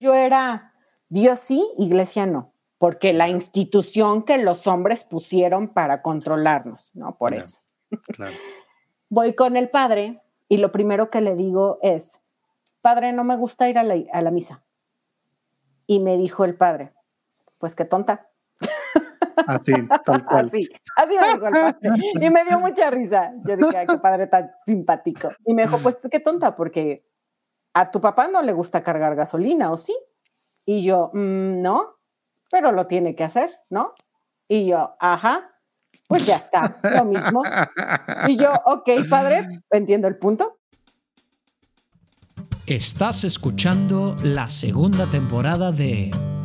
Yo era Dios sí, iglesia no, porque la institución que los hombres pusieron para controlarnos, ¿no? Por eso. Claro. Voy con el padre y lo primero que le digo es, padre, no me gusta ir a la, misa. Y me dijo el padre, pues qué tonta. Así, tal cual. Así, así me dijo el padre. Y me dio mucha risa. Yo dije, ay, qué padre tan simpático. Y me dijo, pues qué tonta, porque a tu papá no le gusta cargar gasolina, ¿o sí? Y yo, mm, no, pero lo tiene que hacer, ¿no? Y yo, ajá, pues ya está, lo mismo. Y yo, ok, padre, entiendo el punto. Estás escuchando la segunda temporada de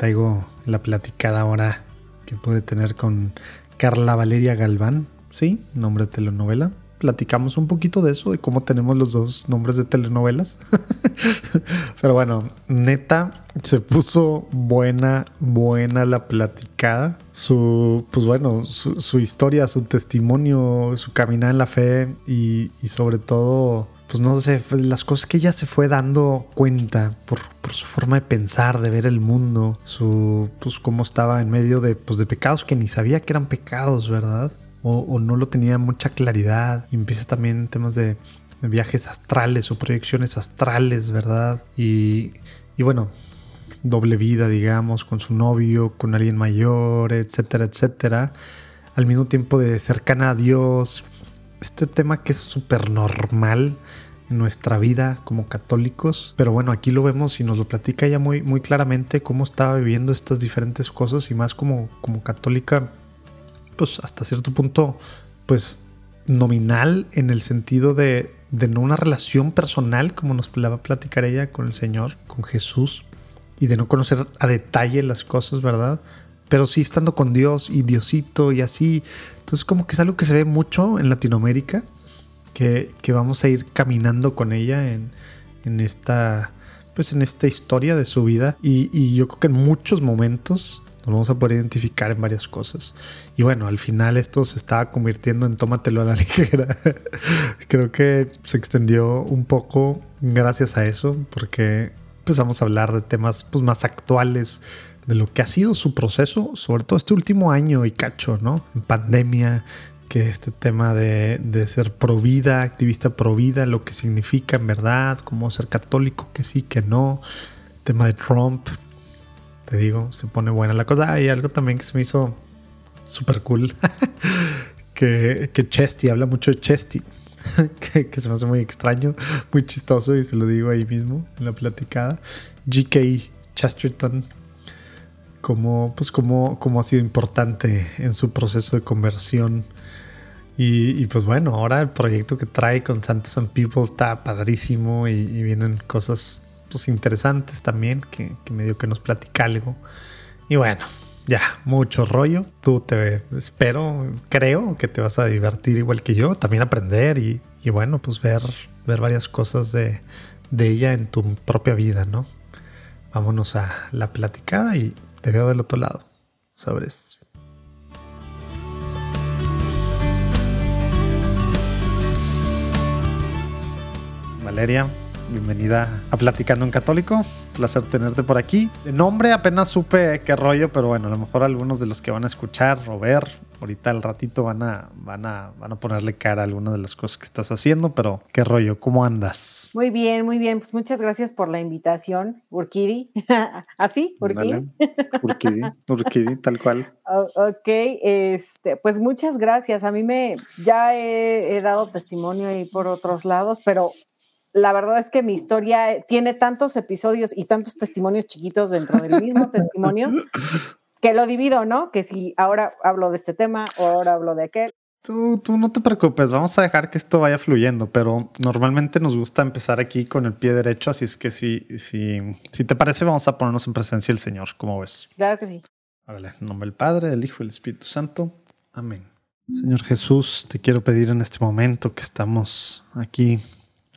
traigo la platicada ahora que puede tener con Carla Valeria Galván, ¿sí? Nombre de telenovela. Platicamos un poquito de eso, y cómo tenemos los dos nombres de telenovelas. Pero bueno, neta, se puso buena, buena la platicada. Su, pues bueno, su, historia, su testimonio, su caminar en la fe y sobre todo pues no sé, las cosas que ella se fue dando cuenta por, su forma de pensar, de ver el mundo, su, pues cómo estaba en medio de, pues, de pecados que ni sabía que eran pecados, ¿verdad? O, no lo tenía mucha claridad. Y empieza también temas de, viajes astrales o proyecciones astrales, ¿verdad? Y, y bueno, doble vida, digamos, con su novio, con alguien mayor, etcétera, etcétera. Al mismo tiempo de cercana a Dios, este tema que es súper normal en nuestra vida como católicos. Pero bueno, aquí lo vemos y nos lo platica ella muy, muy claramente cómo estaba viviendo estas diferentes cosas y más como, como católica, pues hasta cierto punto, pues nominal en el sentido de, de no una relación personal como nos la va a platicar ella con el Señor, con Jesús, y de no conocer a detalle las cosas, ¿verdad? Pero sí estando con Dios y Diosito y así, entonces como que es algo que se ve mucho en Latinoamérica, que, vamos a ir caminando con ella en, esta pues en esta historia de su vida y, yo creo que en muchos momentos nos vamos a poder identificar en varias cosas. Y bueno, al final esto se estaba convirtiendo en tómatelo a la ligera. Creo que se extendió un poco gracias a eso, porque empezamos a hablar de temas pues, más actuales de lo que ha sido su proceso, sobre todo este último año y cacho, ¿no? En pandemia, que este tema de, de ser pro vida, activista pro vida, lo que significa en verdad, cómo ser católico, que sí, que no, tema de Trump, te digo, se pone buena la cosa. Hay algo también que se me hizo súper cool, que, que Chesty, habla mucho de Chesty. que, que, se me hace muy extraño, muy chistoso y se lo digo ahí mismo en la platicada. GK Chesterton como, pues como, como ha sido importante en su proceso de conversión. Y, pues bueno, ahora el proyecto que trae con Santos and People está padrísimo y, vienen cosas pues interesantes también que, que medio que nos platica algo. Y bueno, ya, mucho rollo. Tú te espero, creo que te vas a divertir igual que yo, también aprender y, bueno, pues ver, ver varias cosas de, ella en tu propia vida, ¿no? Vámonos a la platicada y te veo del otro lado. Sobres. Valeria, bienvenida a Platicando en Católico. Placer tenerte por aquí. De nombre apenas supe qué rollo, pero bueno, a lo mejor algunos de los que van a escuchar o ver ahorita al ratito van a, van a, van a ponerle cara a alguna de las cosas que estás haciendo, pero qué rollo, ¿cómo andas? Muy bien, muy bien. Pues muchas gracias por la invitación, Urquidi. ¿Así? ¿Urquidi? Urquidi, Urquidi, tal cual. ok, este, pues muchas gracias. A mí me, ya he, he dado testimonio ahí por otros lados, pero la verdad es que mi historia tiene tantos episodios y tantos testimonios chiquitos dentro del mismo testimonio que lo divido, ¿no? Que si ahora hablo de este tema o ahora hablo de aquel. Tú, tú no te preocupes, vamos a dejar que esto vaya fluyendo, pero normalmente nos gusta empezar aquí con el pie derecho, así es que si, si, si te parece, vamos a ponernos en presencia del Señor, ¿cómo ves? Claro que sí. Vale, en nombre del Padre, del Hijo y del Espíritu Santo. Amén. Señor Jesús, te quiero pedir en este momento que estamos aquí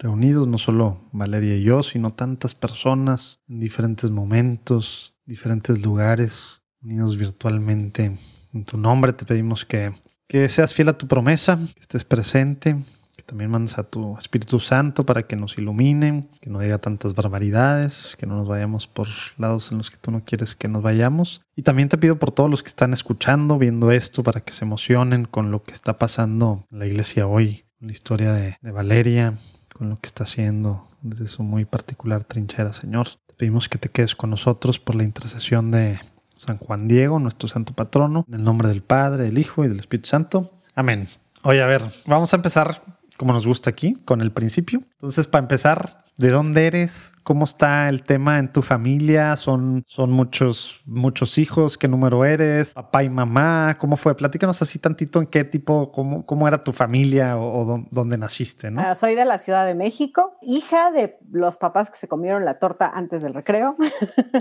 reunidos, no solo Valeria y yo, sino tantas personas en diferentes momentos, diferentes lugares, unidos virtualmente. En tu nombre te pedimos que que seas fiel a tu promesa, que estés presente, que también mandes a tu Espíritu Santo para que nos ilumine, que no diga tantas barbaridades, que no nos vayamos por lados en los que tú no quieres que nos vayamos. Y también te pido por todos los que están escuchando, viendo esto, para que se emocionen con lo que está pasando en la iglesia hoy, la historia de, de Valeria, con lo que está haciendo desde su muy particular trinchera, Señor. Te pedimos que te quedes con nosotros por la intercesión de San Juan Diego, nuestro santo patrono, en el nombre del Padre, del Hijo y del Espíritu Santo. Amén. Oye, a ver, vamos a empezar como nos gusta aquí, con el principio. Entonces, para empezar, ¿De dónde eres? ¿Cómo está el tema en tu familia? ¿Son, son muchos, muchos hijos? ¿Qué número eres? ¿Papá y mamá? ¿Cómo fue? Platícanos así tantito en qué tipo, cómo, cómo era tu familia o, dónde naciste, ¿no? Ah, soy de la Ciudad de México, hija de los papás que se comieron la torta antes del recreo.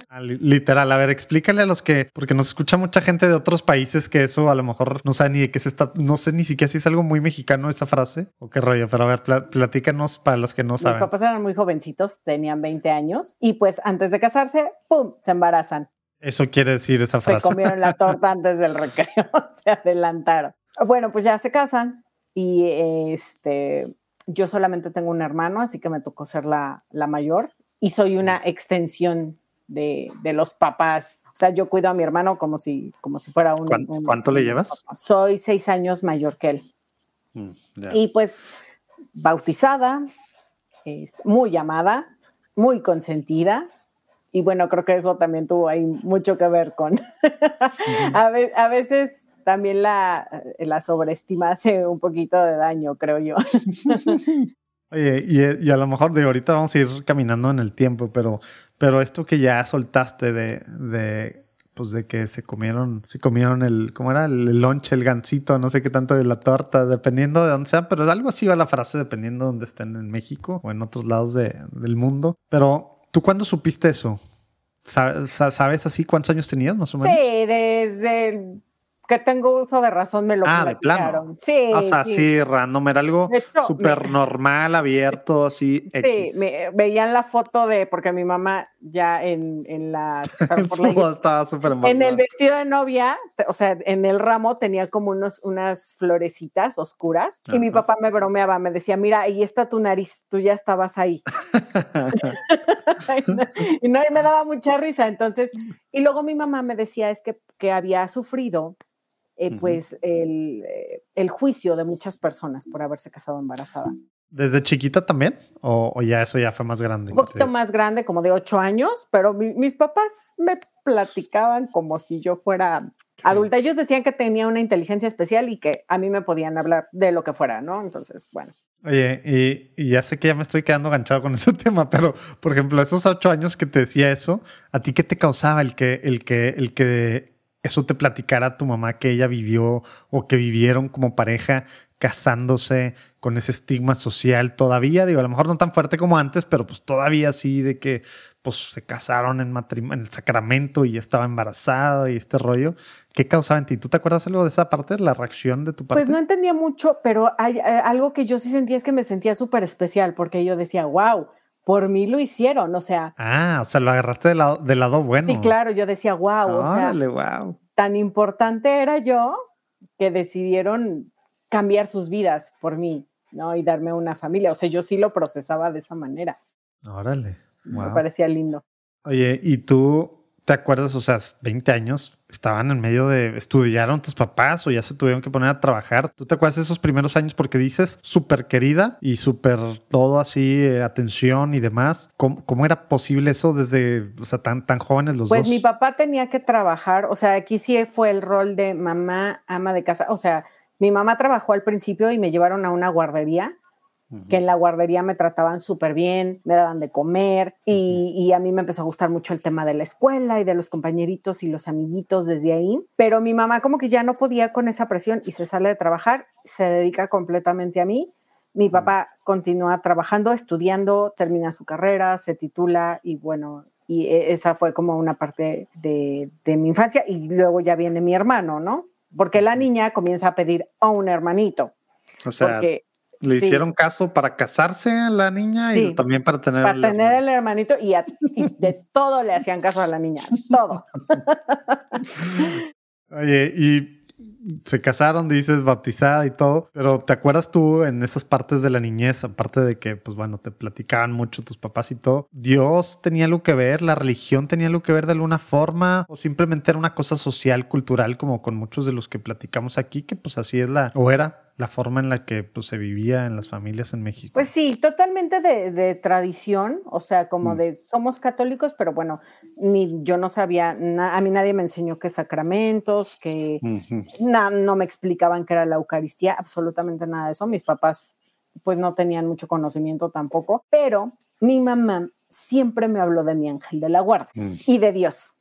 Ah, literal, a ver, explícale a los que, porque nos escucha mucha gente de otros países que eso a lo mejor no sabe ni de qué se está, no sé ni siquiera si es algo muy mexicano esa frase o qué rollo, pero a ver, platícanos para los que no saben. Mis papás eran muy jovencitos, tenían 20 años y pues antes de casarse, ¡pum!, se embarazan. Eso quiere decir esa frase. Se comieron la torta antes del recreo, se adelantaron. Bueno, pues ya se casan y este, yo solamente tengo un hermano, así que me tocó ser la, la mayor y soy una extensión de, de, los papás. O sea, yo cuido a mi hermano como si, como si fuera un... ¿Cuánto, le llevas? Soy seis años mayor que él. Mm, y pues bautizada, muy amada, muy consentida. Y bueno, creo que eso también tuvo ahí mucho que ver con... a, veces también la, la sobreestima hace un poquito de daño, creo yo. Oye, y, a lo mejor de ahorita vamos a ir caminando en el tiempo, pero, pero esto que ya soltaste de, de pues de que se comieron, se comieron el, ¿cómo era? El, lonche, el gancito, no sé qué tanto de la torta, dependiendo de dónde sea, pero algo así va la frase dependiendo de dónde estén en México o en otros lados del mundo. Pero, ¿tú cuándo supiste eso? ¿Sabes, ¿Sabes así cuántos años tenías más o menos? Sí, desde que tengo uso de razón me lo Ah, de plano. Sí. O sea, sí, random, era algo súper normal, abierto, así. Sí, me, veían la foto de, porque mi mamá ya en, en la. estaba súper En el vestido de novia, o sea, en el ramo tenía como unos, unas florecitas oscuras y mi papá me bromeaba, me decía, mira, ahí está tu nariz, tú ya estabas ahí. y, no, y me daba mucha risa, entonces, y luego mi mamá me decía, es que, que había sufrido eh, pues eh, el, juicio de muchas personas por haberse casado embarazada. ¿Desde chiquita también? ¿O, ya eso ya fue más grande? Un poquito más grande, como de ocho años, pero mis papás me platicaban como si yo fuera adulta. Ellos decían que tenía una inteligencia especial y que a mí me podían hablar de lo que fuera, ¿no? Entonces, bueno. Oye, y, y, ya sé que ya me estoy quedando enganchado con ese tema, pero por ejemplo, esos ocho años que te decía eso, ¿a ti qué te causaba el que, el que, el que eso te platicara tu mamá que ella vivió o que vivieron como pareja casándose con ese estigma social todavía, digo, a lo mejor no tan fuerte como antes, pero pues todavía así de que pues se casaron en, en el sacramento y estaba embarazado y este rollo. ¿Qué causaba en ti? ¿Tú te acuerdas algo de esa parte, la reacción de tu parte? Pues no entendía mucho, pero hay, eh, algo que yo sí sentía es que me sentía súper especial porque yo decía, wow, por mí lo hicieron, o sea. Ah, o sea, lo agarraste del lado, del lado bueno. Sí, claro, yo decía, wow, o sea, wow. tan importante era yo que decidieron cambiar sus vidas por mí, ¿no? Y darme una familia. O sea, yo sí lo procesaba de esa manera. Órale. Me parecía lindo. Oye, ¿y tú ¿Te acuerdas? O sea, 20 años, estaban en medio de, estudiaron tus papás o ya se tuvieron que poner a trabajar. ¿Tú te acuerdas de esos primeros años? Porque dices súper querida y súper todo así, eh, atención y demás. ¿Cómo, era posible eso desde, o sea, tan, tan jóvenes los dos? Pues mi papá tenía que trabajar, o sea, aquí sí fue el rol de mamá, ama de casa. O sea, mi mamá trabajó al principio y me llevaron a una guardería que en la guardería me trataban súper bien, me daban de comer y, y, a mí me empezó a gustar mucho el tema de la escuela y de los compañeritos y los amiguitos desde ahí, pero mi mamá como que ya no podía con esa presión y se sale de trabajar, se dedica completamente a mí. Mi papá continúa trabajando, estudiando, termina su carrera, se titula y bueno, y e, esa fue como una parte de, de mi infancia y luego ya viene mi hermano, ¿no? Porque la niña comienza a pedir a un hermanito. O sea, porque, le hicieron caso para casarse a la niña y también para tener para el tener el hermanito y, de todo le hacían caso a la niña, todo. Oye, y se casaron, dices, bautizada y todo, pero ¿te acuerdas tú en esas partes de la niñez, aparte de que, pues bueno, te platicaban mucho tus papás y todo, ¿Dios tenía algo que ver? ¿La religión tenía algo que ver de alguna forma? ¿O simplemente era una cosa social, cultural, como con muchos de los que platicamos aquí, que pues así es la, o era la forma en la que pues, se vivía en las familias en México. Pues sí, totalmente de, tradición, o sea, como mm. de somos católicos, pero bueno, ni yo no sabía, a mí nadie me enseñó qué sacramentos, que no me explicaban qué era la Eucaristía, absolutamente nada de eso. Mis papás pues no tenían mucho conocimiento tampoco, pero mi mamá siempre me habló de mi ángel de la guarda mm. y de Dios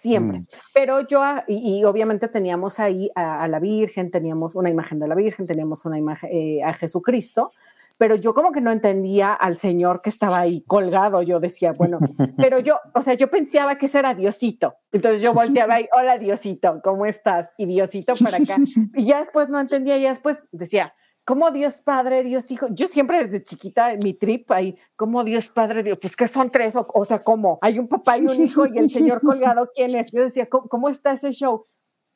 siempre. Mm. Pero yo, ah, y, obviamente teníamos ahí a, la Virgen, teníamos una imagen de la Virgen, teníamos una imagen eh, a Jesucristo, pero yo como que no entendía al Señor que estaba ahí colgado. Yo decía, bueno, pero yo, o sea, yo pensaba que ese era Diosito. Entonces yo volteaba y, hola Diosito, ¿cómo estás? Y Diosito para acá. Y ya después no entendía, ya después decía, ¿Cómo Dios Padre, Dios Hijo? Yo siempre desde chiquita, mi trip ahí, ¿cómo Dios Padre, Dios? Pues que son tres, o, sea, ¿cómo? Hay un papá y un hijo y el Señor colgado, ¿quién es? Yo decía, ¿cómo, está ese show?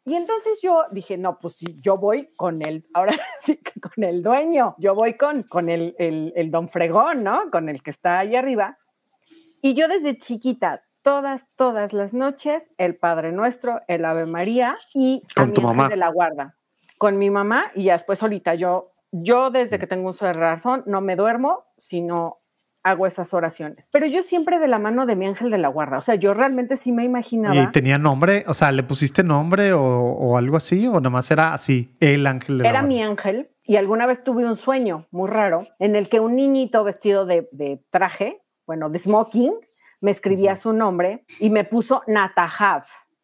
Y entonces yo dije, no, pues sí, yo voy con el, ahora sí con el dueño, yo voy con, con el, el, el don Fregón, ¿no? Con el que está ahí arriba. Y yo desde chiquita, todas, todas las noches, el Padre Nuestro, el Ave María y con tu mamá de la guarda. Con mi mamá y ya después solita yo yo desde que tengo uso de razón no me duermo, sino hago esas oraciones. Pero yo siempre de la mano de mi ángel de la guarda. O sea, yo realmente sí me imaginaba. ¿Y tenía nombre? O sea, ¿le pusiste nombre o, algo así? ¿O nomás era así, el ángel de la guarda? Era mi ángel. Y alguna vez tuve un sueño muy raro en el que un niñito vestido de, traje, bueno, de smoking, me escribía su nombre y me puso Natahab.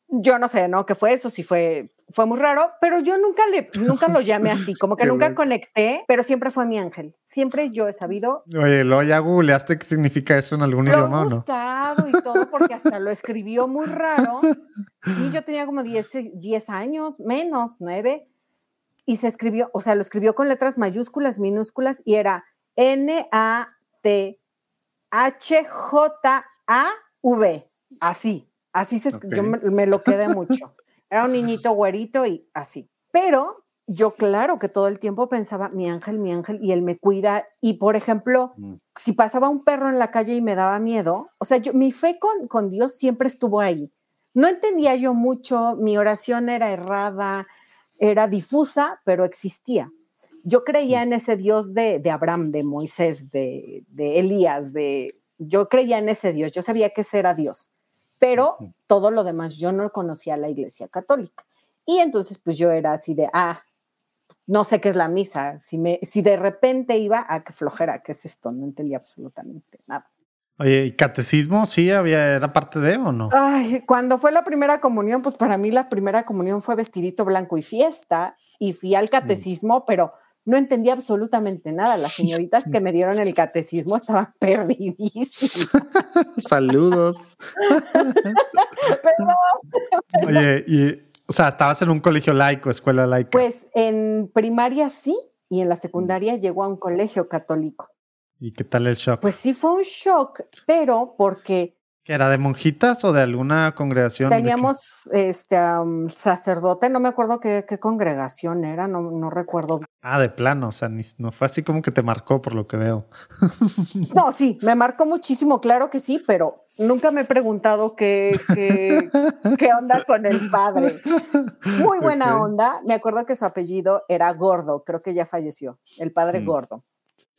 Yo no sé, ¿no? ¿Qué fue eso? Si fue fue muy raro, pero yo nunca, le, nunca lo llamé así, como que nunca conecté, pero siempre fue mi ángel. Siempre yo he sabido. Oye, lo ya googleaste qué significa eso en algún idioma o no? buscado y todo, porque hasta lo escribió muy raro. Sí, yo tenía como 10, 10 años, menos, 9, y se escribió, o sea, lo escribió con letras mayúsculas, minúsculas, y era N-A-T-H-J-A-V, así. Así se, yo me lo quedé mucho. Era un niñito güerito y así. Pero yo claro que todo el tiempo pensaba, mi ángel, mi ángel, y él me cuida. Y por ejemplo, mm. si pasaba un perro en la calle y me daba miedo, o sea, yo, mi fe con, con Dios siempre estuvo ahí. No entendía yo mucho, mi oración era errada, era difusa, pero existía. Yo creía mm. en ese Dios de, de Abraham, de Moisés, de, de Elías, de, yo creía en ese Dios, yo sabía que ese era Dios pero todo lo demás yo no conocía la iglesia católica. Y entonces pues yo era así de, ah, no sé qué es la misa, si, me, si de repente iba a ah, que flojera, ¿qué es esto? No entendía absolutamente nada. Oye, ¿y catecismo sí había, era parte de o no? Ay, cuando fue la primera comunión, pues para mí la primera comunión fue vestidito blanco y fiesta, y fui al mm. catecismo, pero no entendía absolutamente nada. Las señoritas que me dieron el catecismo estaban perdidísimas. Saludos. Oye, y, o sea, estabas en un colegio laico, escuela laica. Pues en primaria sí, y en la secundaria llegó a un colegio católico. ¿Y qué tal el shock? Pues sí fue un shock, pero porque ¿Era de monjitas o de alguna congregación? Teníamos este sacerdote, no me acuerdo qué, congregación era, no, no, recuerdo. Ah, de plano, o sea, no fue así como que te marcó por lo que veo. No, sí, me marcó muchísimo, claro que sí, pero nunca me he preguntado qué, qué, qué onda con el padre. Muy buena onda, me acuerdo que su apellido era Gordo, creo que ya falleció, el padre mm. Gordo.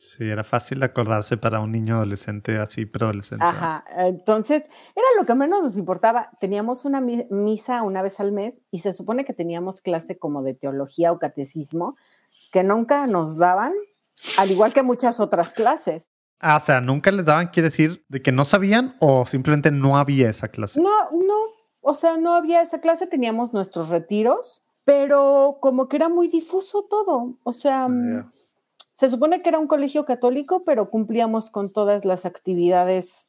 Sí, era fácil acordarse para un niño adolescente así, preadolescente. Ajá, entonces era lo que menos nos importaba. Teníamos una misa una vez al mes y se supone que teníamos clase como de teología o catecismo que nunca nos daban al igual que muchas otras clases. Ah, o sea, nunca les daban, quiere decir, de que no sabían o simplemente no había esa clase. No, no, o sea, no había esa clase, teníamos nuestros retiros, pero como que era muy difuso todo. O sea, Ah, se supone que era un colegio católico, pero cumplíamos con todas las actividades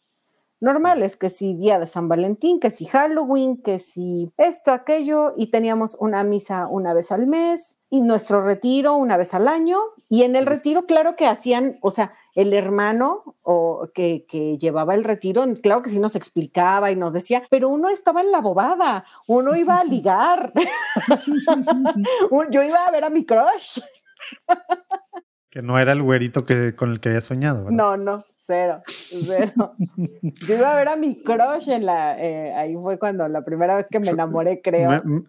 normales, que si día de San Valentín, que si Halloween, que si esto, aquello, y teníamos una misa una vez al mes y nuestro retiro una vez al año. Y en el retiro, claro que hacían, o sea, el hermano o que, que llevaba el retiro, claro que sí nos explicaba y nos decía, pero uno estaba en la bobada, uno iba a ligar, yo iba a ver a mi crush. Que no era el güerito que, con el que había soñado, ¿verdad? No, no, cero, cero. Yo iba a ver a mi crush en la, eh, ahí fue cuando la primera vez que me enamoré, creo. Me- me-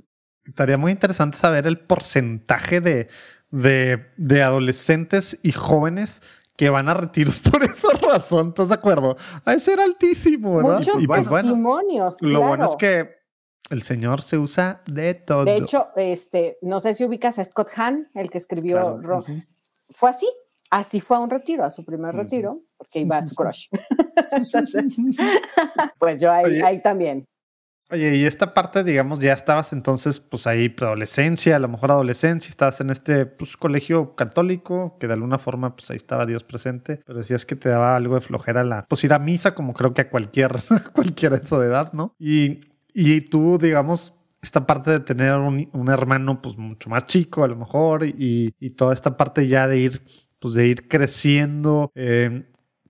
estaría muy interesante saber el porcentaje de, de, de adolescentes y jóvenes que van a retiros por esa razón, ¿estás de acuerdo? A ese era altísimo, ¿verdad? Muchos y pues bueno, testimonios. lo bueno es que el señor se usa de todo. De hecho, este, no sé si ubicas a Scott Hahn, el que escribió Claro, Ro- ujú. Fue así, así fue a un retiro, a su primer Ujú. retiro, porque iba a su crush. Entonces, pues yo ahí, ahí también. Oye, y esta parte, digamos, ya estabas entonces, pues ahí, preadolescencia, a lo mejor adolescencia, estabas en este pues, colegio católico, que de alguna forma, pues ahí estaba Dios presente, pero decías que te daba algo de flojera la, pues ir a misa, como creo que a cualquier, cualquier eso de edad, ¿no? Y, y tú, digamos, esta parte de tener un, un hermano, pues mucho más chico, a lo mejor, y, y toda esta parte ya de ir, pues de ir creciendo, eh,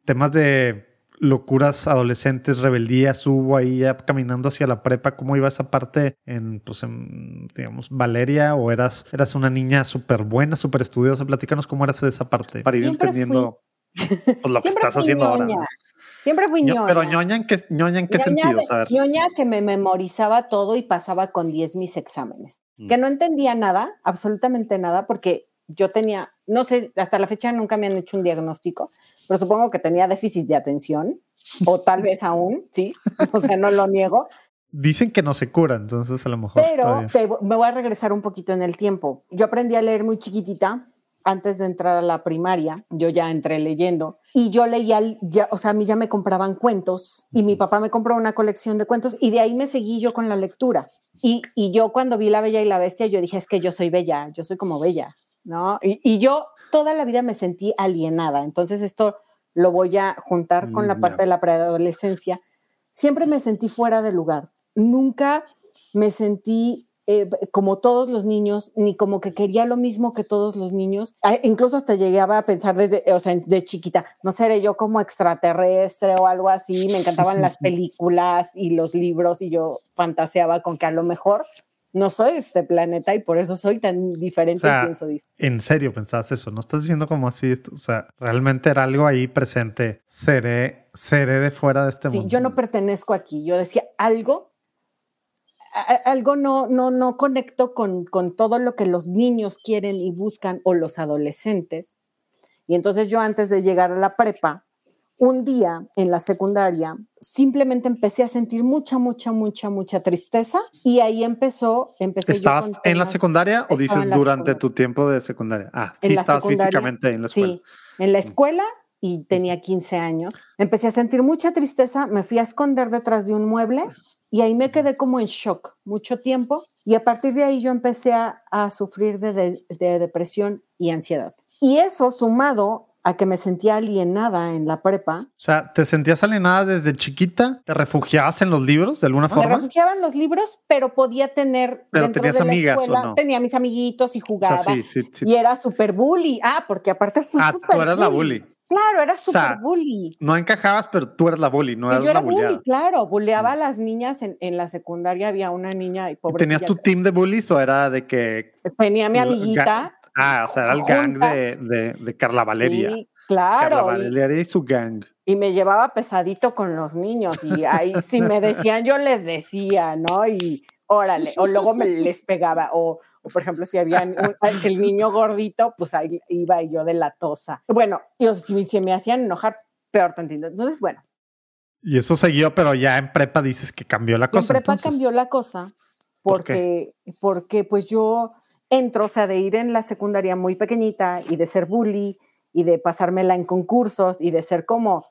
temas de locuras adolescentes, rebeldías hubo ahí ya caminando hacia la prepa? ¿Cómo iba esa parte en, pues, en, digamos, Valeria? ¿O eras, eras una niña súper buena, súper estudiosa? Platícanos cómo eras de esa parte para ir Siempre entendiendo pues, lo que estás haciendo ahora. Siempre fui Ño- ñoña. Pero ñoña en qué, ñoña en qué ñoña sentido? de- A ver. ñoña que me memorizaba todo y pasaba con 10 mis exámenes. Mm. Que no entendía nada, absolutamente nada, porque yo tenía, no sé, hasta la fecha nunca me han hecho un diagnóstico, pero supongo que tenía déficit de atención, o tal vez aún, sí, o sea, no lo niego, Dicen que no se cura, entonces a lo mejor. pero te me voy a regresar un poquito en el tiempo. Yo aprendí a leer muy chiquitita. Antes de entrar a la primaria, yo ya entré leyendo y yo leía, ya, o sea, a mí ya me compraban cuentos y mi papá me compró una colección de cuentos y de ahí me seguí yo con la lectura. Y, y yo cuando vi La Bella y la Bestia, yo dije, es que yo soy bella, yo soy como bella, ¿no? Y, y yo toda la vida me sentí alienada. Entonces esto lo voy a juntar con la Mm, parte de la preadolescencia. Siempre me sentí fuera de lugar. Nunca me sentí eh, como todos los niños, ni como que quería lo mismo que todos los niños. Ah, incluso hasta llegaba a pensar desde, o sea, de chiquita, no seré yo como extraterrestre o algo así. Me encantaban las películas y los libros y yo fantaseaba con que a lo mejor no soy de este planeta y por eso soy tan diferente O sea, y pienso diferente. En serio pensabas eso, no estás diciendo como así, esto, o sea, realmente era algo ahí presente. Seré, seré de fuera de este Sí, mundo. yo no pertenezco aquí. Yo decía algo, algo no, no, no conecto con, con todo lo que los niños quieren y buscan o los adolescentes. Y entonces yo antes de llegar a la prepa, un día en la secundaria, simplemente empecé a sentir mucha, mucha, mucha, mucha tristeza y ahí empezó, empecé ¿Estabas en la secundaria o dices durante tu tiempo de secundaria? Ah, sí, estabas físicamente en la escuela. Sí, en la escuela y tenía 15 años. Empecé a sentir mucha tristeza, me fui a esconder detrás de un mueble y ahí me quedé como en shock mucho tiempo y a partir de ahí yo empecé a, a sufrir de, de- de depresión y ansiedad. Y eso sumado a que me sentía alienada en la prepa, O sea, ¿te sentías alienada desde chiquita? ¿Te refugiabas en los libros de alguna me forma? refugiaba en los libros, pero podía tener Pero dentro tenías de la amigas, ¿o escuela, no? tenía mis amiguitos y O sea, jugaba. sí, sí, sí. Y era súper bully. Ah, porque aparte fui Ah, súper tú eras la bully. Claro, era súper sea, bully. No encajabas, pero tú eras la bully, no Y eras yo era la bully, claro, bulleaba a las niñas en, en la secundaria, había una niña y ¿Y pobre. ¿Tenías tu team de bullies o era de que... Tenía mi amiguita. Ah, o sea, era el gang de, de, de Carla Valeria. Sí, Carla claro. y- Valeria y su gang. Y, me llevaba pesadito con los niños y ahí si me decían, yo les decía, ¿no? Y órale, o luego me les pegaba, o, por ejemplo, si había un- el niño gordito, pues ahí iba yo de la tosa. Bueno, y si se me hacían enojar, peor tantito. Entonces, bueno, Y eso siguió, pero ya en prepa dices que cambió la Y en cosa. prepa entonces. cambió la cosa ¿Por porque, porque pues yo entro, o sea, de ir en la secundaria muy pequeñita y de ser bully y de pasármela en concursos y de ser como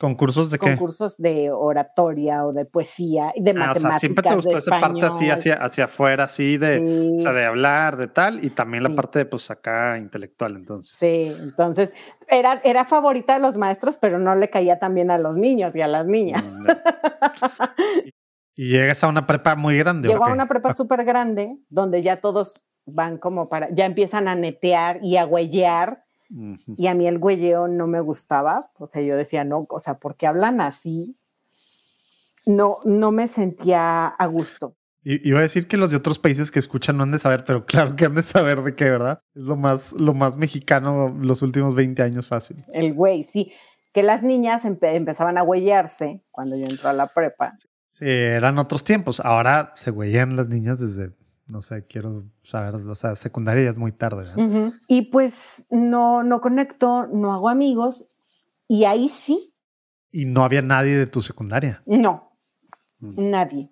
¿Concursos de qué? concursos de oratoria o de poesía, de Ah, o matemáticas, sea, siempre te gustó esa parte así hacia, hacia afuera, así de, Sí. o sea, de hablar, de tal, y también la Sí. parte de pues acá intelectual, entonces. Sí, entonces era, era favorita de los maestros, pero no le caía tan bien a los niños y a las niñas. Mm, y, llegas a una prepa muy grande. ¿o Llegó a una prepa súper grande donde ya todos van como para, ya empiezan a netear y a huellear Y a mí el huelleo no me gustaba, o sea, yo decía, no, o sea, ¿por qué hablan así? No, no me sentía a gusto. I- Iba a decir que los de otros países que escuchan no han de saber, pero claro que han de saber de qué, ¿verdad? Es lo más, lo más mexicano los últimos 20 años fácil. El güey, sí, que las niñas empe- empezaban a huellarse cuando yo entré a la prepa. Sí, eran otros tiempos. Ahora se huellan las niñas desde, no sé, quiero saber, o sea, secundaria ya es muy tarde. Y pues no, no conecto, no hago amigos y ahí sí, Y no había nadie de tu secundaria. no, Mm. nadie.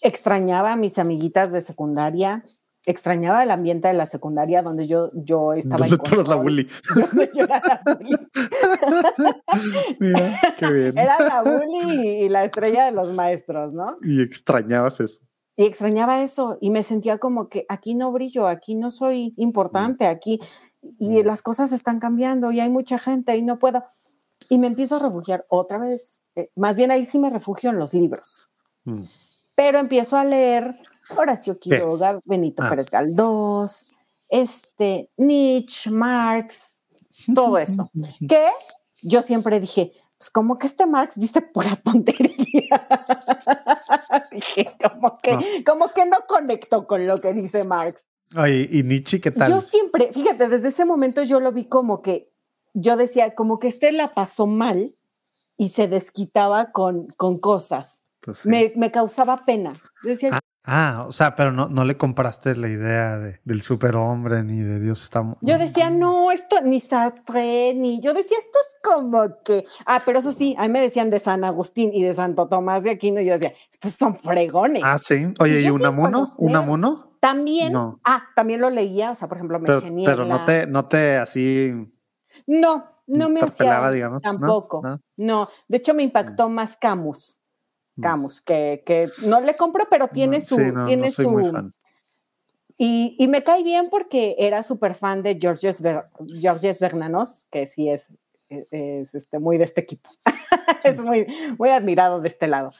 Extrañaba a mis amiguitas de secundaria, extrañaba el ambiente de la secundaria donde yo, yo estaba Donde tú eras la bully. yo era la bully. Mira, qué bien. Era la bully y la estrella de los maestros, ¿no? Y extrañabas eso. Y extrañaba eso y me sentía como que aquí no brillo, aquí no soy importante, aquí y las cosas están cambiando y hay mucha gente y no puedo. Y me empiezo a refugiar otra vez, eh, más bien ahí sí me refugio en los libros, Mm. pero empiezo a leer Horacio Quiroga, Benito Ah. Pérez Galdós, este, Nietzsche, Marx, todo eso. Que yo siempre dije, pues como que este Marx dice pura tontería. dije, como que, No. como que no conecto con lo que dice Marx. Oye, ¿y Nietzsche qué tal? Yo siempre, fíjate, desde ese momento yo lo vi como que, yo decía, como que este la pasó mal y se desquitaba con, con cosas. Pues sí. me, me causaba pena. Decía, Ah, o sea, pero no, no le compraste la idea de- del superhombre ni de Dios está. Yo decía, no, esto ni Sartre, ni. Yo decía, esto es como que. Ah, pero eso sí, a mí me decían de San Agustín y de Santo Tomás de Aquino. Y yo decía, estos son fregones. Ah, sí. Oye, ¿y sin Unamuno? ¿Unamuno? también. no. Ah, también lo leía, o sea, por ejemplo, Pero, pero no te, no te así No, no me hacía digamos. ¿no? tampoco. ¿No? No, de hecho me impactó más Camus. Mm. Camus, que, que no le compro, pero tiene No, su. sí, no, tiene no soy muy su fan. y, y me cae bien porque era súper fan de Georges, Ber- Georges Bernanos, que sí es, es, es, este, muy de este equipo. es muy, muy admirado de este lado.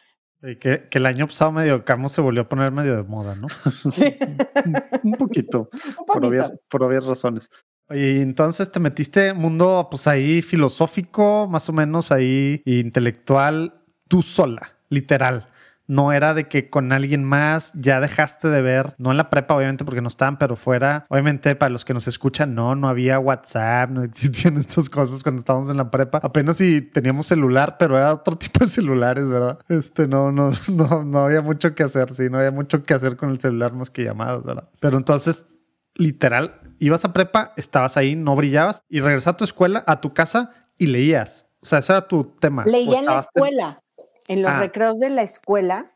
Y que, que el año pasado medio Camus se volvió a poner medio de moda, ¿no? Sí. Un poquito, Un por obvias, por obvias razones. Y entonces te metiste en mundo, pues ahí filosófico, más o menos ahí intelectual, tú sola, literal. No era de que con alguien más ya dejaste de ver, no en la prepa obviamente porque no estaban, pero fuera, obviamente para los que nos escuchan, no, no había WhatsApp, no existían estas cosas cuando estábamos en la prepa. Apenas si teníamos celular, pero era otro tipo de celulares, ¿verdad? Este, no, no, no, no había mucho que hacer, sí, no había mucho que hacer con el celular más que llamadas, ¿verdad? Pero entonces, literal, ibas a prepa, estabas ahí, no brillabas y regresas a tu escuela, a tu casa y leías. O sea, ese era tu tema. Leía en la escuela, en los Ah. recreos de la escuela.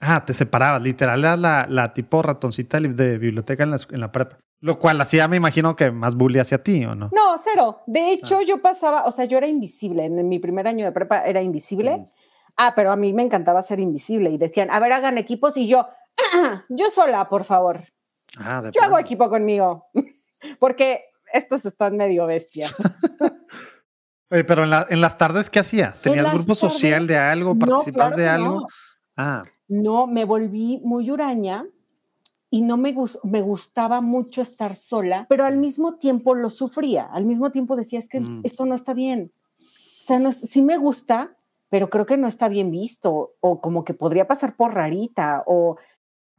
Ah, te separabas, literal, era la, la tipo ratoncita de biblioteca en la, en la prepa. Lo cual hacía, me imagino que más bully hacia ti, ¿o no? No, cero. De hecho, yo pasaba, o sea, yo era invisible. En mi primer año de prepa era invisible. Mm. Ah, pero a mí me encantaba ser invisible y decían, a ver, hagan equipos y yo, "Ah, yo sola, por favor. Ah, de Yo hago equipo conmigo. Porque estos están medio bestias. Oye, pero en, la- en las tardes, ¿qué hacías? En ¿Tenías grupo social de algo? No, ¿Participabas claro de algo? no. Ah, No, me volví muy huraña y no me, me gustaba mucho estar sola, pero al mismo tiempo lo sufría. Al mismo tiempo decía, es que Mm. esto no está bien. O sea, no sí me gusta, pero creo que no está bien visto o como que podría pasar por rarita o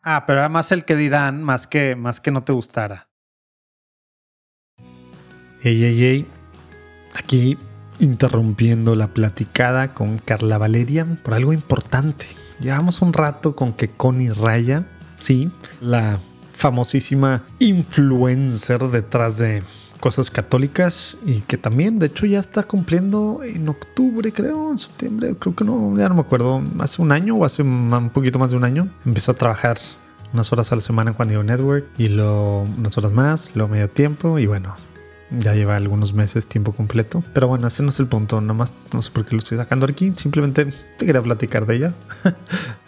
ah, pero era más el que dirán, más que, más que no te gustara. Ey, ey, ey. Aquí interrumpiendo la platicada con Carla Valeria por algo importante. Llevamos un rato con que Connie Raya, sí, la famosísima influencer detrás de cosas católicas y que también, de hecho, ya está cumpliendo en octubre, creo, en septiembre, creo que no, ya no me acuerdo, hace un año o hace un poquito más de un año, empezó a trabajar unas horas a la semana en Juan Diego Network y luego unas horas más, luego medio tiempo y bueno, ya lleva algunos meses tiempo completo. Pero bueno, ese no es el punto, nada más no sé por qué lo estoy sacando aquí, simplemente te quería platicar de ella.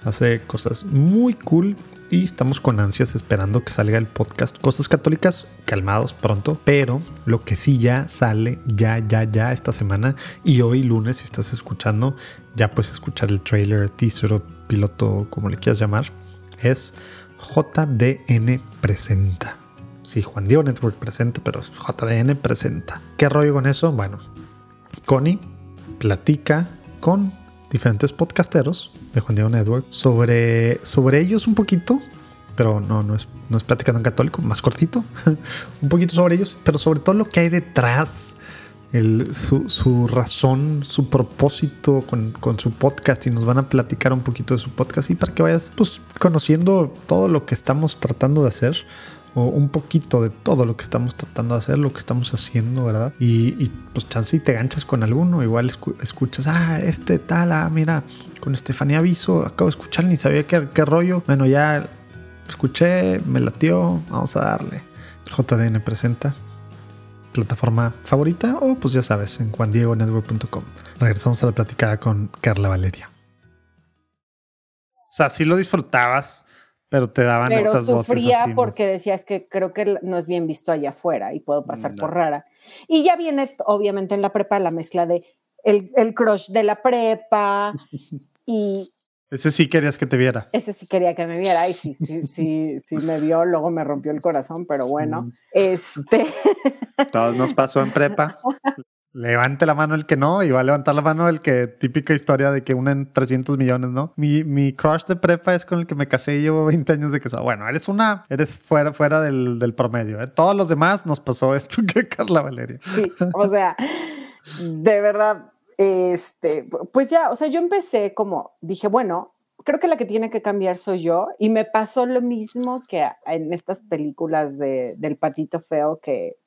Hace cosas muy cool y estamos con ansias esperando que salga el podcast Cosas Católicas, calmados pronto, pero lo que sí ya sale ya, ya, ya esta semana y hoy lunes si estás escuchando, ya puedes escuchar el trailer, teaser o piloto, como le quieras llamar, es JDN Presenta. Sí, Juan Diego Network presenta, pero JDN presenta. ¿Qué rollo con eso? Bueno, Connie platica con diferentes podcasteros de Juan Diego Network sobre, sobre ellos un poquito, pero no, no es, no es platicando en católico, más cortito, un poquito sobre ellos, pero sobre todo lo que hay detrás, su, su, razón, su propósito con, con, su podcast y nos van a platicar un poquito de su podcast y para que vayas pues, conociendo todo lo que estamos tratando de hacer un poquito de todo lo que estamos tratando de hacer, lo que estamos haciendo, ¿verdad? Y, pues chance y te ganchas con alguno, igual escuchas, ah, este tal, ah, mira, con Estefanía Aviso, acabo de escuchar, ni sabía qué, qué rollo. Bueno, ya escuché, me latió, vamos a darle. JDN presenta plataforma favorita o pues ya sabes, en juandiegonetwork.com. Regresamos a la platicada con Carla Valeria. O sea, si lo disfrutabas pero te daban Pero estas sufría porque más- decías que creo que no es bien visto allá afuera y puedo pasar No. por rara. Y ya viene, obviamente, en la prepa la mezcla de el, el crush de la prepa y Ese sí querías que te viera. ese sí quería que me viera y sí, sí, sí, sí me vio, luego me rompió el corazón, pero bueno, Mm. este, Todos nos pasó en prepa. Levante la mano el que no y va a levantar la mano el que típica historia de que una en 300 millones, ¿no? Mi, mi crush de prepa es con el que me casé y llevo 20 años de casado. Bueno, eres una, eres fuera, fuera del, del promedio. ¿eh? Todos los demás nos pasó esto que Carla Valeria. sí, o sea, de verdad, este, pues ya, o sea, yo empecé como, dije, bueno, creo que la que tiene que cambiar soy yo y me pasó lo mismo que en estas películas de, del patito feo que,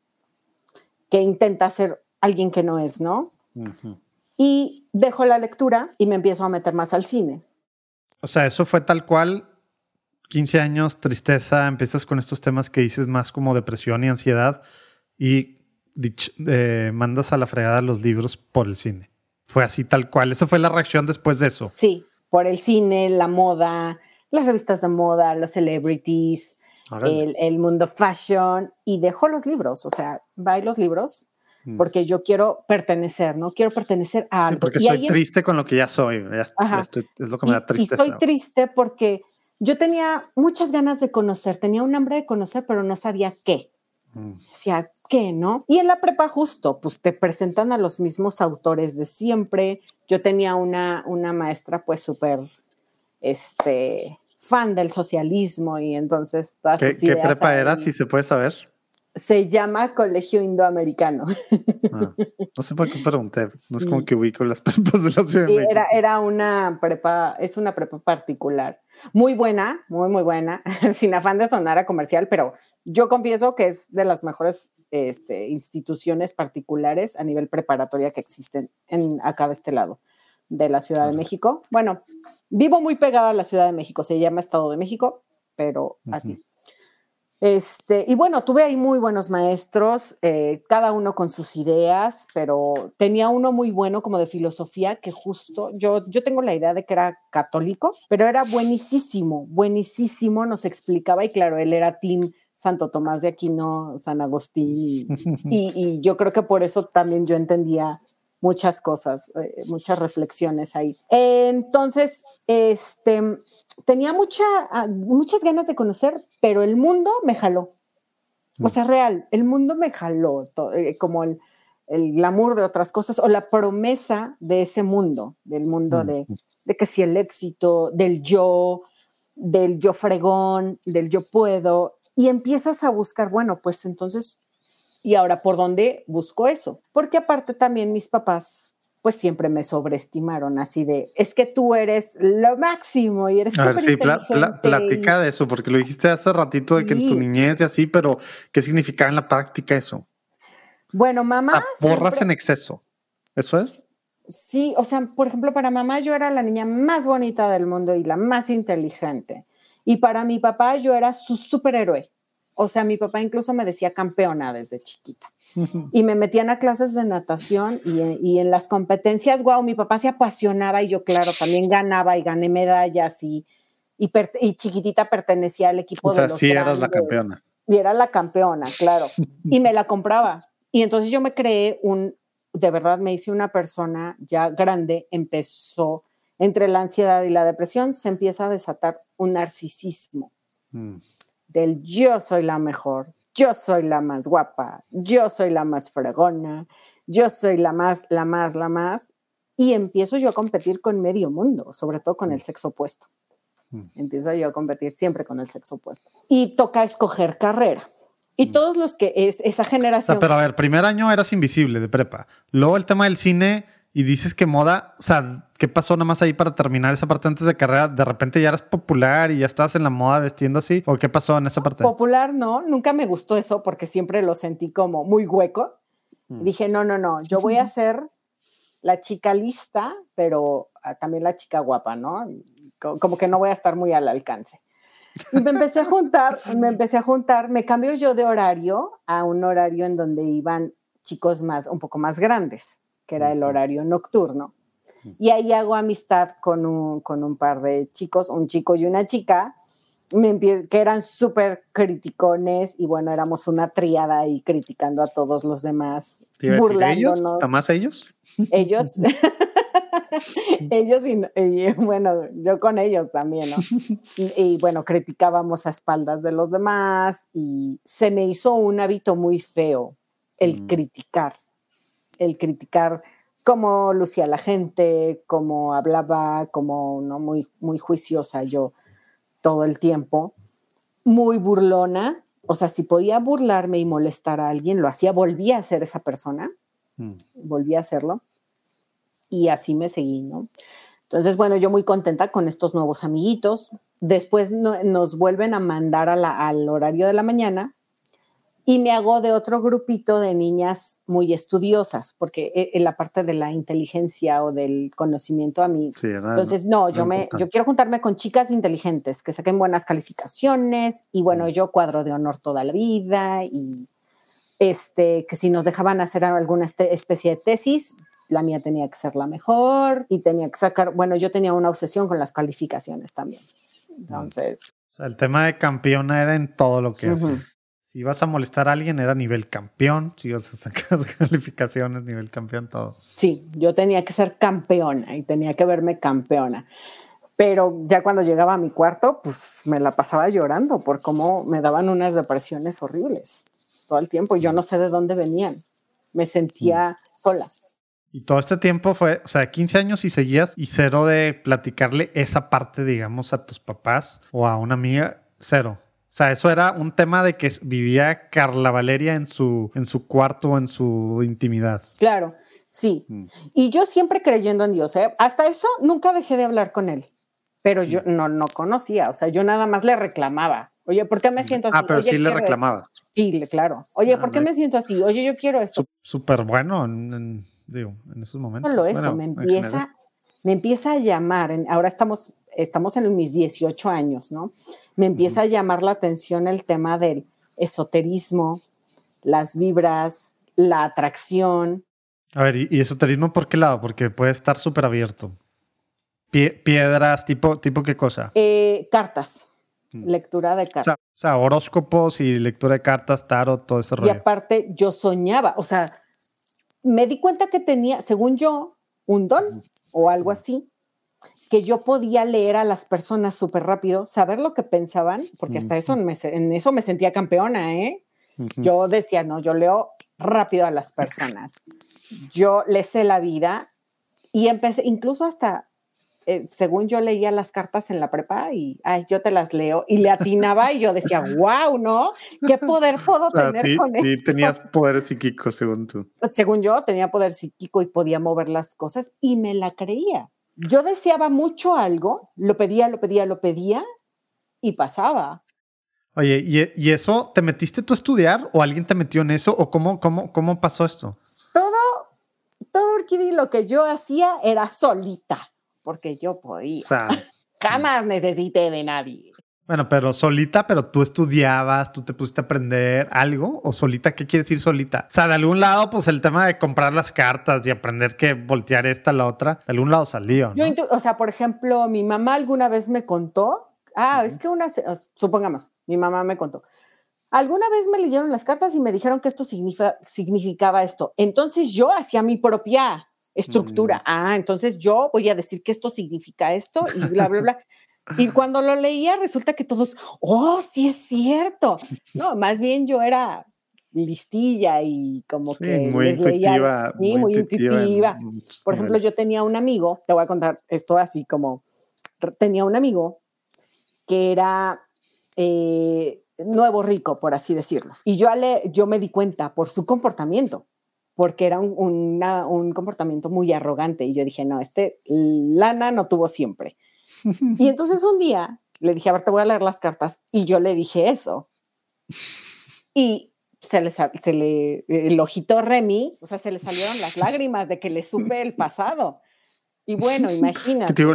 que intenta ser alguien que no es, ¿no? Y dejo la lectura y me empiezo a meter más al cine. O sea, eso fue tal cual. 15 años, tristeza, empiezas con estos temas que dices más como depresión y ansiedad y eh, mandas a la fregada los libros por el cine. Fue así tal cual. Esa fue la reacción después de eso. Sí, por el cine, la moda, las revistas de moda, los celebrities, el, el mundo fashion y dejo los libros, o sea, va y los libros. Porque yo quiero pertenecer, ¿no? Quiero pertenecer a Sí, algo. porque y soy triste con lo que ya soy. Ya, ya estoy- es lo que me da y- y tristeza. estoy triste porque yo tenía muchas ganas de conocer, tenía un hambre de conocer, pero no sabía qué. Mm. Decía, ¿qué, no? Y en la prepa justo, pues te presentan a los mismos autores de siempre. Yo tenía una, una maestra pues súper, este, fan del socialismo y entonces todas ¿Qué, sus qué prepa ahí. era? Si se puede saber. Se llama Colegio Indoamericano. Ah, no sé por qué pregunté. No es Sí. como que ubico las prepas de la Ciudad de México. era, era una prepa, es una prepa particular. Muy buena, muy, muy buena, sin afán de sonar a comercial, pero yo confieso que es de las mejores este, instituciones particulares a nivel preparatoria que existen en, acá de este lado de la Ciudad de. México. Bueno, vivo muy pegada a la Ciudad de México, se llama Estado de México, pero así. Este, y bueno, tuve ahí muy buenos maestros, eh, cada uno con sus ideas, pero tenía uno muy bueno como de filosofía que justo, yo, yo tengo la idea de que era católico, pero era buenísimo, buenísimo, nos explicaba y claro, él era Team Santo Tomás de Aquino, San Agustín, y, yo creo que por eso también yo entendía muchas cosas, eh, muchas reflexiones ahí. Entonces, este, tenía mucha, ah, muchas ganas de conocer, pero el mundo me jaló. O sea, real, el mundo me jaló, eh, como el, el glamour de otras cosas o la promesa de ese mundo, del mundo de, de que si el éxito, del yo, del yo fregón, del yo puedo, y empiezas a buscar, bueno, pues entonces, ¿y ahora por dónde busco eso? Porque aparte también mis papás, pues siempre me sobreestimaron así de, es que tú eres lo máximo y eres A ver, sí, y- platica de eso, porque lo dijiste hace ratito de que en tu niñez y así, pero ¿qué significaba en la práctica eso? Bueno, mamá... Ah, siempre- en exceso. ¿Eso es? Sí, o sea, por ejemplo, para mamá yo era la niña más bonita del mundo y la más inteligente. Y para mi papá yo era su superhéroe. O sea, mi papá incluso me decía campeona desde chiquita. y me metían a clases de natación y, en las competencias, wow, mi papá se apasionaba y yo, claro, también ganaba y gané medallas y, y, chiquitita pertenecía al equipo o sea, de los sí eras la campeona. Y era la campeona, claro. y me la compraba. Y entonces yo me creé un, de verdad me hice una persona ya grande, empezó entre la ansiedad y la depresión, se empieza a desatar un narcisismo mm. Del yo soy la mejor, yo soy la más guapa, yo soy la más fregona, yo soy la más, la más, la más, y empiezo yo a competir con medio mundo, sobre todo con el sexo opuesto. Mm. Empiezo yo a competir siempre con el sexo opuesto. Y toca escoger carrera. Y mm. todos los que es esa generación. pero a ver, primer año eras invisible de prepa. Luego el tema del cine y dices que moda, o sea, ¿qué pasó nada más ahí para terminar esa parte antes de carrera? ¿De repente ya eras popular y ya estabas en la moda vestiendo así? ¿O qué pasó en esa parte? Popular no, nunca me gustó eso porque siempre lo sentí como muy hueco. Mm. Dije, no, no, no, yo voy a ser la chica lista, pero ah, también la chica guapa, ¿no? Como que no voy a estar muy al alcance. Y me empecé a juntar, me empecé a juntar, me cambio yo de horario a un horario en donde iban chicos más, un poco más grandes que era el horario nocturno. Y ahí hago amistad con un, con un par de chicos, un chico y una chica, me que eran súper criticones y bueno, éramos una triada ahí criticando a todos los demás, burlándonos. ¿A más ellos? Ellos. ellos y, bueno, yo con ellos también, ¿no? Y, bueno, criticábamos a espaldas de los demás y se me hizo un hábito muy feo el mm. criticar el criticar cómo lucía la gente, cómo hablaba, como no muy, muy juiciosa yo todo el tiempo, muy burlona, o sea, si podía burlarme y molestar a alguien, lo hacía, volvía a ser esa persona, mm. volvía a hacerlo, y así me seguí, ¿no? Entonces, bueno, yo muy contenta con estos nuevos amiguitos. Después nos vuelven a mandar al horario de la mañana y me hago de otro grupito de niñas muy estudiosas, porque e, en la parte de la inteligencia o del conocimiento a mí. Entonces, no, yo, me, yo quiero juntarme con chicas inteligentes que saquen buenas calificaciones y bueno, mm. yo cuadro de honor toda la vida y este, que si nos dejaban hacer alguna este, especie de tesis, la mía tenía que ser la mejor y tenía que sacar, bueno, yo tenía una obsesión con las calificaciones también. Entonces... el tema de campeona era en todo lo que si vas a molestar a alguien era nivel campeón, si vas a sacar calificaciones nivel campeón, todo. Sí, yo tenía que ser campeona y tenía que verme campeona. Pero ya cuando llegaba a mi cuarto, pues me la pasaba llorando por cómo me daban unas depresiones horribles todo el tiempo. Yo no sé de dónde venían. Me sentía mm. sola. Y todo este tiempo fue, o sea, 15 años y seguías y cero de platicarle esa parte, digamos, a tus papás o a una amiga, cero. O sea, eso era un tema de que vivía Carla Valeria en su, en su cuarto, en su intimidad. Claro, sí. Mm. Y yo siempre creyendo en Dios, ¿eh? hasta eso nunca dejé de hablar con él, pero yo mm. no, no conocía, o sea, yo nada más le reclamaba. Oye, ¿por qué me siento así? Ah, pero sí le reclamabas. Sí, claro. Oye, ¿por qué me siento así? Oye, yo quiero esto. Súper bueno en, digo, en esos momentos. Solo eso, me empieza, me empieza a llamar. ahora estamos, estamos en mis 18 años, ¿no? Me empieza a llamar la atención el tema del esoterismo, las vibras, la atracción. A ver, ¿y, esoterismo por qué lado? Porque puede estar súper abierto. piedras, tipo, tipo qué cosa? Eh, cartas, mm. lectura de cartas. O sea, horóscopos y lectura de cartas, tarot, todo ese rollo. Y aparte, yo soñaba, o sea, me di cuenta que tenía, según yo, un don o algo así, que yo podía leer a las personas súper rápido, saber lo que pensaban, porque hasta eso en eso me sentía campeona, ¿eh? Yo decía, no, yo leo rápido a las personas. Yo le sé la vida y empecé, incluso hasta, eh, según yo leía las cartas en la prepa y, ay, yo te las leo y le atinaba y yo decía, wow, ¿no? ¿Qué poder puedo tener con eso? Sí, tenías poder psíquico, según tú. Según yo, tenía poder psíquico y podía mover las cosas y me la creía yo deseaba mucho algo, lo pedía, lo pedía, lo pedía y pasaba. Oye, ¿y, eso te metiste tú a estudiar o alguien te metió en eso o cómo, cómo, cómo pasó esto? Todo, todo Urquidi, lo que yo hacía era solita, porque yo podía. O sea, Jamás necesité de nadie. Bueno, pero solita, pero tú estudiabas, tú te pusiste a aprender algo, o solita, ¿qué quiere decir solita? O sea, de algún lado, pues el tema de comprar las cartas y aprender que voltear esta a la otra, de algún lado salió. Yo, o sea, por ejemplo, mi mamá alguna vez me contó, ah, es que una, supongamos, mi mamá me contó, alguna vez me leyeron las cartas y me dijeron que esto significaba esto. Entonces yo hacía mi propia estructura. Mm. Ah, entonces yo voy a decir que esto significa esto y bla, bla, bla. Y cuando lo leía, resulta que todos, oh, sí es cierto. No, más bien yo era listilla y como que muy intuitiva, muy, intuitiva. Por ejemplo, yo tenía un amigo, te voy a contar esto así como, tenía un amigo que era eh, nuevo rico, por así decirlo. Y yo, le, yo me di cuenta por su comportamiento, porque era un, un comportamiento muy arrogante. Y yo dije, no, este lana no tuvo siempre. Y entonces un día le dije, a ver, te voy a leer las cartas. Y yo le dije eso. Y se le, se le, el ojito Remy, o sea, se le salieron las lágrimas de que le supe el pasado. Y bueno, imagínate. te digo,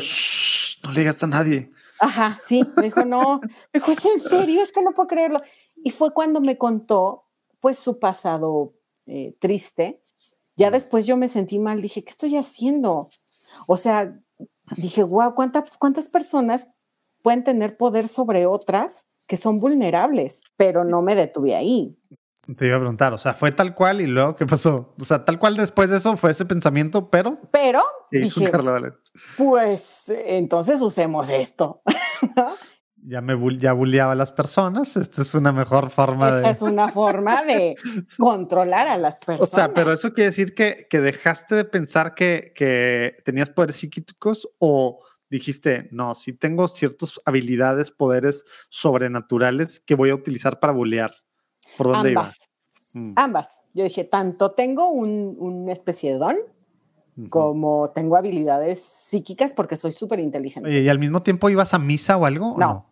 no le digas a nadie. Ajá, sí, me dijo, no, me dijo, ¿es en serio? Es que no puedo creerlo. Y fue cuando me contó, pues, su pasado eh, triste. Ya después yo me sentí mal, dije, ¿qué estoy haciendo? O sea, dije, wow, ¿cuántas, cuántas personas pueden tener poder sobre otras que son vulnerables? Pero no me detuve ahí. Te iba a preguntar, o sea, fue tal cual y luego, ¿qué pasó? O sea, tal cual después de eso fue ese pensamiento, pero... Pero, dije, pues entonces usemos esto. ya me ya bulleaba a las personas, esta es una mejor forma de... Esta es una forma de controlar a las personas. O sea, pero eso quiere decir que, que dejaste de pensar que, que tenías poderes psíquicos o dijiste, no, sí tengo ciertas habilidades, poderes sobrenaturales que voy a utilizar para bullear. ¿Por dónde Ambas. Mm. Ambas. Yo dije, tanto tengo un, una especie de don como tengo habilidades psíquicas porque soy súper inteligente. ¿y al mismo tiempo ibas a misa o algo? No.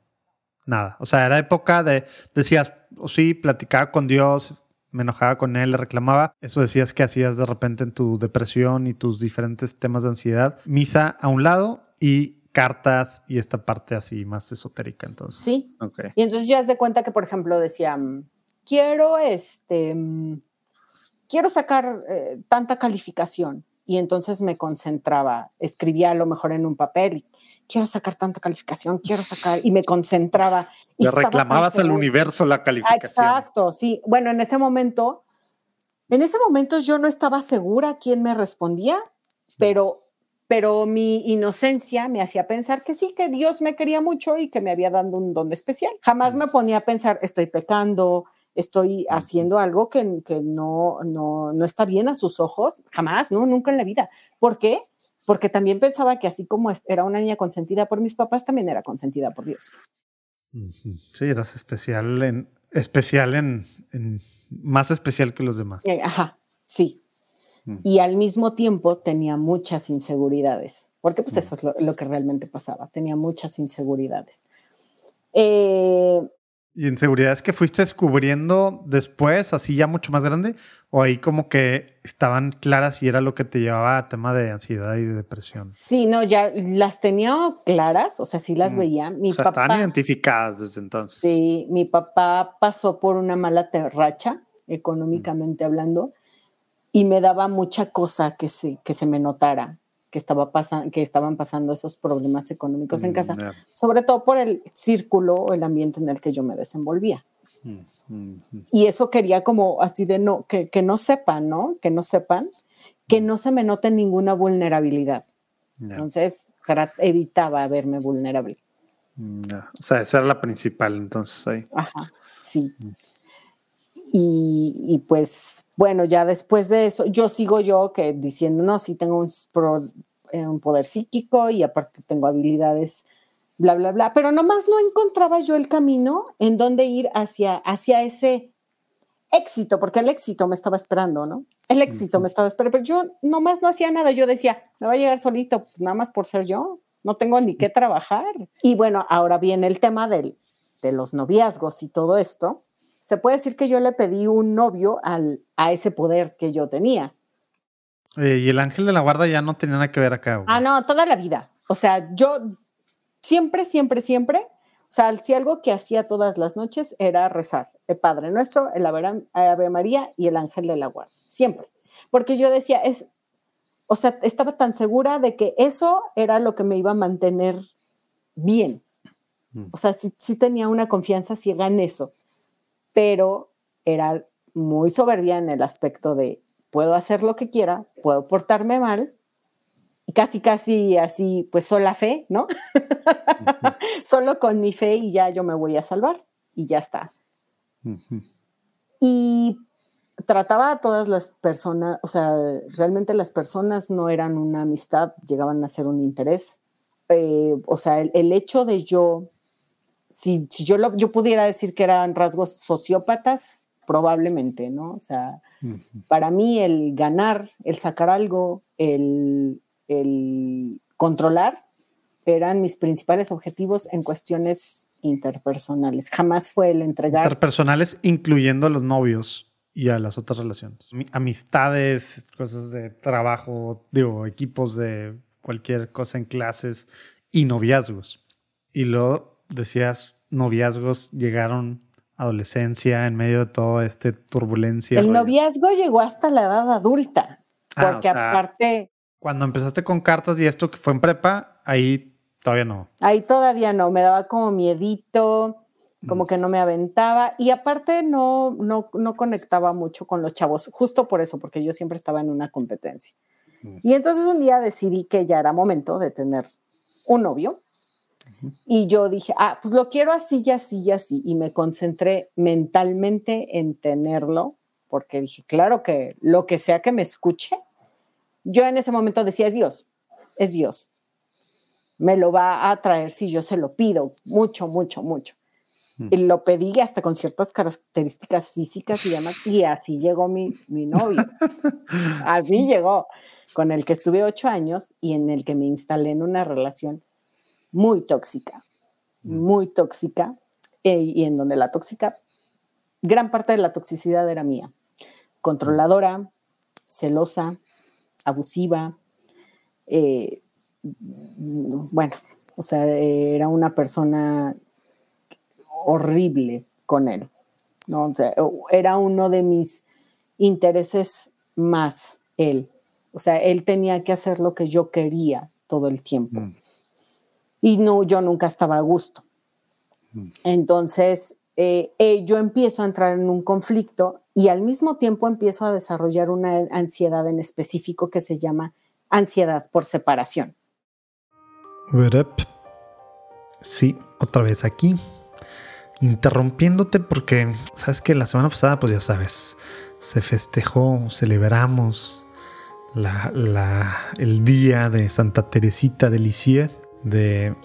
Nada. O sea, era época de, decías, o sí, platicaba con Dios, me enojaba con él, le reclamaba. Eso decías que hacías de repente en tu depresión y tus diferentes temas de ansiedad. Misa a un lado y cartas y esta parte así más esotérica, entonces. Sí. Okay. Y entonces ya de cuenta que, por ejemplo, decía, mm, quiero este, mm, quiero sacar eh, tanta calificación y entonces me concentraba, escribía a lo mejor en un papel, quiero sacar tanta calificación, quiero sacar, y me concentraba. Y Le reclamabas al universo la calificación. Exacto, sí. Bueno, en ese momento, en ese momento yo no estaba segura quién me respondía, pero pero mi inocencia me hacía pensar que sí, que Dios me quería mucho y que me había dado un don especial. Jamás me ponía a pensar, estoy pecando, estoy haciendo algo que, que no, no, no, está bien a sus ojos, jamás, ¿no? Nunca en la vida. ¿Por qué? Porque también pensaba que así como era una niña consentida por mis papás, también era consentida por Dios. Sí, eras especial en, especial en, en más especial que los demás. Eh, ajá, sí. Mm. Y al mismo tiempo tenía muchas inseguridades, porque pues mm. eso es lo, lo, que realmente pasaba, tenía muchas inseguridades. Eh, ¿Y inseguridades que fuiste descubriendo después, así ya mucho más grande? ¿O ahí como que estaban claras y era lo que te llevaba a tema de ansiedad y de depresión? Sí, no, ya las tenía claras, o sea, sí las mm. veía. Mi o sea, estaban identificadas desde entonces. Sí, mi papá pasó por una mala racha, económicamente mm. hablando, y me daba mucha cosa que se, que se me notara que, estaba que estaban pasando esos problemas económicos en mm, casa, sobre todo por el círculo o el ambiente en el que yo me desenvolvía. Mm, mm, y eso quería como así de no, que, que, no sepan, ¿no? Que no sepan, que no se me note ninguna vulnerabilidad. Entonces, evitaba verme vulnerable. O sea, esa era la principal entonces ahí. Ajá, sí. Y, y, pues bueno, ya después de eso, yo sigo yo que diciendo, no, sí tengo un, eh, un poder psíquico y aparte tengo habilidades, bla, bla, bla, pero nomás no encontraba yo el camino en donde ir hacia, hacia ese éxito, porque el éxito me estaba esperando, ¿no? El éxito me estaba esperando, pero yo nomás no hacía nada, yo decía, me va a llegar solito, nada más por ser yo, no tengo ni qué trabajar. Y bueno, ahora viene el tema del, de los noviazgos y todo esto se puede decir que yo le pedí un novio al, a ese poder que yo tenía. y el ángel de la guarda ya no tenía nada que ver acá. Ah, no, toda la vida. O sea, yo siempre, siempre, siempre, o sea, si algo que hacía todas las noches era rezar el Padre Nuestro, el Ave María y el Ángel de la Guardia, siempre. Porque yo decía, es, o sea, estaba tan segura de que eso era lo que me iba a mantener bien. Mm. O sea, sí, sí tenía una confianza ciega en eso, pero era muy soberbia en el aspecto de puedo hacer lo que quiera, puedo portarme mal, casi, casi así, pues sola fe, ¿no? Solo con mi fe y ya yo me voy a salvar y ya está. Y trataba a todas las personas, o sea, realmente las personas no eran una amistad, llegaban a ser un interés. Eh, o sea, el, hecho de yo, si, yo, lo, yo pudiera decir que eran rasgos sociópatas, probablemente, ¿no? O sea, para mí el ganar, el sacar algo, el el controlar eran mis principales objetivos en cuestiones interpersonales. Jamás fue el entregar. Interpersonales, incluyendo a los novios y a las otras relaciones. Amistades, cosas de trabajo, digo, equipos de cualquier cosa en clases y noviazgos. Y luego decías, noviazgos llegaron adolescencia en medio de toda esta turbulencia. El noviazgo llegó hasta la edad adulta, ah, porque aparte cuando empezaste con cartas y esto que fue en prepa, ahí todavía no. Ahí todavía no, me daba como miedito, como mm. que no me aventaba y aparte no, no, no conectaba mucho con los chavos, justo por eso, porque yo siempre estaba en una competencia. Mm. Y entonces un día decidí que ya era momento de tener un novio. Y yo dije, ah, pues lo quiero así y así y así. Y me concentré mentalmente en tenerlo, porque dije, claro que lo que sea que me escuche, yo en ese momento decía, es Dios, es Dios. Me lo va a traer si yo se lo pido, mucho, mucho, mucho. Mm. Y lo pedí hasta con ciertas características físicas y demás, y así llegó mi, mi novio. así llegó, con el que estuve ocho años y en el que me instalé en una relación muy tóxica, mm. muy tóxica, eh, y en donde la tóxica, gran parte de la toxicidad era mía. Controladora, celosa, abusiva. Eh, bueno, o sea, era una persona horrible con él. ¿no? era uno de mis intereses más él. O sea, él tenía que hacer lo que yo quería todo el tiempo. Mm. Y no, yo nunca estaba a gusto. Mm. Entonces, eh, eh, yo empiezo a entrar en un conflicto y al mismo tiempo empiezo a desarrollar una ansiedad en específico que se llama ansiedad por separación. Sí, otra vez aquí, interrumpiéndote porque sabes que la semana pasada, pues ya sabes, se festejó, celebramos el día de Santa Teresita de Lisieux, de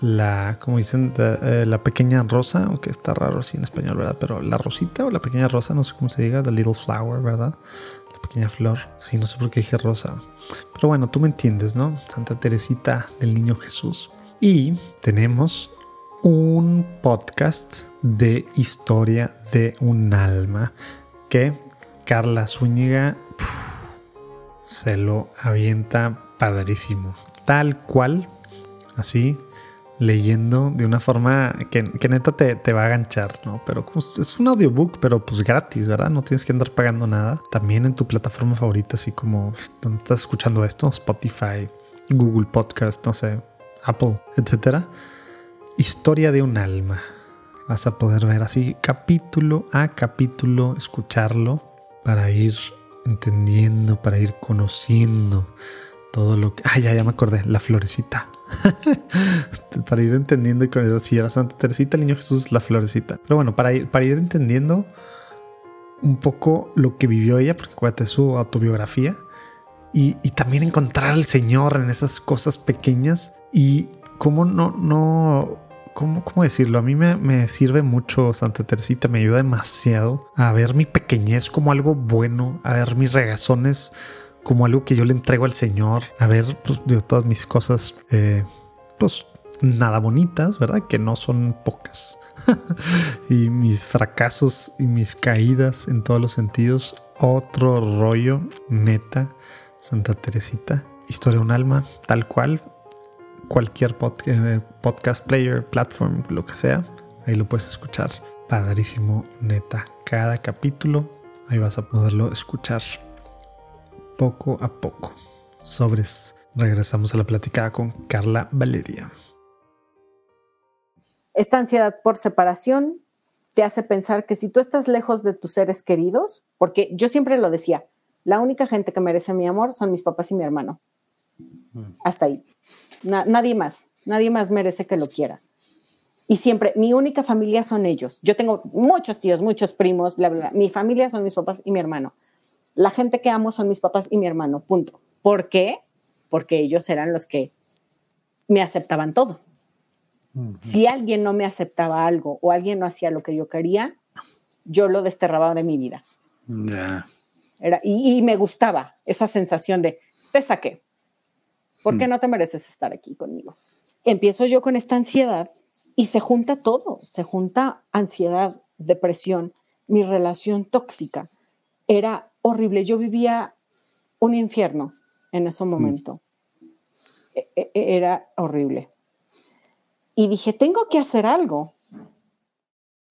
la, como dicen, eh, la pequeña rosa, aunque está raro así en español, ¿verdad? Pero la rosita o la pequeña rosa, no sé cómo se diga, the little flower, ¿verdad? La pequeña flor. Sí, no sé por qué dije rosa. Pero bueno, tú me entiendes, ¿no? Santa Teresita del Niño Jesús. Y tenemos un podcast de historia de un alma que Carla Zúñiga se lo avienta padrísimo. Tal cual, así leyendo de una forma que, neta te, va a ganchar, ¿no? Pero es un audiobook, pero pues gratis, ¿verdad? No tienes que andar pagando nada. También en tu plataforma favorita, así como donde estás escuchando esto, Spotify, Google Podcast, no sé, Apple, etcétera. Historia de un alma. Vas a poder ver así capítulo a capítulo, escucharlo para ir entendiendo, para ir conociendo todo lo que... Ah, ya, ya me acordé, la florecita. para ir entendiendo y con si era Santa Teresita, el niño Jesús, la florecita. Pero bueno, para ir, para ir entendiendo un poco lo que vivió ella, porque acuérdate su autobiografía, y, también encontrar al Señor en esas cosas pequeñas y cómo no, no, ¿Cómo, ¿cómo, decirlo? A mí me, me, sirve mucho Santa Teresita, me ayuda demasiado a ver mi pequeñez como algo bueno, a ver mis regazones como algo que yo le entrego al Señor. A ver, pues, todas mis cosas, eh, pues nada bonitas, ¿verdad? Que no son pocas. y mis fracasos y mis caídas en todos los sentidos. Otro rollo, neta, Santa Teresita. Historia de un alma, tal cual. cualquier eh, podcast player, platform, lo que sea. Ahí lo puedes escuchar. Padrísimo, neta. Cada capítulo, ahí vas a poderlo escuchar poco a poco. Sobres. Regresamos a la platicada con Carla Valeria. Esta ansiedad por separación te hace pensar que si tú estás lejos de tus seres queridos, porque yo siempre lo decía, la única gente que merece mi amor son mis papás y mi hermano. Hasta ahí. nadie más, nadie más merece que lo quiera. Y siempre, mi única familia son ellos. Yo tengo muchos tíos, muchos primos, bla, bla. Mi familia son mis papás y mi hermano. La gente que amo son mis papás y mi hermano, punto. ¿Por qué? Porque ellos eran los que me aceptaban todo. Si alguien no me aceptaba algo o alguien no hacía lo que yo quería, yo lo desterraba de mi vida. Era, y, me gustaba esa sensación de, te saqué. ¿Por qué mm. no te mereces estar aquí conmigo? Empiezo yo con esta ansiedad y se junta todo, se junta ansiedad, depresión, mi relación tóxica. Era horrible, yo vivía un infierno en ese mm. momento. E, e, e, era horrible. Y dije, tengo que hacer algo.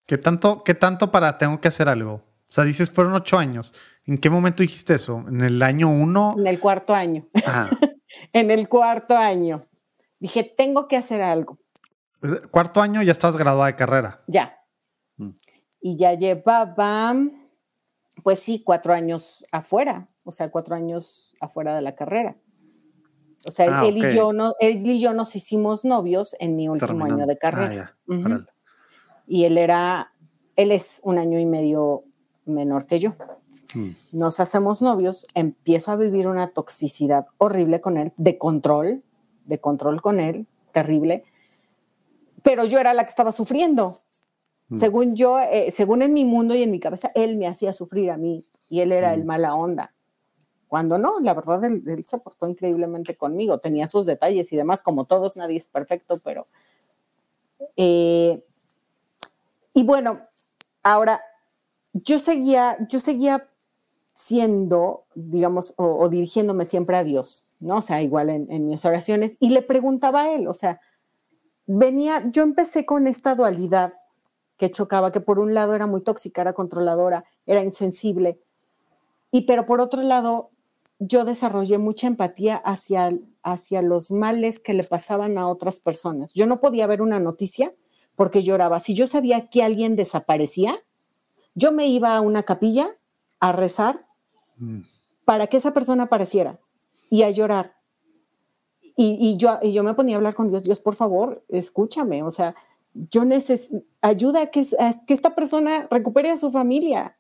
¿Qué tanto, ¿Qué tanto para tengo que hacer algo? O sea, dices, fueron ocho años. ¿En qué momento dijiste eso? ¿En el año uno? En el cuarto año. en el cuarto año. Dije, tengo que hacer algo. Pues, cuarto año ya estabas graduada de carrera. Ya. Mm. Y ya llevaba, pues sí, cuatro años afuera. O sea, cuatro años afuera de la carrera. O sea, él, ah, y yo no, él y yo nos hicimos novios en mi último año de carrera. Ah, y él era, él es un año y medio menor que yo. Mm. Nos hacemos novios, empiezo a vivir una toxicidad horrible con él, de control, de control con él, terrible. Pero yo era la que estaba sufriendo. Mm. Según yo, eh, según en mi mundo y en mi cabeza, él me hacía sufrir a mí y él era el mm. mala onda. Cuando no, la verdad, él, se portó increíblemente conmigo. Tenía sus detalles y demás, como todos, nadie es perfecto, pero... Eh, y bueno, ahora yo seguía, yo seguía siendo, digamos, o, dirigiéndome siempre a Dios, ¿no? O sea, igual en, mis oraciones, y le preguntaba a Él, o sea, venía, yo empecé con esta dualidad que chocaba, que por un lado era muy tóxica, era controladora, era insensible, y pero por otro lado, yo desarrollé mucha empatía hacia, hacia los males que le pasaban a otras personas. Yo no podía ver una noticia porque lloraba. Si yo sabía que alguien desaparecía, yo me iba a una capilla a rezar mm. para que esa persona apareciera y a llorar. Y, yo, y yo me ponía a hablar con Dios, Dios, por favor, escúchame, o sea, yo necesito, ayuda a que, que esta persona recupere a su familia.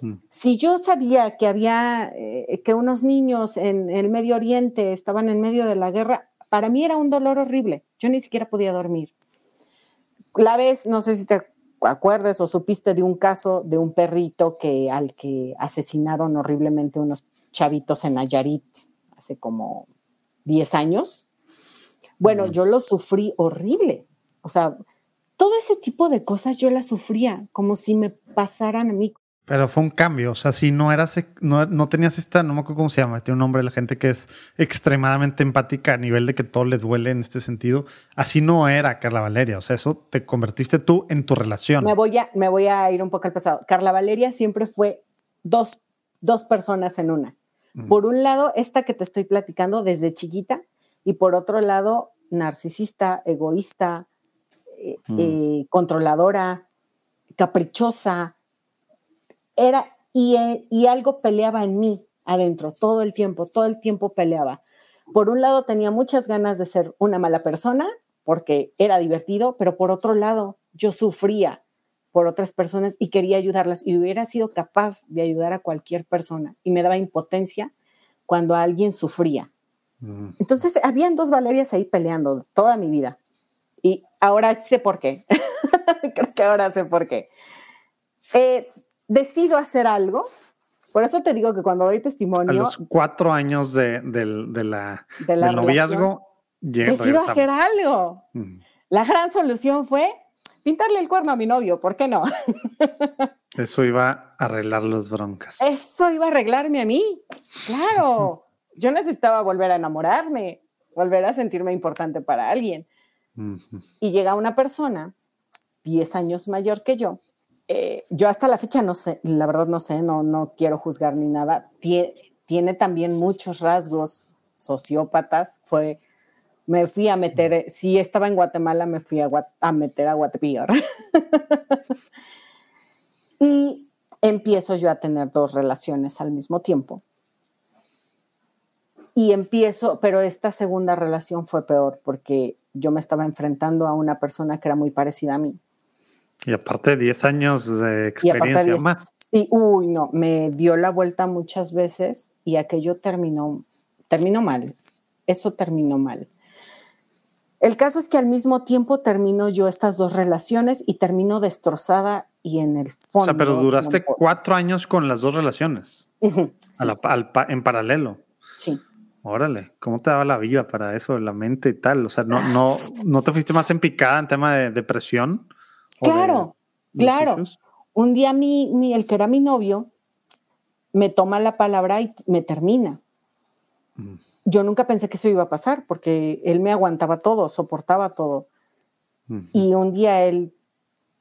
Mm. Si yo sabía que había, eh, que unos niños en el Medio Oriente estaban en medio de la guerra, para mí era un dolor horrible. Yo ni siquiera podía dormir. La vez, no sé si te acuerdes o supiste de un caso de un perrito que al que asesinaron horriblemente unos chavitos en Nayarit hace como 10 años. Bueno, yo lo sufrí horrible. O sea, todo ese tipo de cosas yo las sufría como si me pasaran a mí pero fue un cambio, o sea, si no eras, no, no tenías esta, no me acuerdo cómo se llama, tiene un nombre la gente que es extremadamente empática a nivel de que todo le duele en este sentido. Así no era Carla Valeria, o sea, eso te convertiste tú en tu relación. Me voy a, me voy a ir un poco al pasado. Carla Valeria siempre fue dos, dos personas en una. Por un lado, esta que te estoy platicando desde chiquita, y por otro lado, narcisista, egoísta, eh, eh, controladora, caprichosa, era, y, y algo peleaba en mí adentro, todo el tiempo, todo el tiempo peleaba. Por un lado tenía muchas ganas de ser una mala persona, porque era divertido, pero por otro lado yo sufría por otras personas y quería ayudarlas y hubiera sido capaz de ayudar a cualquier persona y me daba impotencia cuando alguien sufría. Mm. Entonces, habían dos Valerias ahí peleando toda mi vida. Y ahora sé por qué. Creo que ahora sé por qué. Eh, decido hacer algo. Por eso te digo que cuando doy testimonio. A los cuatro años de, la, del noviazgo, decido hacer algo. La gran solución fue pintarle el cuerno a mi novio, ¿por qué no? Eso iba a arreglar los broncas. Eso iba a arreglarme a mí. Claro. Yo necesitaba volver a enamorarme. volver a sentirme importante para alguien. Y llega una persona 10 años mayor que yo. Eh, yo hasta la fecha no sé, la verdad no sé, no, no quiero juzgar ni nada. tiene también muchos rasgos sociópatas. Fue, me fui a meter, si estaba en Guatemala, me fui a, a meter a Guatepeor. y empiezo yo a tener dos relaciones al mismo tiempo. Y empiezo, pero esta segunda relación fue peor porque yo me estaba enfrentando a una persona que era muy parecida a mí. Y aparte 10 años de experiencia más. Sí, uy, no, me dio la vuelta muchas veces y aquello terminó, terminó mal. Eso terminó mal. El caso es que al mismo tiempo termino yo estas dos relaciones y termino destrozada y en el fondo. O sea, pero duraste cuatro años con las dos relaciones. en paralelo. Sí. Órale, ¿cómo te daba la vida para eso, la mente y tal? O sea, ¿no, no, no te fuiste más en picada en tema de depresión? Claro, claro. Un día mi, el que era mi novio me toma la palabra y me termina. Mm. Yo nunca pensé que eso iba a pasar porque él me aguantaba todo, soportaba todo. Y un día él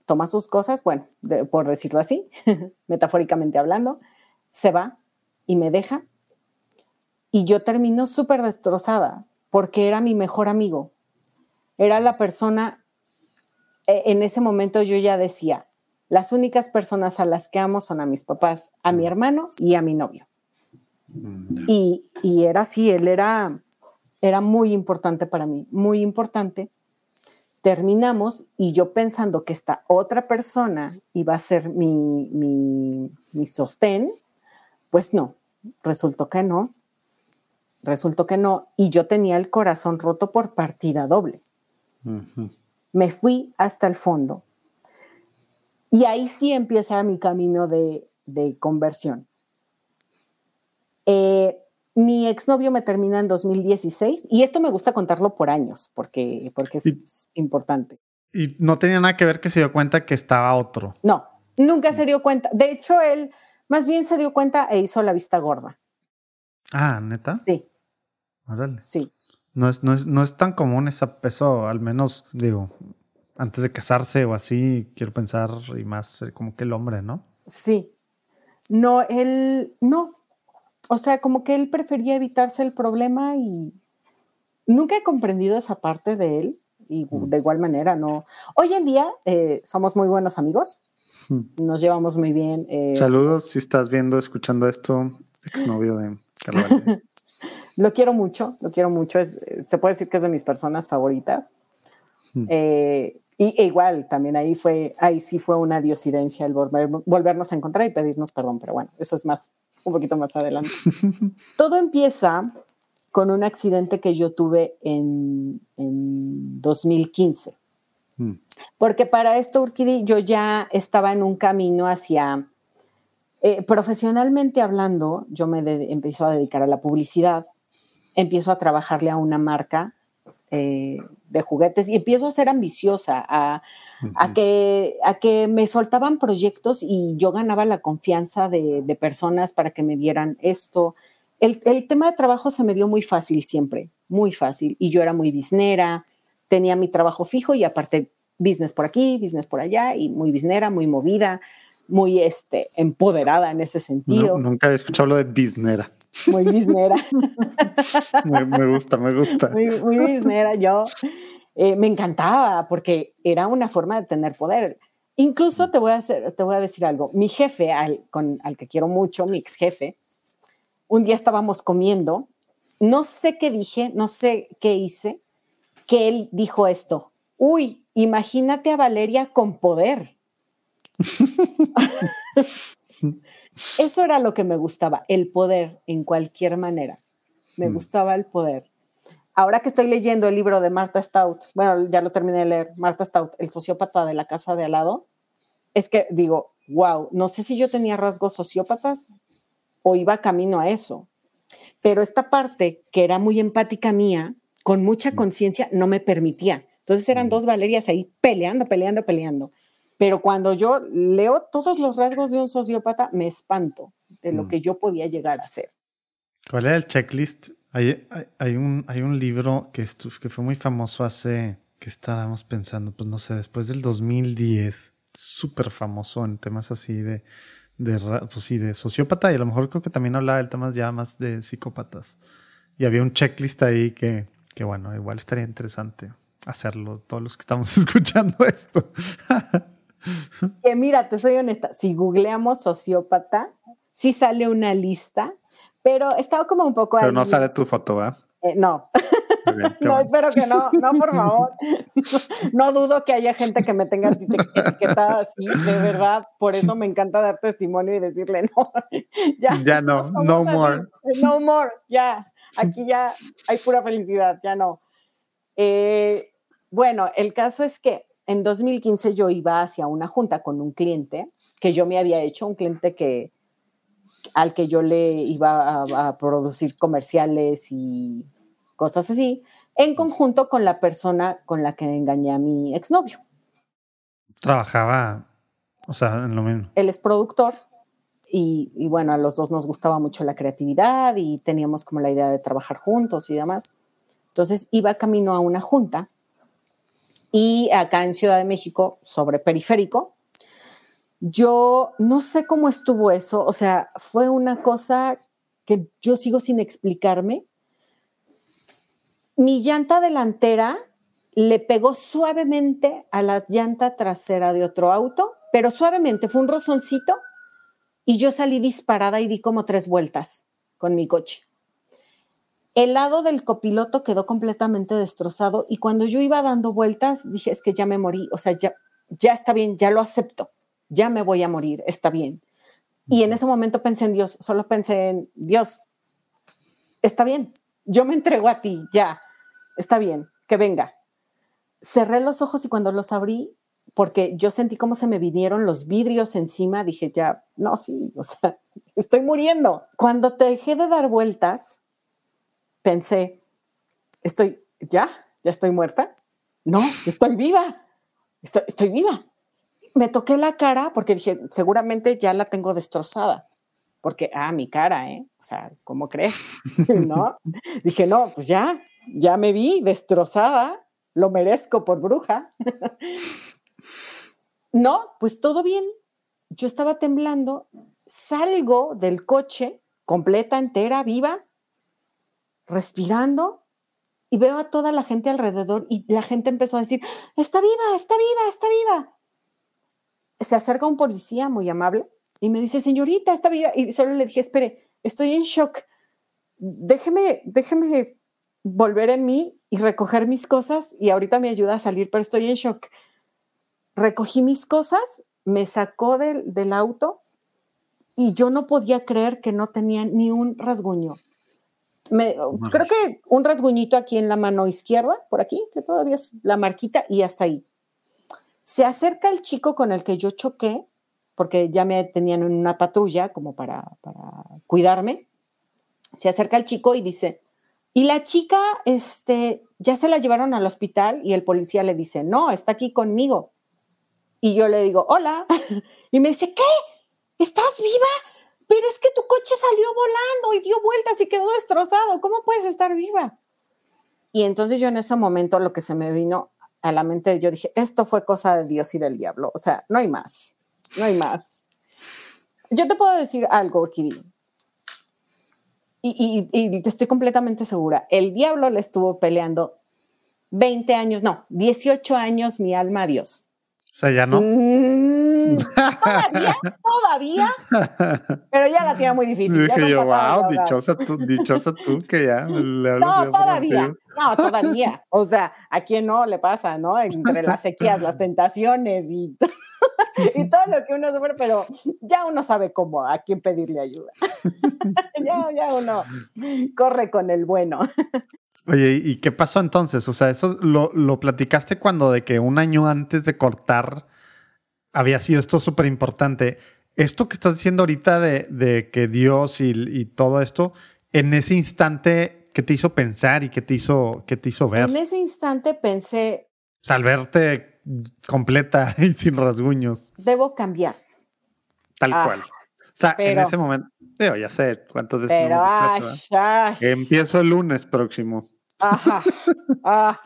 toma sus cosas, bueno, por decirlo así, metafóricamente hablando, se va y me deja y yo termino súper destrozada porque era mi mejor amigo. Era la persona, e, en ese momento yo ya decía, las únicas personas a las que amo son a mis papás, a mi hermano y a mi novio. Mm, y, y era así, él era, era muy importante para mí, muy importante. Terminamos y yo pensando que esta otra persona iba a ser mi, mi, mi sostén, pues no, resultó que no resultó que no, y yo tenía el corazón roto por partida doble. Me fui hasta el fondo. Y ahí sí empieza mi camino de, conversión. Eh, mi exnovio me termina en 2016 y esto me gusta contarlo por años porque, porque es importante. ¿Y no tenía nada que ver que se dio cuenta que estaba otro? No, nunca se dio cuenta. De hecho, él más bien se dio cuenta e hizo la vista gorda. Ah, neta. Sí. Sí. No es, no, es, no es tan común esa, eso, al menos, digo, antes de casarse o así, quiero pensar, y más como que el hombre, ¿no? Sí. No, él, no. O sea, como que él prefería evitarse el problema y nunca he comprendido esa parte de él y de igual manera, no. Hoy en día eh, somos muy buenos amigos, nos llevamos muy bien. Eh, Saludos si estás viendo, escuchando esto, exnovio de Carlos. Lo quiero mucho, lo quiero mucho. se puede decir que es de mis personas favoritas. Hmm. Eh, y e igual, también ahí fue, ahí sí fue una diosidencia el volvernos a encontrar y pedirnos perdón, pero bueno, eso es más, un poquito más adelante. Todo empieza con un accidente que yo tuve en, en 2015. Hmm. Porque para esto, Urquidi, yo ya estaba en un camino hacia, eh, profesionalmente hablando, yo me empiezo a dedicar a la publicidad empiezo a trabajarle a una marca eh, de juguetes y empiezo a ser ambiciosa, a, que, a que me soltaban proyectos y yo ganaba la confianza de, personas para que me dieran esto. El, tema de trabajo se me dio muy fácil siempre, muy fácil. Y yo era muy biznera, tenía mi trabajo fijo y aparte business por aquí, business por allá y muy biznera, muy movida, muy este, empoderada en ese sentido. nunca había escuchado lo de biznera muy biznera. me, gusta, me gusta. Muy, muy biznera, yo. Eh, me encantaba porque era una forma de tener poder. Incluso te voy a, hacer, te voy a decir algo. Mi jefe, al, con, al que quiero mucho, mi ex jefe, un día estábamos comiendo, no sé qué dije, no sé qué hice, que él dijo esto. Uy, imagínate a Valeria con poder. Eso era lo que me gustaba, el poder en cualquier manera. Me mm. gustaba el poder. Ahora que estoy leyendo el libro de Martha Stout, bueno, ya lo terminé de leer, Martha Stout, el sociópata de la casa de al lado, es que digo, wow, no sé si yo tenía rasgos sociópatas o iba camino a eso, pero esta parte que era muy empática mía, con mucha mm. conciencia, no me permitía. Entonces eran mm. dos Valerias ahí peleando, peleando, peleando. Pero cuando yo leo todos los rasgos de un sociópata, me espanto de lo mm. que yo podía llegar a ser. ¿Cuál era el checklist Hay, hay, un, hay un libro que, que fue muy famoso hace, que estábamos pensando, pues no sé, después del 2010, súper famoso en temas así de, de, pues sí, de sociópata y a lo mejor creo que también hablaba de temas ya más de psicópatas. Y había un checklist ahí que, que bueno, igual estaría interesante hacerlo, todos los que estamos escuchando esto. Que mira, te soy honesta, si googleamos sociópata, sí sale una lista, pero estaba como un poco... Pero no sale tu foto, ¿va? Eh, no. no, espero que no, no, por favor. No dudo que haya gente que me tenga etiquetada así, de verdad. Por eso me encanta dar testimonio y decirle, no, ya. Ya no, no more. No more, ya. Aquí ya hay pura felicidad, ya no. Eh, bueno, el caso es que en 2015 yo iba hacia una junta con un cliente que yo me había hecho, un cliente que al que yo le iba a, producir comerciales y cosas así, en conjunto con la persona con la que engañé a mi exnovio. Trabajaba, o sea, en lo mismo. Él es productor y, y, bueno, a los dos nos gustaba mucho la creatividad y teníamos como la idea de trabajar juntos y demás. Entonces iba camino a una junta y acá en Ciudad de México, sobre periférico, yo no sé cómo estuvo eso, o sea, fue una cosa que yo sigo sin explicarme. Mi llanta delantera le pegó suavemente a la llanta trasera de otro auto, pero suavemente, fue un rozoncito y yo salí disparada y di como tres vueltas con mi coche. El lado del copiloto quedó completamente destrozado y cuando yo iba dando vueltas dije, es que ya me morí, o sea, ya, ya está bien, ya lo acepto, ya me voy a morir, está bien. Y en ese momento pensé en Dios, solo pensé en Dios, está bien, yo me entrego a ti, ya, está bien, que venga. Cerré los ojos y cuando los abrí, porque yo sentí como se me vinieron los vidrios encima, dije, ya, no, sí, o sea, estoy muriendo. Cuando te dejé de dar vueltas, pensé, estoy, ya, ya estoy muerta. No, estoy viva, estoy, estoy viva. Me toqué la cara porque dije, seguramente ya la tengo destrozada. Porque, ah, mi cara, ¿eh? O sea, ¿cómo crees? ¿No? Dije, no, pues ya, ya me vi destrozada, lo merezco por bruja. no, pues todo bien. Yo estaba temblando, salgo del coche completa, entera, viva, respirando y veo a toda la gente alrededor y la gente empezó a decir, está viva, está viva, está viva. Se acerca un policía muy amable y me dice, señorita, está viva. Y solo le dije, espere, estoy en shock. Déjeme, déjeme volver en mí y recoger mis cosas y ahorita me ayuda a salir, pero estoy en shock. Recogí mis cosas, me sacó del, del auto y yo no podía creer que no tenía ni un rasguño creo que un rasguñito aquí en la mano izquierda, por aquí, que todavía es la marquita y hasta ahí. Se acerca el chico con el que yo choqué, porque ya me tenían en una patrulla como para, para cuidarme. Se acerca el chico y dice, y la chica, este, ya se la llevaron al hospital y el policía le dice, no, está aquí conmigo. Y yo le digo, hola. Y me dice, ¿qué? ¿Estás viva? Pero es que tu coche salió volando y dio vueltas y quedó destrozado, ¿cómo puedes estar viva? Y entonces yo en ese momento lo que se me vino a la mente, yo dije, esto fue cosa de Dios y del diablo, o sea, no hay más, no hay más. Yo te puedo decir algo, Kiri, y, y, y estoy completamente segura, el diablo le estuvo peleando 20 años, no, 18 años mi alma a Dios. O sea, ya no. Mm, todavía, todavía, pero ya la tiene muy difícil. Dije yo, wow, dichosa tú, dichosa tú que ya le No, todavía, no, todavía. O sea, a quién no le pasa, ¿no? Entre las sequías, las tentaciones y, y todo lo que uno sufre, pero ya uno sabe cómo, a quién pedirle ayuda. ya, ya uno corre con el bueno. Oye, ¿y qué pasó entonces? O sea, eso lo, lo platicaste cuando de que un año antes de cortar había sido esto súper importante. Esto que estás diciendo ahorita de, de que Dios y, y, todo esto, en ese instante, ¿qué te hizo pensar y qué te hizo, qué te hizo ver? En ese instante pensé... O sea, al verte completa y sin rasguños. Debo cambiar. Tal ah. cual. O sea, en ese momento, digo, ya sé cuántas veces Pero, no ay, ay, Empiezo el lunes próximo. Ajá, ah.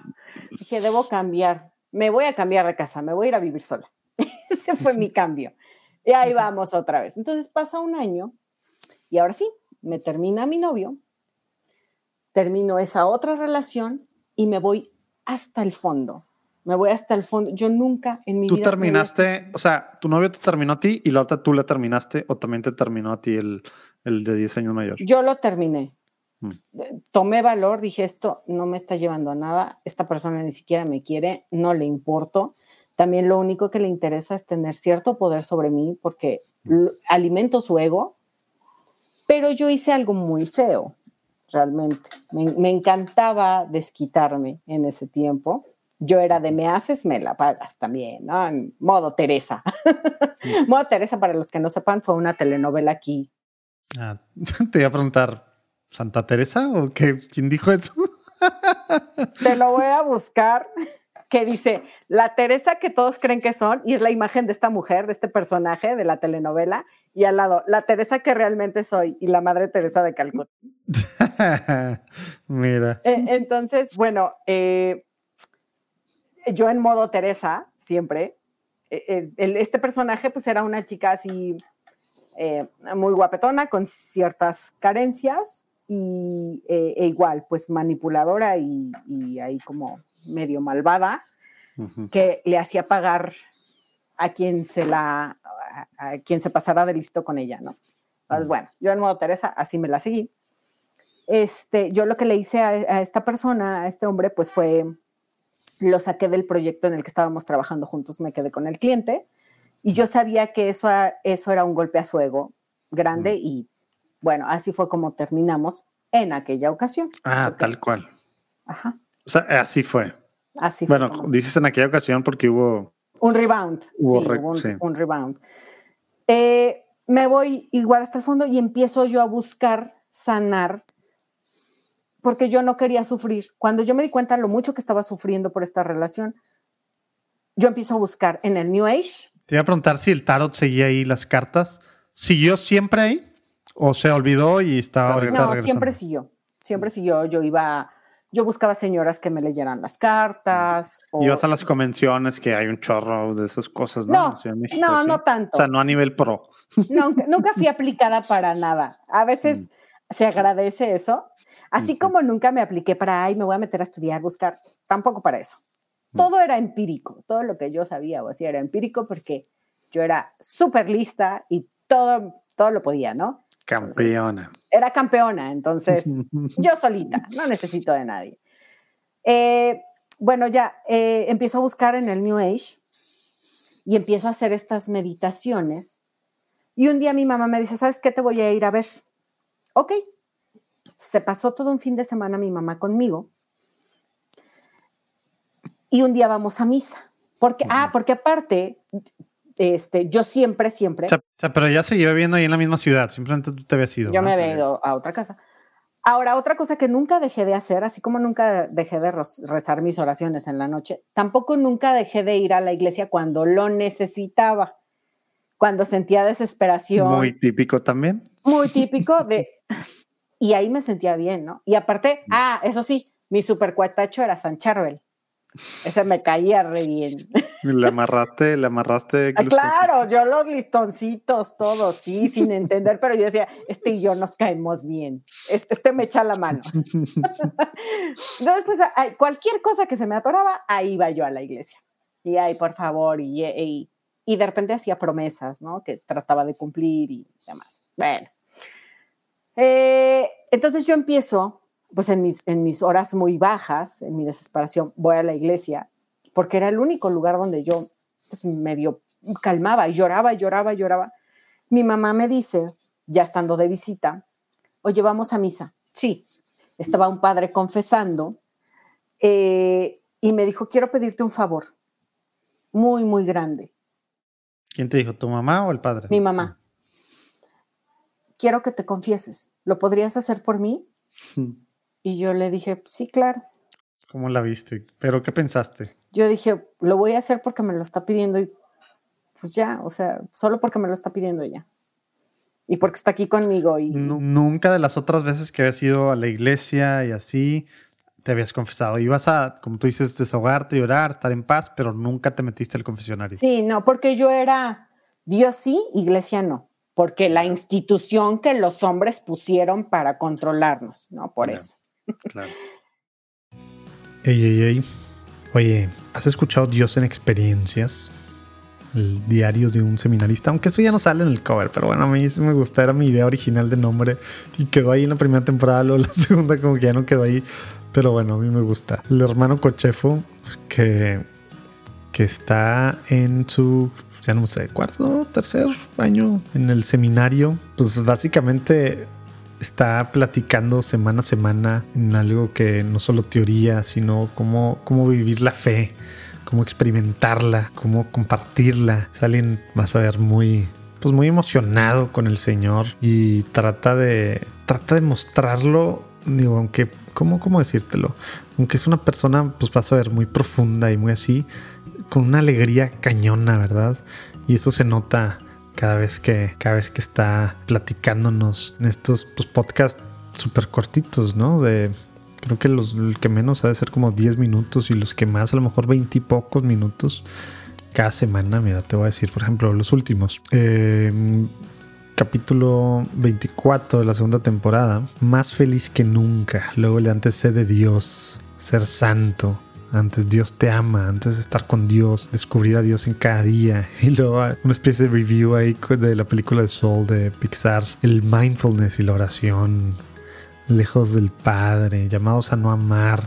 Dije, debo cambiar. Me voy a cambiar de casa, me voy a ir a vivir sola. Ese fue mi cambio. Y ahí vamos otra vez. Entonces pasa un año y ahora sí, me termina mi novio, termino esa otra relación y me voy hasta el fondo. Me voy hasta el fondo. Yo nunca en mi Tú vida. había terminaste, o sea, tu novio te terminó a ti y la otra tú la terminaste o también te terminó a ti el, el de 10 años mayor. Yo lo terminé. Mm. Eh, Tomé valor, dije, esto no me está llevando a nada, esta persona ni siquiera me quiere, no le importo. También lo único que le interesa es tener cierto poder sobre mí porque l- alimento su ego, pero yo hice algo muy feo, realmente. Me, me encantaba desquitarme en ese tiempo. Yo era de me haces, me la pagas también, ¿no? En modo Teresa. modo Teresa, para los que no sepan, fue una telenovela aquí Ah, te iba a preguntar, ¿Santa Teresa o qué? ¿Quién dijo eso? Te lo voy a buscar, que dice, la Teresa que todos creen que son, y es la imagen de esta mujer, de este personaje de la telenovela, y al lado, la Teresa que realmente soy, y la Madre Teresa de Calcuta. Mira. Eh, Entonces, bueno, eh, yo en modo Teresa, siempre, eh, eh, el- este personaje pues era una chica así eh, muy guapetona, con ciertas carencias, y eh, e igual, pues manipuladora y, y ahí como medio malvada. Que le hacía pagar a quien se la a, a quien se pasara de listo con ella, ¿no? Entonces, Ujú. bueno, yo en modo Teresa así me la seguí. Este, yo lo que le hice a, a esta persona, a este hombre, pues fue lo saqué del proyecto en el que estábamos trabajando juntos, me quedé con el cliente y yo sabía que eso, eso era un golpe a su ego grande y bueno, así fue como terminamos en aquella ocasión. Ah, tal cual. Ajá, O sea, así fue. así fue. Bueno, dices en aquella ocasión porque hubo. Un rebound. Hubo sí, re- hubo un, sí. un rebound. Eh, me voy igual hasta el fondo y empiezo yo a buscar sanar porque yo no quería sufrir. Cuando yo me di cuenta lo mucho que estaba sufriendo por esta relación, yo empiezo a buscar en el New Age. Te iba a preguntar si el tarot seguía ahí las cartas. ¿Siguió siempre ahí? ¿O se olvidó y estaba ahorita No, regresando? siempre siguió. Siempre siguió. Yo iba, yo buscaba señoras que me leyeran las cartas. o- Ibas a las convenciones que hay un chorro de esas cosas, ¿no? No, En de México, no, sí. no tanto. O sea, no a nivel pro. Nunca, nunca fui aplicada para nada. A veces Mm. se agradece eso. Así Ujú. como nunca me apliqué para, ay, me voy a meter a estudiar, buscar, tampoco para eso. Mm. Todo era empírico, todo lo que yo sabía o hacía era empírico porque yo era súper lista y todo, todo lo podía, ¿no? Campeona. Era campeona, entonces yo solita, no necesito de nadie. Eh, bueno, ya eh, empiezo a buscar en el New Age y empiezo a hacer estas meditaciones. Y un día mi mamá me dice, ¿sabes qué? Te voy a ir a ver. Ok. Se pasó todo un fin de semana mi mamá conmigo. Y un día vamos a misa. Porque, ah, Ujú. porque aparte, este, yo siempre, siempre, O sea, pero ya se lleva viviendo ahí en la misma ciudad. Simplemente tú te habías ido. yo ¿no? me había ido a otra casa. Ahora, otra cosa que nunca dejé de hacer, así como nunca dejé de rezar mis oraciones en la noche, tampoco nunca dejé de ir a la iglesia cuando lo necesitaba, cuando sentía desesperación, Muy muy, típico también. típico de... Y ahí me sentía bien, ¿no? Y aparte, ah, eso sí, mi super cuatacho era San Charbel. Ese me caía re bien. Le amarraste, le amarraste. Ah, claro, yo los listoncitos, todos, sí, sin entender, pero yo decía, este y yo nos caemos bien, este, este me echa la mano. Entonces, pues, cualquier cosa que se me atoraba, ahí iba yo a la iglesia. Y ay, por favor, y, y, y de repente hacía promesas, ¿no? Que trataba de cumplir y demás. Bueno. Eh, entonces yo empiezo, pues en mis, en mis horas muy bajas, en mi desesperación, voy a la iglesia, porque era el único lugar donde yo pues, medio calmaba y lloraba y lloraba y lloraba. Mi mamá me dice, ya estando de visita, oye, vamos a misa. Sí, estaba un padre confesando eh, y me dijo, quiero pedirte un favor muy, muy grande. ¿Quién te dijo? ¿Tu mamá o el padre? Mi mamá, quiero que te confieses. ¿Lo podrías hacer por mí? Y yo le dije, sí, claro. ¿Cómo la viste? ¿Pero qué pensaste? Yo dije, lo voy a hacer porque me lo está pidiendo y pues ya, o sea, solo porque me lo está pidiendo ya. y porque está aquí conmigo. Y... Nunca de las otras veces que habías ido a la iglesia y así te habías confesado. Ibas a, como tú dices, desahogarte, llorar, estar en paz, pero nunca te metiste al confesionario. Sí, no, porque yo era Dios sí, iglesia no. Porque la institución que los hombres pusieron para controlarnos, ¿no? Por eso. Claro. Ey, ey, ey. Oye, ¿has escuchado Dios en experiencias? El diario de un seminarista, aunque eso ya no sale en el cover, pero bueno, a mí sí me gusta, era mi idea original de nombre y quedó ahí en la primera temporada, luego la segunda como que ya no quedó ahí, pero bueno, a mí me gusta. El hermano Cochefo, que, que está en su, ya no sé, cuarto, tercer año en el seminario, pues básicamente está platicando semana a semana en algo que no solo teoría, sino cómo, cómo vivir la fe, cómo experimentarla, cómo compartirla. Es alguien, vas a ver, muy, pues muy emocionado con el Señor y trata de, trata de mostrarlo, digo, aunque, ¿cómo, cómo decírtelo? Aunque es una persona, pues vas a ver, muy profunda y muy así, con una alegría cañona, ¿verdad? Y eso se nota cada vez que, cada vez que está platicándonos en estos pues, podcasts súper cortitos, ¿no? De creo que los el que menos ha de ser como 10 minutos y los que más a lo mejor 20 y pocos minutos cada semana. Mira, te voy a decir, por ejemplo, los últimos. Em, capítulo 24 de la segunda temporada. Más feliz que nunca. Luego le antes sé de Dios, ser santo, antes Dios te ama, antes estar con Dios, descubrir a Dios en cada día. Y luego una especie de review ahí de la película de Soul de Pixar, el mindfulness y la oración, lejos del Padre, llamados a no amar,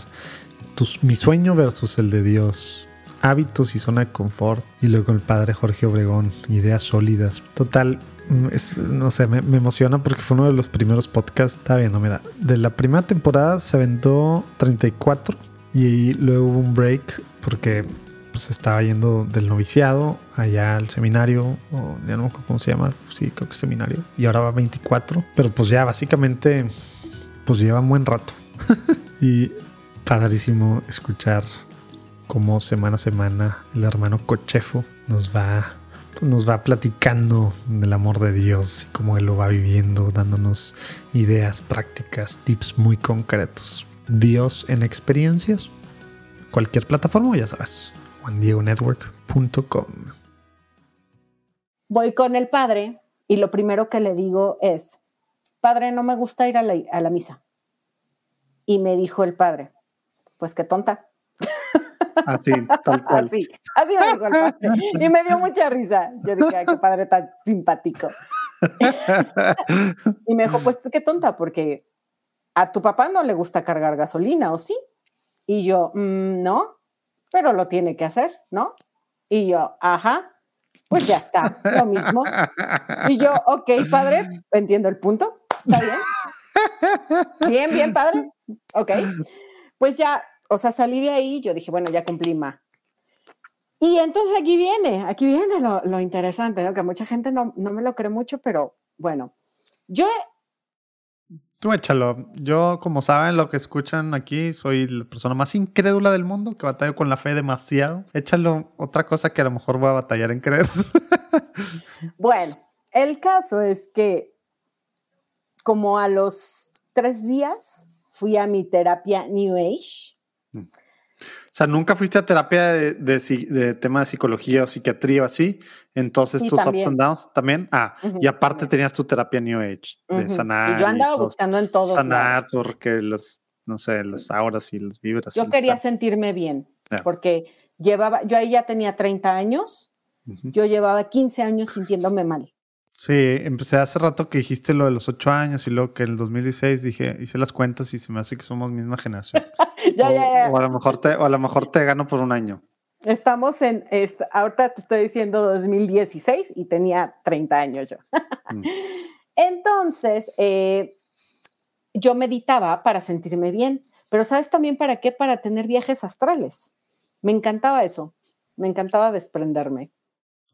mi sueño versus el de Dios, hábitos y zona de confort. Y luego el padre Jorge Obregón, ideas sólidas. Total, mm, no sé, me, me, emociona porque fue uno de los primeros podcasts. Está viendo, mira, de la primera temporada se aventó 34 y luego hubo un break porque pues estaba yendo del noviciado allá al seminario, o ya no me acuerdo cómo se llama, sí, creo que seminario, y ahora va 24, pero pues ya básicamente, pues lleva un buen rato. y padrísimo escuchar cómo semana a semana el hermano Cochefo nos va, pues nos va platicando del amor de Dios y cómo él lo va viviendo, dándonos ideas prácticas, tips muy concretos. Dios en experiencias, cualquier plataforma, ya sabes, juandiegonetwork.com. Voy con el padre y lo primero que le digo es, padre, no me gusta ir a la, misa. Y me dijo el padre, pues qué tonta. Así, tal cual. Así, así me dijo el padre. Y me dio mucha risa. Yo dije, ay, qué padre tan simpático. y me dijo, pues qué tonta, porque a tu papá no le gusta cargar gasolina, ¿o sí? Y yo, mm, no, pero lo tiene que hacer, ¿no? Y yo, ajá, pues ya está, lo mismo. Y yo, ok, padre, entiendo el punto, está bien. Bien, bien, padre. Ok. Pues ya, o sea, salí de ahí, yo dije, bueno, ya cumplí más. Y entonces aquí viene, aquí viene lo, interesante, que mucha gente no, no me lo cree mucho, pero bueno, yo Tú échalo. Yo, como saben, lo que escuchan aquí, soy la persona más incrédula del mundo, que batallo con la fe demasiado. Échalo otra cosa que a lo mejor voy a batallar en creer. bueno, el caso es que como a los tres días fui a mi terapia New Age. Mm. O sea, nunca fuiste a terapia de, de, tema de psicología o psiquiatría o así. Entonces tus ups and downs también. Ah, y aparte tenías tu terapia New Age de sanar. yo andaba buscando en todo. Sanar porque los, no sé, las auras y las vibras. Yo quería sentirme bien porque llevaba, yo ahí ya tenía 30 años. Yo llevaba 15 años sintiéndome mal. Sí, empecé hace rato que dijiste lo de los ocho años y luego que en el 2016 dije, hice las cuentas y se me hace que somos misma generación. ya, ya, ya. O a lo mejor te, a lo mejor te gano por un año. Estamos en, ahorita te estoy diciendo 2016 y tenía 30 años yo. Mm. Entonces, eh, yo meditaba para sentirme bien, pero ¿sabes también para qué? Para tener viajes astrales. Me encantaba eso, me encantaba desprenderme.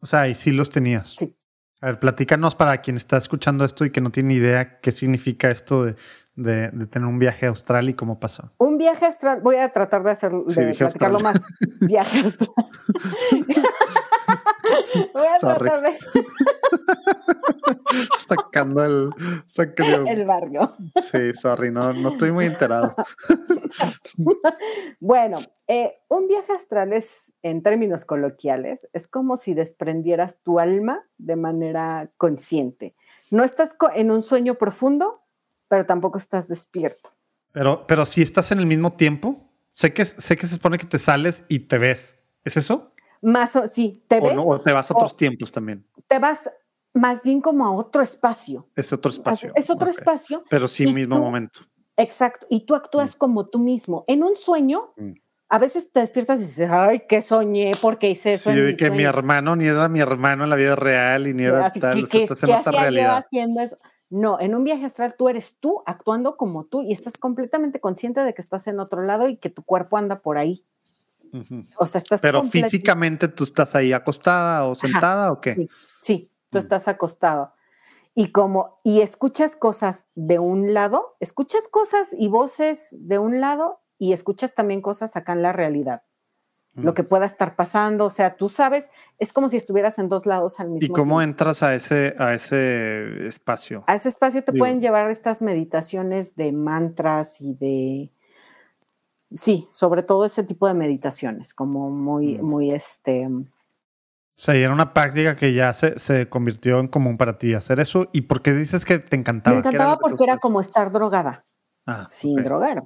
O sea, y sí los tenías. Sí. A ver, platícanos para quien está escuchando esto y que no tiene idea qué significa esto de, tener un viaje austral y cómo pasó. Un viaje astral, voy a tratar de hacer de platicarlo más. Viaje astral. voy a tratar de. sacando el, sacando el barrio. Sí, sorry, no, no estoy muy enterado. bueno, eh, un viaje astral es, en términos coloquiales, es como si desprendieras tu alma de manera consciente. No estás en un sueño profundo, pero tampoco estás despierto. Pero, pero si estás en el mismo tiempo, sé que, sé que se supone que te sales y te ves. ¿Es eso? Más o, sí, te ves. O, te vas a otros tiempos también. Te vas más bien como a otro espacio. Es otro espacio. Es, otro espacio. Pero sí, mismo momento. Exacto. Y tú actúas mm. como tú mismo. En un sueño, mm. a veces te despiertas y dices, ay, que soñé porque hice eso. Sí, de que mi hermano ni era mi hermano en la vida real y ni era tal. Que, o sea, realidad. haciendo eso? No, en un viaje astral tú eres tú actuando como tú y estás completamente consciente de que estás en otro lado y que tu cuerpo anda por ahí. O sea, estás Pero físicamente tú estás ahí acostada o sentada o qué? Sí, tú mm. estás acostado. Y como, y escuchas cosas de un lado, escuchas cosas y voces de un lado y escuchas también cosas acá en la realidad. Lo que pueda estar pasando, o sea, tú sabes, es como si estuvieras en dos lados al mismo tiempo. ¿Y cómo entras a ese, a ese espacio? A ese espacio te pueden llevar estas meditaciones de mantras y de, sí, sobre todo ese tipo de meditaciones, como muy, mm. muy este... O sea, y era una práctica que ya se, se, convirtió en común para ti hacer eso. ¿Y por qué dices que te encantaba? Me encantaba porque era como estar drogada, ah, sin drogar.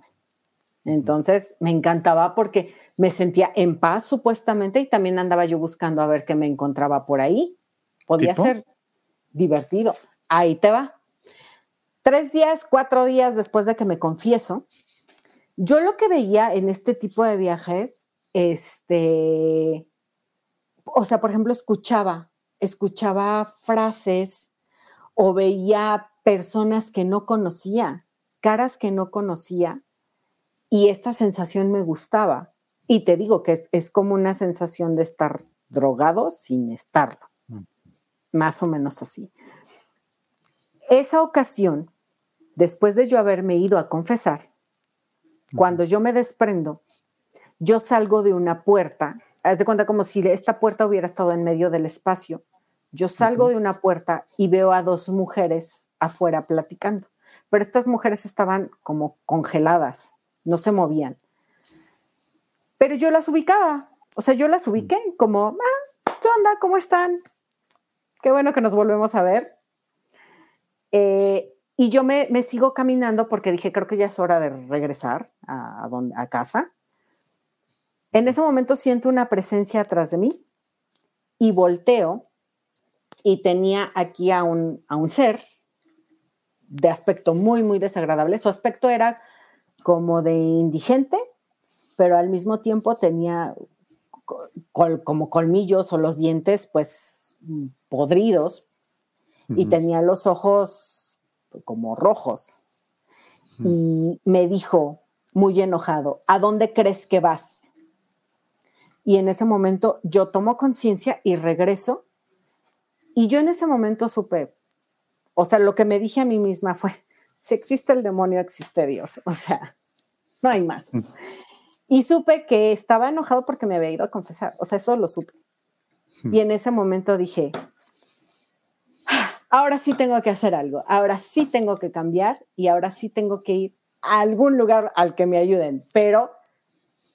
Entonces, me encantaba porque me sentía en paz supuestamente y también andaba yo buscando a ver qué me encontraba por ahí. Podía ser divertido. Ahí te va. Tres días, cuatro días después de que me confieso, yo lo que veía en este tipo de viajes, este, o sea, por ejemplo, escuchaba, escuchaba frases o veía personas que no conocía, caras que no conocía, y esta sensación me gustaba. Y te digo que es, como una sensación de estar drogado sin estarlo, mm. más o menos así. Esa ocasión, después de yo haberme ido a confesar, cuando yo me desprendo, yo salgo de una puerta, haz de cuenta como si esta puerta hubiera estado en medio del espacio. Yo salgo de una puerta y veo a dos mujeres afuera platicando, pero estas mujeres estaban como congeladas, no se movían. Pero yo las ubicaba, o sea, yo las ubiqué como, ah, ¿qué onda? ¿Cómo están? Qué bueno que nos volvemos a ver. Eh, y yo me, sigo caminando porque dije, creo que ya es hora de regresar a, donde, a casa. En ese momento siento una presencia atrás de mí y volteo y tenía aquí a un, a un ser de aspecto muy, muy desagradable. Su aspecto era como de indigente, pero al mismo tiempo tenía como colmillos o los dientes pues podridos y tenía los ojos como rojos. Y me dijo, muy enojado, ¿a dónde crees que vas? Y en ese momento yo tomo conciencia y regreso. Y yo en ese momento supe, o sea, lo que me dije a mí misma fue, si existe el demonio, existe Dios. O sea, no hay más. Y supe que estaba enojado porque me había ido a confesar. O sea, eso lo supe. Y en ese momento dije, ahora sí tengo que hacer algo, ahora sí tengo que cambiar y ahora sí tengo que ir a algún lugar al que me ayuden. Pero,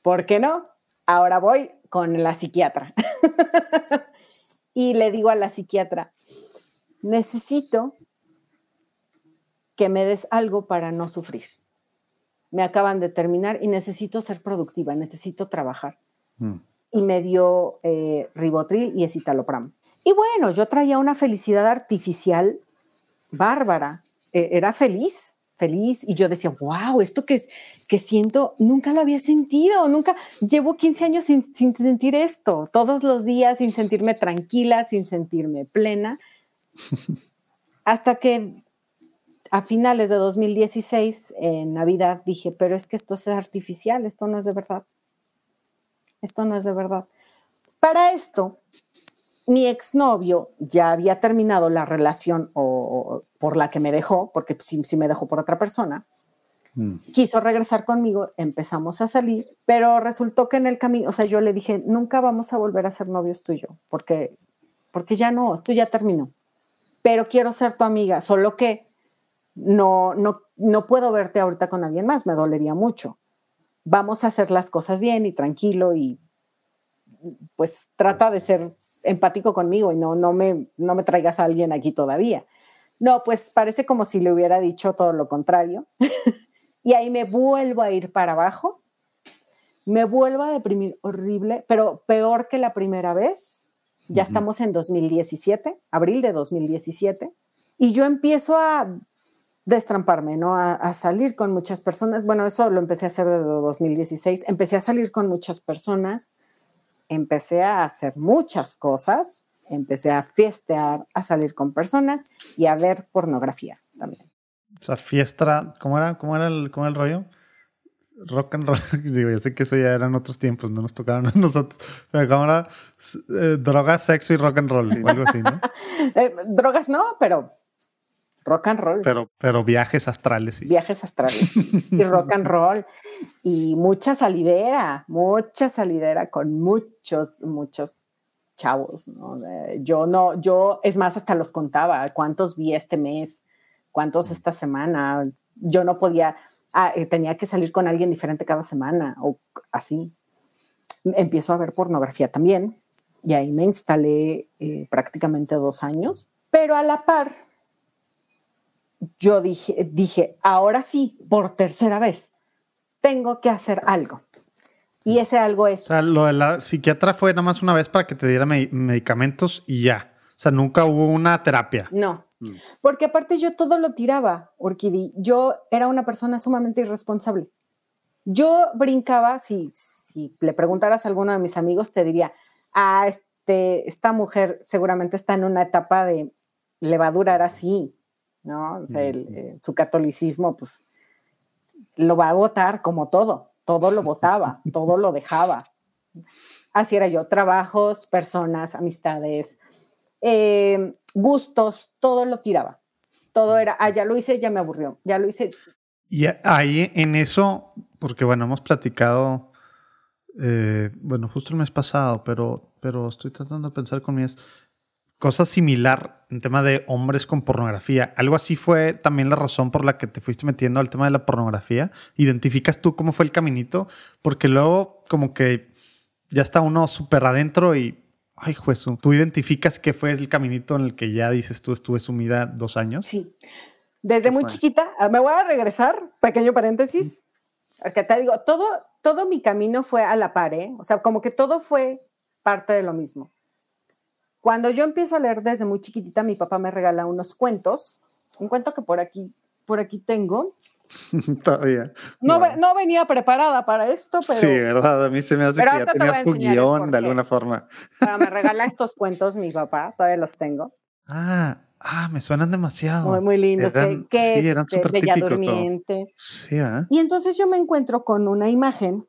¿por qué no? Ahora voy con la psiquiatra. y le digo a la psiquiatra, necesito que me des algo para no sufrir. Me acaban de terminar y necesito ser productiva, necesito trabajar. Mm. Y me dio eh, ribotril y escitalopram. Y bueno, yo traía una felicidad artificial bárbara. E, era feliz, feliz. Y yo decía, wow, esto que, es, que siento, nunca lo había sentido, nunca, llevo 15 años sin, sin sentir esto, todos los días sin sentirme tranquila, sin sentirme plena. Hasta que a finales de 2016, en Navidad, dije, pero es que esto es artificial, esto no es de verdad. Esto no es de verdad. Para esto, mi exnovio ya había terminado la relación o, por la que me dejó, porque sí, me dejó por otra persona. Mm. Quiso regresar conmigo, empezamos a salir, pero resultó que en el camino, o sea, yo le dije, nunca vamos a volver a ser novios tú y yo, porque, porque ya no, esto ya terminó. pero quiero ser tu amiga, solo que no, no, no puedo verte ahorita con alguien más, me dolería mucho. Vamos a hacer las cosas bien y tranquilo y pues trata de ser empático conmigo y no, no, me, no me traigas a alguien aquí todavía. No, pues parece como si le hubiera dicho todo lo contrario. y ahí me vuelvo a ir para abajo, me vuelvo a deprimir horrible, pero peor que la primera vez. Ya estamos en 2017, abril de 2017, y yo empiezo a destramparme, ¿no? A, a, salir con muchas personas. Bueno, eso lo empecé a hacer desde 2016. Empecé a salir con muchas personas, empecé a hacer muchas cosas, empecé a fiestear, a salir con personas y a ver pornografía también. O sea, fiesta, ¿cómo era, cómo era, el, cómo era el rollo? Rock and roll, digo, yo sé que eso ya eran otros tiempos, no nos tocaron a nosotros, pero como era eh, drogas, sexo y rock and roll, o algo así, ¿no? eh, drogas no, pero rock and roll. Pero, pero viajes astrales, sí. Viajes astrales y rock and roll. Y mucha salidera, mucha salidera con muchos, muchos chavos. ¿no? Yo no, yo, es más, hasta los contaba, cuántos vi este mes, cuántos esta semana. Yo no podía, ah, tenía que salir con alguien diferente cada semana o así. Empiezo a ver pornografía también y ahí me instalé eh, prácticamente dos años, pero a la par yo dije, dije, ahora sí, por tercera vez, tengo que hacer algo. Y ese algo es... O sea, lo de la psiquiatra fue nada más una vez para que te diera me medicamentos y ya. O sea, nunca hubo una terapia. No, mm. porque aparte yo todo lo tiraba, Orquídea. Yo era una persona sumamente irresponsable. Yo brincaba, si, si le preguntaras a alguno de mis amigos, te diría, ah, este, esta mujer seguramente está en una etapa de, le va a durar así, ¿no? O sea, el, eh, su catolicismo, pues, lo va a votar como todo, todo lo votaba, todo lo dejaba. Así era yo, trabajos, personas, amistades, eh, gustos, todo lo tiraba. Todo era, ah, ya lo hice, ya me aburrió, ya lo hice. Y ahí en eso, porque bueno, hemos platicado, eh, bueno, justo el mes pasado, pero, pero estoy tratando de pensar con mi es cosa similar en tema de hombres con pornografía. Algo así fue también la razón por la que te fuiste metiendo al tema de la pornografía. ¿Identificas tú cómo fue el caminito? Porque luego como que ya está uno súper adentro y, ay, juez, tú identificas qué fue el caminito en el que ya dices tú estuve sumida dos años. Sí. Desde muy chiquita, ah, me voy a regresar, pequeño paréntesis, porque te digo, todo, todo mi camino fue a la par, ¿eh? O sea, como que todo fue parte de lo mismo. Cuando yo empiezo a leer desde muy chiquitita, mi papá me regala unos cuentos, un cuento que por aquí, por aquí tengo. Todavía. No, no, venía preparada para esto, pero. Sí, verdad. A mí se me hace que ya tenías tu guion de alguna forma. Pero me regala estos cuentos mi papá, todavía los tengo. Ah, ah, me suenan demasiado. Muy, muy lindos. Eran, que, que sí, eran este, súper Bella típicos. Sí, ¿eh? Y entonces yo me encuentro con una imagen.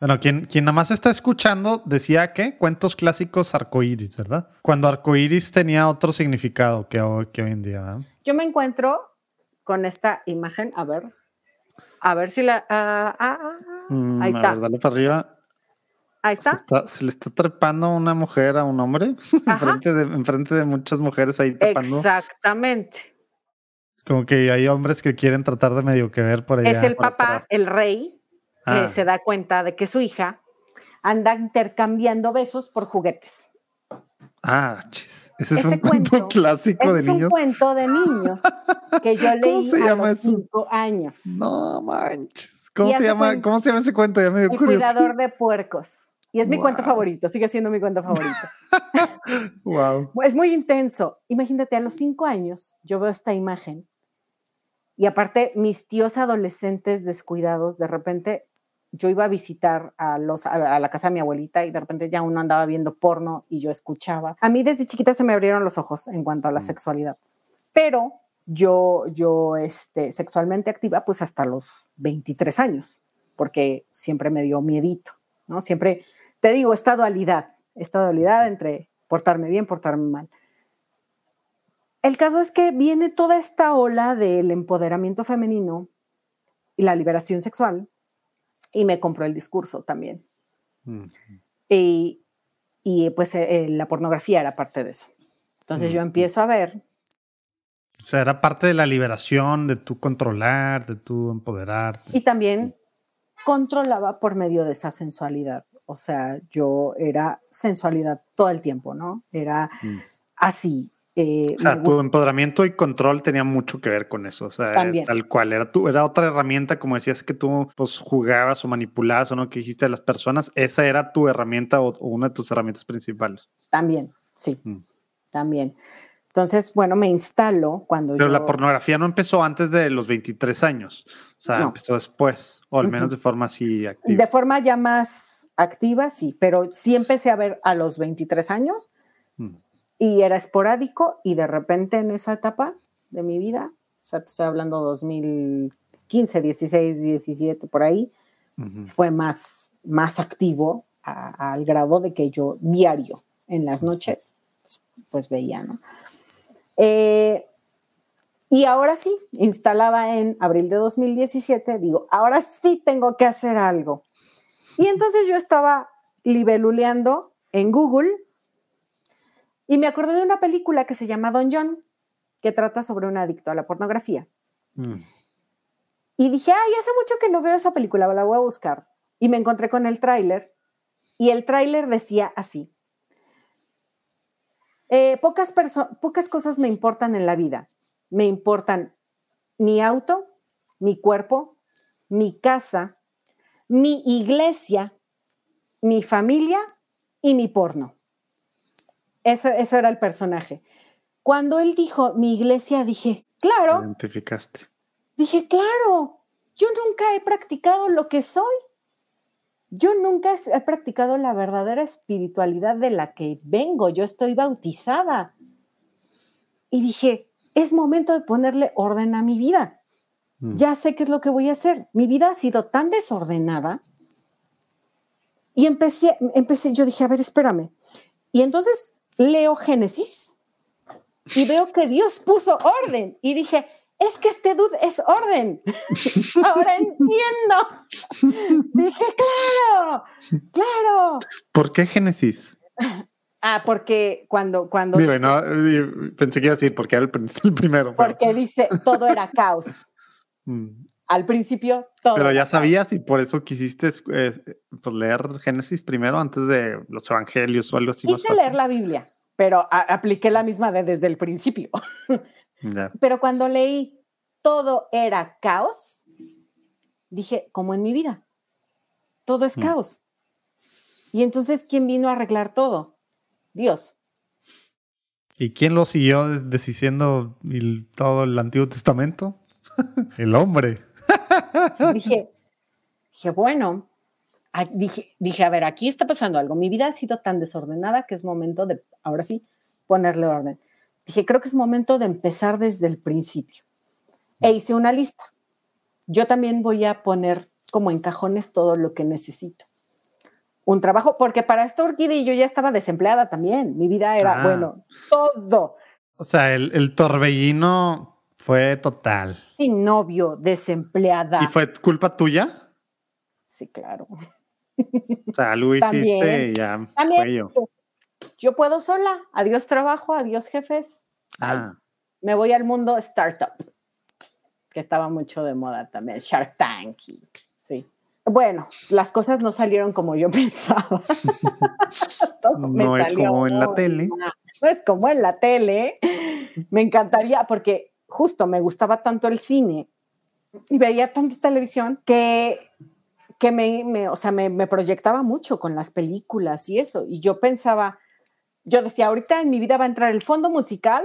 Bueno, quien, quien nada más está escuchando decía que cuentos clásicos arcoíris, ¿verdad? Cuando arcoíris tenía otro significado que hoy, que hoy en día, ¿verdad? Yo me encuentro con esta imagen, a ver, a ver si la... ah, ah, ah, Mm, ahí a está. ver, dale para arriba. Ahí Se, está. se le está trepando una mujer a un hombre enfrente de, enfrente de muchas mujeres ahí tapando. Exactamente. Como que hay hombres que quieren tratar de medio que ver por allá. es el papá, atrás. el rey, Ah. se da cuenta de que su hija anda intercambiando besos por juguetes. Ah, chis. Ese es Ese un cuento, cuento clásico de es un niños. cuento de niños que yo leí se a los eso? cinco años. No manches. ¿Cómo se llama? cuenta- ¿Cómo se llama ese cuento? Ya me dio El cuidador de puercos. Y es mi cuento favorito, sigue siendo mi cuento favorito. Wow. Es muy intenso. Imagínate, a los cinco años yo veo esta imagen y aparte mis tíos adolescentes descuidados, de repente yo iba a visitar a, los, a, la casa de mi abuelita y de repente ya uno andaba viendo porno y yo escuchaba. A mí desde chiquita se me abrieron los ojos en cuanto a la Mm. sexualidad, pero yo, yo este, sexualmente activa pues hasta los 23 años, porque siempre me dio miedito, ¿no? Siempre, te digo, esta dualidad, esta dualidad entre portarme bien, portarme mal. El caso es que viene toda esta ola del empoderamiento femenino y la liberación sexual y me compró el discurso también. Mm. Y, y, pues eh, la pornografía era parte de eso. Entonces yo Mm. empiezo a ver O sea, era parte de la liberación, de tu controlar, de tu empoderarte. Y también controlaba por medio de esa sensualidad. O sea, yo era sensualidad todo el tiempo, ¿no? Era mm. así. Eh, o sea, tu empoderamiento y control tenía mucho que ver con eso. O sea, tal cual. Era, tu, era otra herramienta, como decías, que tú pues, jugabas o manipulabas o no, que dijiste a las personas. Esa era tu herramienta o, una de tus herramientas principales. También, sí. Mm. También. Entonces, bueno, me instalo cuando Pero la pornografía no empezó antes de los 23 años. O sea, empezó después, o al menos de forma así activa. De forma ya más activa, sí, pero sí empecé a ver a los 23 años. Mm y era esporádico y de repente en esa etapa de mi vida, o sea, te estoy hablando 2015, 16, 17, por ahí, fue más, más activo al grado de que yo diario en las noches, pues, veía, ¿no? Eh, y ahora sí, instalaba en abril de 2017, digo, ahora sí tengo que hacer algo. Y entonces yo estaba libeluleando en Google y me acordé de una película que se llama Don John, que trata sobre un adicto a la pornografía. Mm. Y dije, ay, hace mucho que no veo esa película, la voy a buscar. Y me encontré con el tráiler. Y el tráiler decía así. Eh, pocas, pocas cosas me importan en la vida. Me importan mi auto, mi cuerpo, mi casa, mi iglesia, mi familia y mi porno. Eso, era el personaje. Cuando él dijo mi iglesia, dije, claro. Identificaste. Dije, claro, yo nunca he practicado lo que soy. Yo nunca he practicado la verdadera espiritualidad de la que vengo. Yo estoy bautizada. Y dije, es momento de ponerle orden a mi vida. Mm. Ya sé qué es lo que voy a hacer. Mi vida ha sido tan desordenada. Y empecé, empecé, yo dije, a ver, espérame. Y entonces leo Génesis y veo que Dios puso orden y dije, es que este dude es orden. Ahora entiendo. Dije, claro, claro. ¿Por qué Génesis? Ah, porque cuando... cuando pensé que iba a decir porque era el, primero. Porque dice, todo era caos. Mm. Al principio, todo. Pero ya sabías y por eso quisiste eh, pues, leer Génesis primero antes de los evangelios o algo así. Quise leer la Biblia, pero apliqué la misma de desde el principio. Pero cuando leí todo era caos, dije, como en mi vida, todo es mm. caos. Y entonces, ¿quién vino a arreglar todo? Dios. ¿Y quién lo siguió deshiciendo todo el Antiguo Testamento? el hombre dije, dije, bueno, dije, dije, a ver, aquí está pasando algo. Mi vida ha sido tan desordenada que es momento de, ahora sí, ponerle orden. Dije, creo que es momento de empezar desde el principio. E hice una lista. Yo también voy a poner como en cajones todo lo que necesito. Un trabajo, porque para esta orquídea yo ya estaba desempleada también. Mi vida era, ah. bueno, todo. O sea, el, el torbellino fue total. Sin novio, desempleada. ¿Y fue culpa tuya? Sí, claro. O sea, hiciste y ya. También. yo. yo. puedo sola. Adiós trabajo, adiós jefes. Ah. me voy al mundo startup, que estaba mucho de moda también. Shark Tank. sí. Bueno, las cosas no salieron como yo pensaba. no es como en la tele. No es como en la tele. Me encantaría, porque justo me gustaba tanto el cine y veía tanta televisión que, que me, o sea, me, proyectaba mucho con las películas y eso. Y yo pensaba, yo decía, ahorita en mi vida va a entrar el fondo musical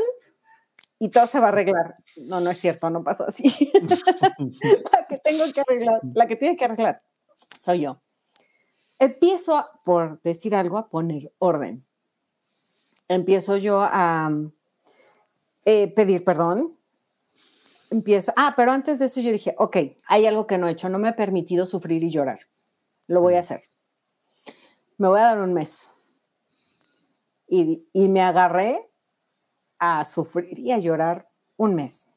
y todo se va a arreglar. No, no es cierto, no pasó así. la que tengo que arreglar, la que tiene que arreglar, soy yo. Empiezo, por decir algo, a poner orden. Empiezo yo a eh, pedir perdón, empiezo, ah, pero antes de eso yo dije, ok, hay algo que no he hecho, no me he permitido sufrir y llorar, lo voy a hacer. Me voy a dar un mes. Y, y me agarré a sufrir y a llorar un mes.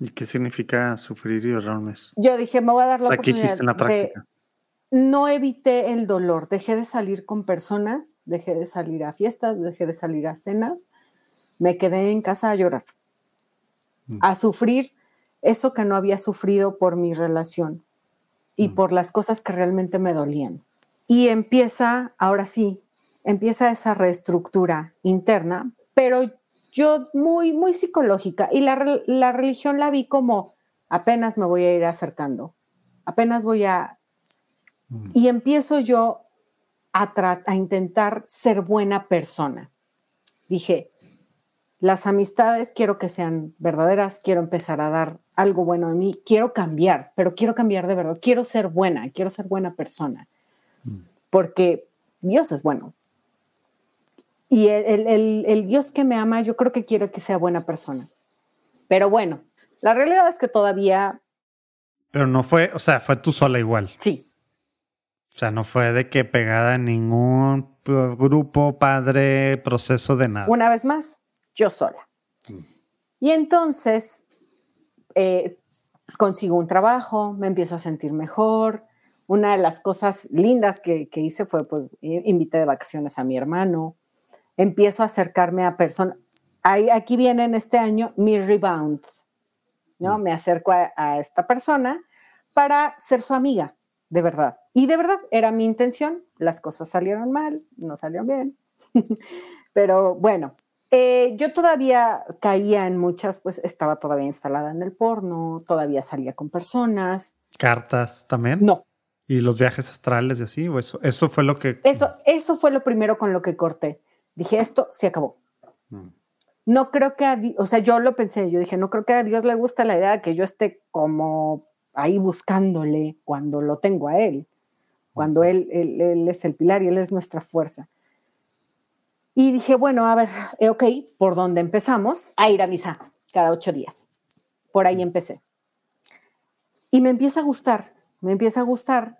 ¿Y qué significa sufrir y llorar un mes? Yo dije, me voy a dar la o sea, ¿qué hiciste en la práctica? no evité el dolor, dejé de salir con personas, dejé de salir a fiestas, dejé de salir a cenas, me quedé en casa a llorar a sufrir eso que no había sufrido por mi relación y por las cosas que realmente me dolían. Y empieza, ahora sí, empieza esa reestructura interna, pero yo muy, muy psicológica. Y la, la religión la vi como apenas me voy a ir acercando, apenas voy a... Mm. Y empiezo yo a, a intentar ser buena persona. Dije, las amistades quiero que sean verdaderas, quiero empezar a dar algo bueno de mí, quiero cambiar, pero quiero cambiar de verdad, quiero ser buena, quiero ser buena persona, mm. porque Dios es bueno. Y el, Dios que me ama, yo creo que quiero que sea buena persona. Pero bueno, la realidad es que todavía... Pero no fue, o sea, fue tú sola igual. Sí. O sea, no fue de que pegada en ningún grupo, padre, proceso de nada. Una vez más, yo sola. Mm. Y entonces eh, consigo un trabajo, me empiezo a sentir mejor. Una de las cosas lindas que, hice fue, pues, invité de vacaciones a mi hermano. Empiezo a acercarme a personas. Aquí viene en este año mi rebound, ¿no? Mm. Me acerco a, esta persona para ser su amiga, de verdad. Y de verdad, era mi intención. Las cosas salieron mal, no salieron bien. Pero bueno, eh, yo todavía caía en muchas, pues estaba todavía instalada en el porno, todavía salía con personas. ¿Cartas también? No. ¿Y los viajes astrales y así? ¿O eso, eso fue lo que...? Eso, eso fue lo primero con lo que corté. Dije, esto se acabó. Mm. No creo que a o sea, yo lo pensé, yo dije, no creo que a Dios le gusta la idea de que yo esté como ahí buscándole cuando lo tengo a Él, cuando él, él, él es el pilar y Él es nuestra fuerza. Y dije, bueno, a ver, eh, ok, ¿por dónde empezamos? A ir a misa cada ocho días. Por ahí empecé. Y me empieza a gustar, me empieza a gustar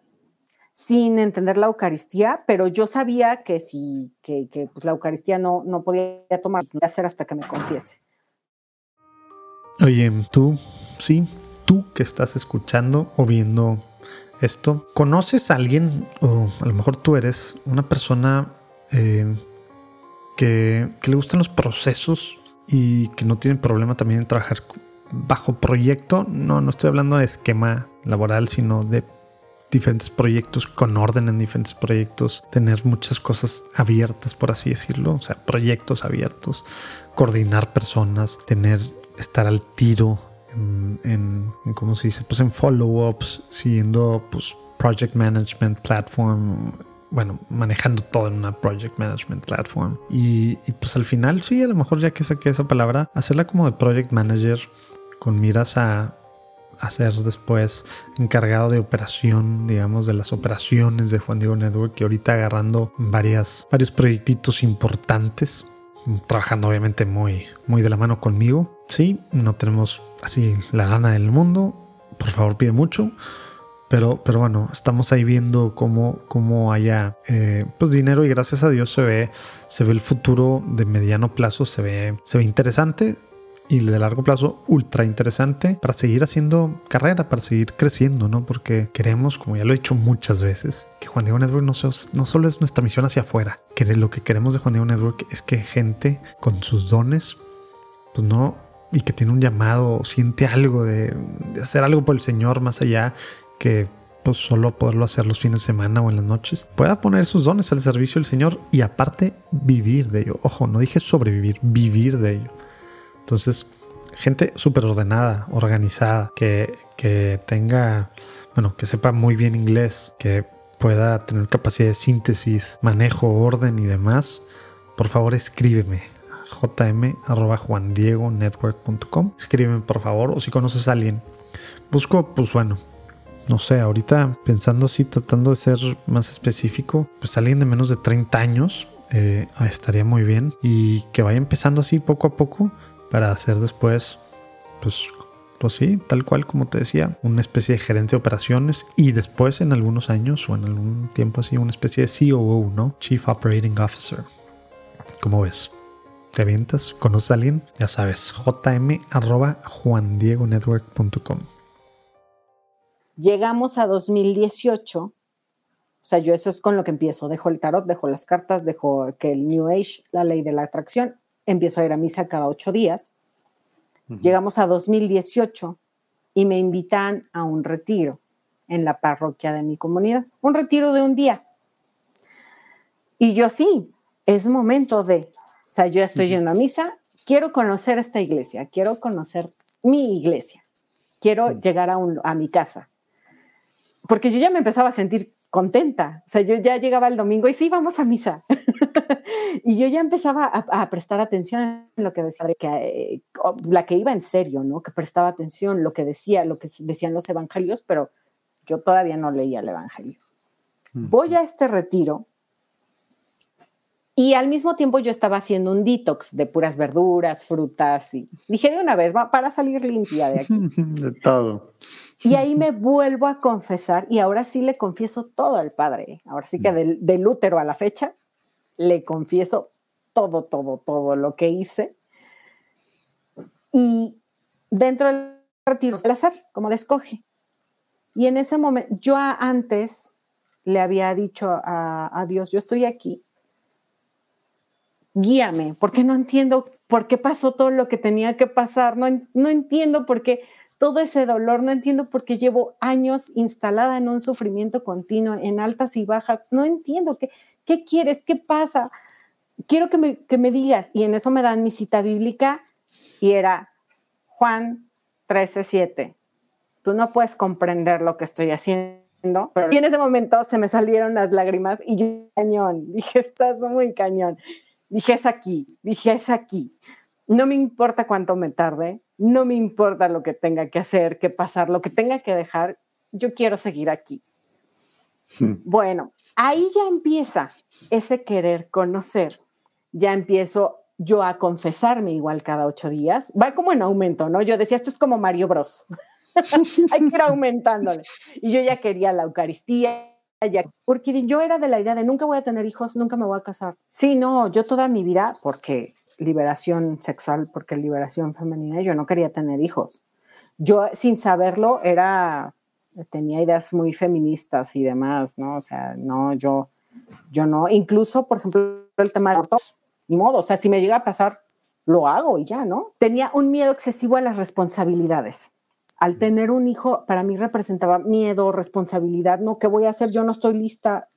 sin entender la Eucaristía, pero yo sabía que si que, que pues la Eucaristía no, no podía tomar, no hacer hasta que me confiese. Oye, tú, sí, tú que estás escuchando o viendo esto, ¿conoces a alguien, o a lo mejor tú eres una persona eh, que, le gustan los procesos y que no tienen problema también en trabajar bajo proyecto. No, no estoy hablando de esquema laboral, sino de diferentes proyectos con orden en diferentes proyectos, tener muchas cosas abiertas, por así decirlo, o sea, proyectos abiertos, coordinar personas, tener, estar al tiro en, en, en ¿cómo se dice? Pues en follow-ups, siguiendo pues project management platform, bueno, manejando todo en una project management platform. Y, pues al final, sí, a lo mejor ya que saqué esa palabra, hacerla como de project manager con miras a, ser después encargado de operación, digamos, de las operaciones de Juan Diego Network, y ahorita agarrando varias, varios proyectitos importantes, trabajando obviamente muy, muy de la mano conmigo. Sí, no tenemos así la gana del mundo, por favor pide mucho, pero, pero bueno, estamos ahí viendo cómo, cómo haya eh, pues dinero y gracias a Dios se ve, se ve el futuro de mediano plazo, se ve, se ve interesante y de largo plazo ultra interesante para seguir haciendo carrera, para seguir creciendo, ¿no? Porque queremos, como ya lo he dicho muchas veces, que Juan Diego Network no, no solo es nuestra misión hacia afuera, que lo que queremos de Juan Diego Network es que gente con sus dones, pues no, y que tiene un llamado, siente algo de hacer algo por el Señor más allá que pues solo poderlo hacer los fines de semana o en las noches, pueda poner sus dones al servicio del Señor y aparte vivir de ello. Ojo, no dije sobrevivir, vivir de ello. Entonces, gente súper ordenada, organizada, que, que tenga, bueno, que sepa muy bien inglés, que pueda tener capacidad de síntesis, manejo, orden y demás, por favor escríbeme jm.juandiegonetwork.com. Escríbeme por favor o si conoces a alguien. Busco, pues bueno, no sé, ahorita pensando así, tratando de ser más específico, pues alguien de menos de 30 años eh, estaría muy bien y que vaya empezando así poco a poco para hacer después, pues, pues sí, tal cual como te decía, una especie de gerente de operaciones y después en algunos años o en algún tiempo así, una especie de COO, ¿no? Chief Operating Officer. ¿Cómo ves? ¿Te avientas? ¿Conoces a alguien? Ya sabes, jm Llegamos a 2018, o sea, yo eso es con lo que empiezo, dejo el tarot, dejo las cartas, dejo que el New Age, la ley de la atracción, empiezo a ir a misa cada ocho días. Llegamos a 2018 y me invitan a un retiro en la parroquia de mi comunidad, un retiro de un día. Y yo sí, es momento de, o sea, yo estoy yendo a misa, quiero conocer esta iglesia, quiero conocer mi iglesia, quiero llegar a, a mi casa. Porque yo ya me empezaba a sentir contenta. O sea, yo ya llegaba el domingo y sí, vamos a misa. y yo ya empezaba a, prestar atención en lo que decía, que, eh, la que iba en serio, ¿no? Que prestaba atención, lo que decía, lo que decían los evangelios, pero yo todavía no leía el evangelio. Voy a este retiro y al mismo tiempo yo estaba haciendo un detox de puras verduras, frutas y dije de una vez, va para salir limpia de aquí. De todo. Y ahí me vuelvo a confesar y ahora sí le confieso todo al Padre. Ahora sí que del, del útero a la fecha le confieso todo, todo, todo lo que hice. Y dentro del retiro, el azar, como de escoge. Y en ese momento, yo antes le había dicho a, a Dios, yo estoy aquí guíame, porque no entiendo por qué pasó todo lo que tenía que pasar, no, no entiendo por qué todo ese dolor, no entiendo por qué llevo años instalada en un sufrimiento continuo, en altas y bajas, no entiendo qué, qué quieres, qué pasa, quiero que me, que me digas, y en eso me dan mi cita bíblica y era Juan 13:7. Tú no puedes comprender lo que estoy haciendo, pero y en ese momento se me salieron las lágrimas y yo, cañón, dije, estás muy cañón. Dije, es aquí, dije, es aquí. No me importa cuánto me tarde, no me importa lo que tenga que hacer, que pasar, lo que tenga que dejar, yo quiero seguir aquí. Hmm. Bueno, ahí ya empieza ese querer conocer, ya empiezo yo a confesarme igual cada ocho días, va como en aumento, ¿no? Yo decía, esto es como Mario Bros. Hay que ir aumentándole. Y yo ya quería la Eucaristía, porque yo era de la idea de nunca voy a tener hijos, nunca me voy a casar. Sí, no, yo toda mi vida, porque liberación sexual, porque liberación femenina, yo no quería tener hijos. Yo sin saberlo era, tenía ideas muy feministas y demás, ¿no? O sea, no, yo, yo no, incluso, por ejemplo, el tema de abortos, ni modo, o sea, si me llega a pasar, lo hago y ya, ¿no? Tenía un miedo excesivo a las responsabilidades al tener un hijo, para mí representaba miedo, responsabilidad, no, ¿qué voy a hacer? Yo no estoy lista.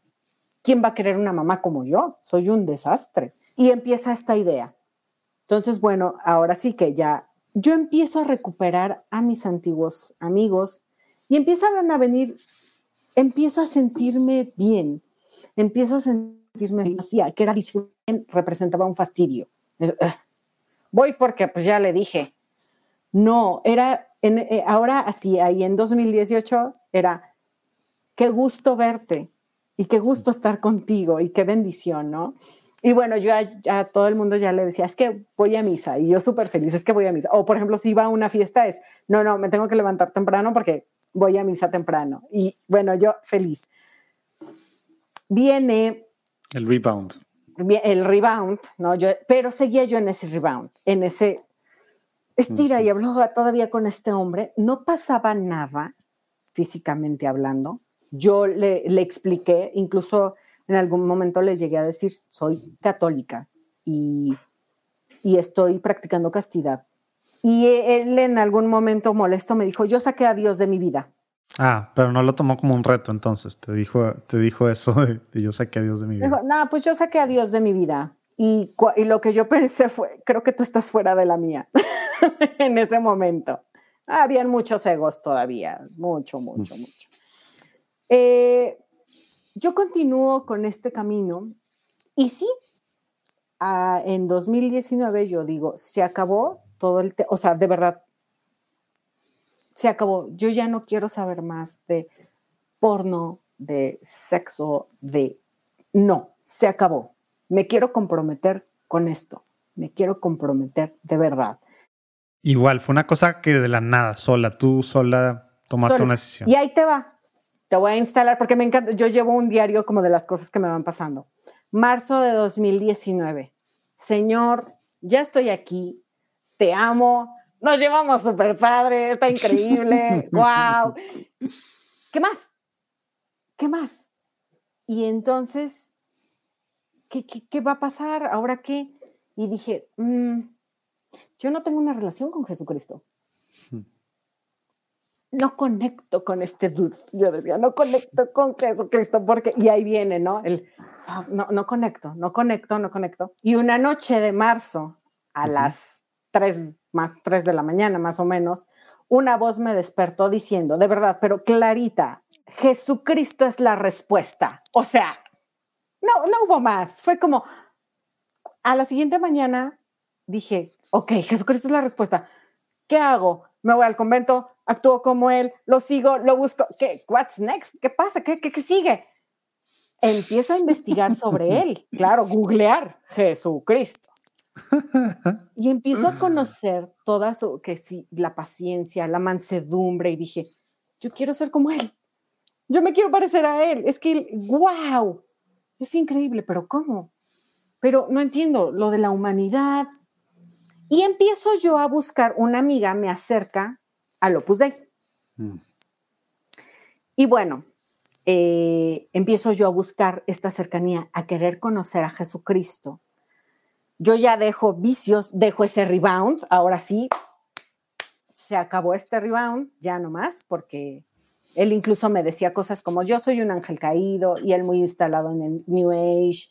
¿Quién va a querer una mamá como yo? Soy un desastre. Y empieza esta idea. Entonces, bueno, ahora sí que ya yo empiezo a recuperar a mis antiguos amigos y empiezan a venir, empiezo a sentirme bien, empiezo a sentirme bien, que era representaba un fastidio. Voy porque pues ya le dije. No, era eh, ahora así, ahí en 2018 era, qué gusto verte y qué gusto estar contigo y qué bendición, ¿no? Y bueno, yo a, todo el mundo ya le decía, es que voy a misa y yo súper feliz, es que voy a misa. O por ejemplo, si iba a una fiesta es, no, no, me tengo que levantar temprano porque voy a misa temprano. Y bueno, yo feliz. Viene... El rebound. El rebound, ¿no? Yo, pero seguía yo en ese rebound, en ese estira y habló todavía con este hombre, no pasaba nada físicamente hablando. Yo le, le, expliqué, incluso en algún momento le llegué a decir, soy católica y, y estoy practicando castidad. Y él en algún momento molesto me dijo, yo saqué a Dios de mi vida. Ah, pero no lo tomó como un reto entonces, te dijo, te dijo eso de, yo saqué a Dios de mi vida. no, pues yo saqué a Dios de mi vida. Y, y, lo que yo pensé fue, creo que tú estás fuera de la mía. en ese momento. Habían muchos egos todavía, mucho, mucho, mucho. Eh, yo continúo con este camino y sí, en 2019 yo digo, se acabó todo el, o sea, de verdad, se acabó. Yo ya no quiero saber más de porno, de sexo, de... No, se acabó. Me quiero comprometer con esto. Me quiero comprometer de verdad. Igual, fue una cosa que de la nada, sola, tú sola tomaste una decisión. Y ahí te va. Te voy a instalar porque me encanta. Yo llevo un diario como de las cosas que me van pasando. Marzo de 2019. Señor, ya estoy aquí. Te amo. Nos llevamos súper padre. Está increíble. ¡Wow! ¿Qué más? ¿Qué más? Y entonces, ¿qué, qué, qué va a pasar? ¿Ahora qué? Y dije, mmm, yo no tengo una relación con Jesucristo. No conecto con este dude. Yo decía, no conecto con Jesucristo porque, y ahí viene, ¿no? El, ah, no, no conecto, no conecto, no conecto. Y una noche de marzo, a las 3, más 3 de la mañana más o menos, una voz me despertó diciendo, de verdad, pero clarita, Jesucristo es la respuesta. O sea, no, no hubo más. Fue como, a la siguiente mañana dije, ok, Jesucristo es la respuesta. ¿Qué hago? Me voy al convento, actúo como él, lo sigo, lo busco. ¿Qué? What's next? ¿Qué pasa? ¿Qué, qué, qué sigue? Empiezo a investigar sobre él. Claro, googlear Jesucristo. Y empiezo a conocer toda su, que sí, la paciencia, la mansedumbre, y dije, yo quiero ser como él. Yo me quiero parecer a él. Es que, wow, es increíble, pero ¿cómo? Pero no entiendo lo de la humanidad. Y empiezo yo a buscar, una amiga me acerca al Opus Dei. Mm. Y bueno, eh, empiezo yo a buscar esta cercanía, a querer conocer a Jesucristo yo ya dejo vicios, dejo ese rebound, ahora sí, se acabó este rebound, ya no más, porque él incluso me decía cosas como yo soy un ángel caído y él muy instalado en el New Age.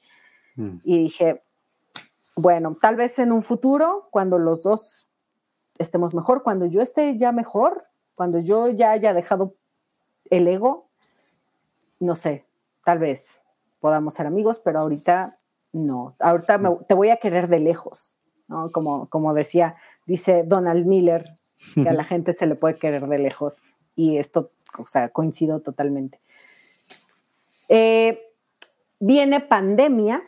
Mm. Y dije, bueno, tal vez en un futuro, cuando los dos estemos mejor, cuando yo esté ya mejor, cuando yo ya haya dejado el ego, no sé, tal vez podamos ser amigos, pero ahorita no, ahorita te voy a querer de lejos, ¿no? Como, como decía, dice Donald Miller, que a la gente se le puede querer de lejos. Y esto, o sea, coincido totalmente. Eh, viene pandemia.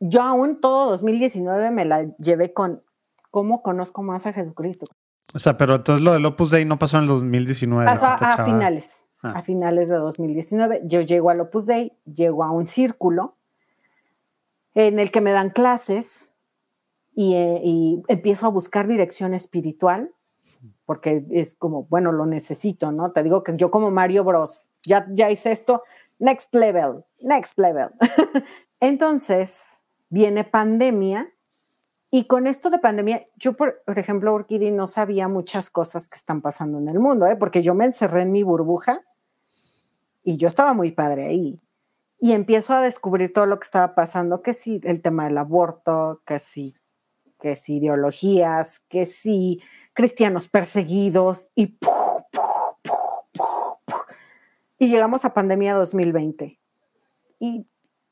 Yo aún todo 2019 me la llevé con cómo conozco más a Jesucristo. O sea, pero entonces lo del Opus Dei no pasó en el 2019. Pasó a, finales, ah. a finales de 2019. Yo llego al Opus Dei, llego a un círculo en el que me dan clases eh, y, empiezo a buscar dirección espiritual, porque es como, bueno, lo necesito, ¿no? Te digo que yo como Mario Bros, ya, ya hice esto, next level, next level. Entonces, viene pandemia y con esto de pandemia, yo, por, ejemplo, Orquídea, no sabía muchas cosas que están pasando en el mundo, ¿eh? porque yo me encerré en mi burbuja y yo estaba muy padre ahí y empiezo a descubrir todo lo que estaba pasando, que sí, el tema del aborto, que sí, que sí, ideologías, que sí, cristianos perseguidos y... y llegamos a pandemia 2020. Y,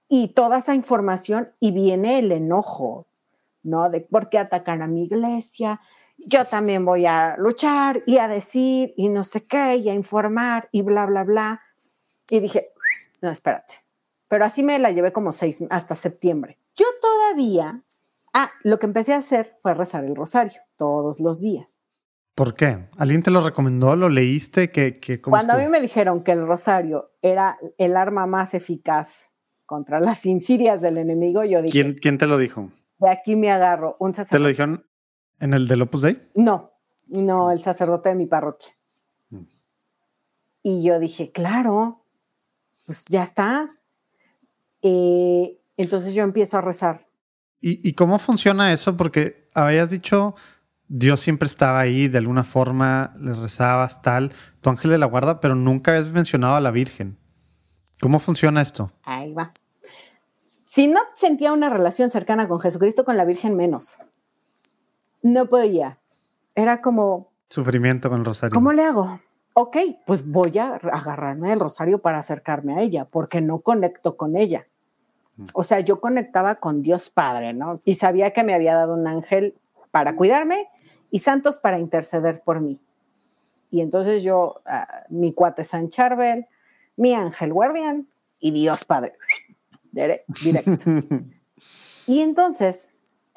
y toda esa información y viene el enojo, ¿no? De por qué atacan a mi iglesia, yo también voy a luchar y a decir y no sé qué, y a informar y bla, bla, bla. Y dije, no, espérate, pero así me la llevé como seis, hasta septiembre. Yo todavía, ah, lo que empecé a hacer fue rezar el rosario todos los días. ¿Por qué? ¿Alguien te lo recomendó? ¿Lo leíste? que Cuando a mí me dijeron que el rosario era el arma más eficaz contra las insidias del enemigo, yo dije... ¿Quién, quién te lo dijo? De aquí me agarro un sacerdote. ¿Te lo dijeron en el del Opus Dei? No, no, el sacerdote de mi parroquia. Mm. Y yo dije, claro, pues ya está, eh, entonces yo empiezo a rezar. ¿Y, cómo funciona eso? Porque habías dicho, Dios siempre estaba ahí, de alguna forma le rezabas, tal, tu ángel de la guarda, pero nunca habías mencionado a la Virgen. ¿Cómo funciona esto? Ahí va. Si no sentía una relación cercana con Jesucristo, con la Virgen menos. No podía. Era como... Sufrimiento con el rosario. ¿Cómo le hago? Ok, pues voy a agarrarme del rosario para acercarme a ella, porque no conecto con ella. O sea, yo conectaba con Dios Padre, ¿no? Y sabía que me había dado un ángel para cuidarme y santos para interceder por mí. Y entonces yo, ah, mi cuate San Charbel, mi ángel guardián y Dios Padre, directo. y entonces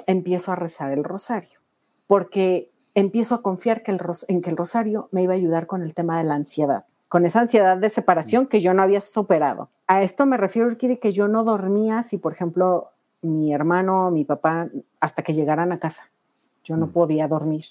empiezo a rezar el rosario, porque empiezo a confiar que el, en que el rosario me iba a ayudar con el tema de la ansiedad con esa ansiedad de separación que yo no había superado. A esto me refiero, de que yo no dormía si, por ejemplo, mi hermano mi papá, hasta que llegaran a casa, yo no mm. podía dormir.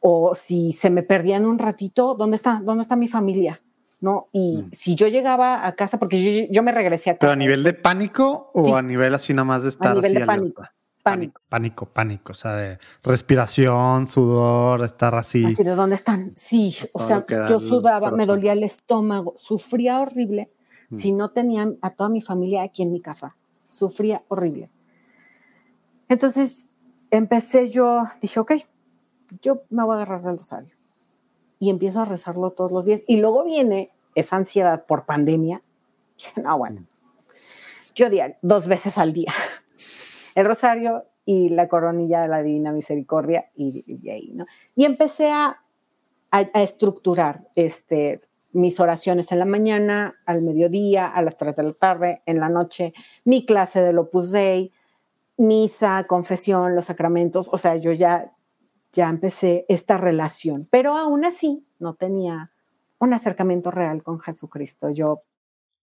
O si se me perdían un ratito, ¿dónde está, dónde está mi familia? ¿No? Y mm. si yo llegaba a casa, porque yo, me regresé a casa. ¿Pero a nivel de pánico o a nivel así nada más de estar a nivel de pánico. pánico. Pánico, pánico. O sea, de respiración, sudor, estar así. Así de dónde están. Sí, o sea, yo sudaba, me dolía el estómago, sufría horrible mm. si no tenía a toda mi familia aquí en mi casa. Sufría horrible. Entonces empecé yo, dije, ok, yo me voy a agarrar del rosario. Y empiezo a rezarlo todos los días. Y luego viene esa ansiedad por pandemia. no, bueno, yo diario, dos veces al día. El rosario y la coronilla de la Divina Misericordia y, ¿no? Y empecé a, a, estructurar este, mis oraciones en la mañana, al mediodía, a las 3 de la tarde, en la noche, mi clase del Opus Dei, misa, confesión, los sacramentos, o sea, yo ya, ya empecé esta relación, pero aún así no tenía un acercamiento real con Jesucristo. Yo...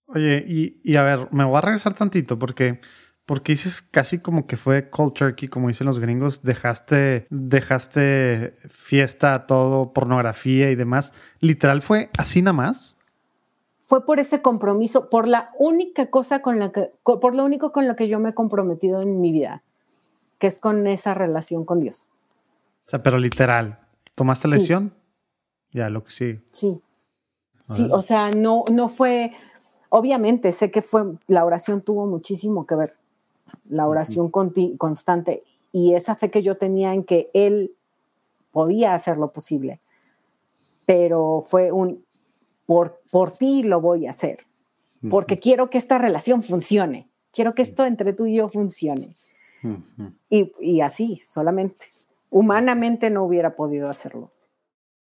Oye, y, y a ver, me voy a regresar tantito porque porque dices casi como que fue cold turkey, como dicen los gringos, dejaste, dejaste fiesta, todo, pornografía y demás. ¿Literal fue así nada más? Fue por ese compromiso, por la única cosa con la que, por lo único con lo que yo me he comprometido en mi vida, que es con esa relación con Dios. O sea, pero literal, ¿tomaste la decisión? Ya, lo que sí. Sí. Sí, o sea, no, no fue, obviamente sé que fue, la oración tuvo muchísimo que ver, la oración constante y esa fe que yo tenía en que Él podía hacer lo posible. Pero fue un, por, por ti lo voy a hacer, porque quiero que esta relación funcione, quiero que esto entre tú y yo funcione. y, y, así, solamente. Humanamente no hubiera podido hacerlo.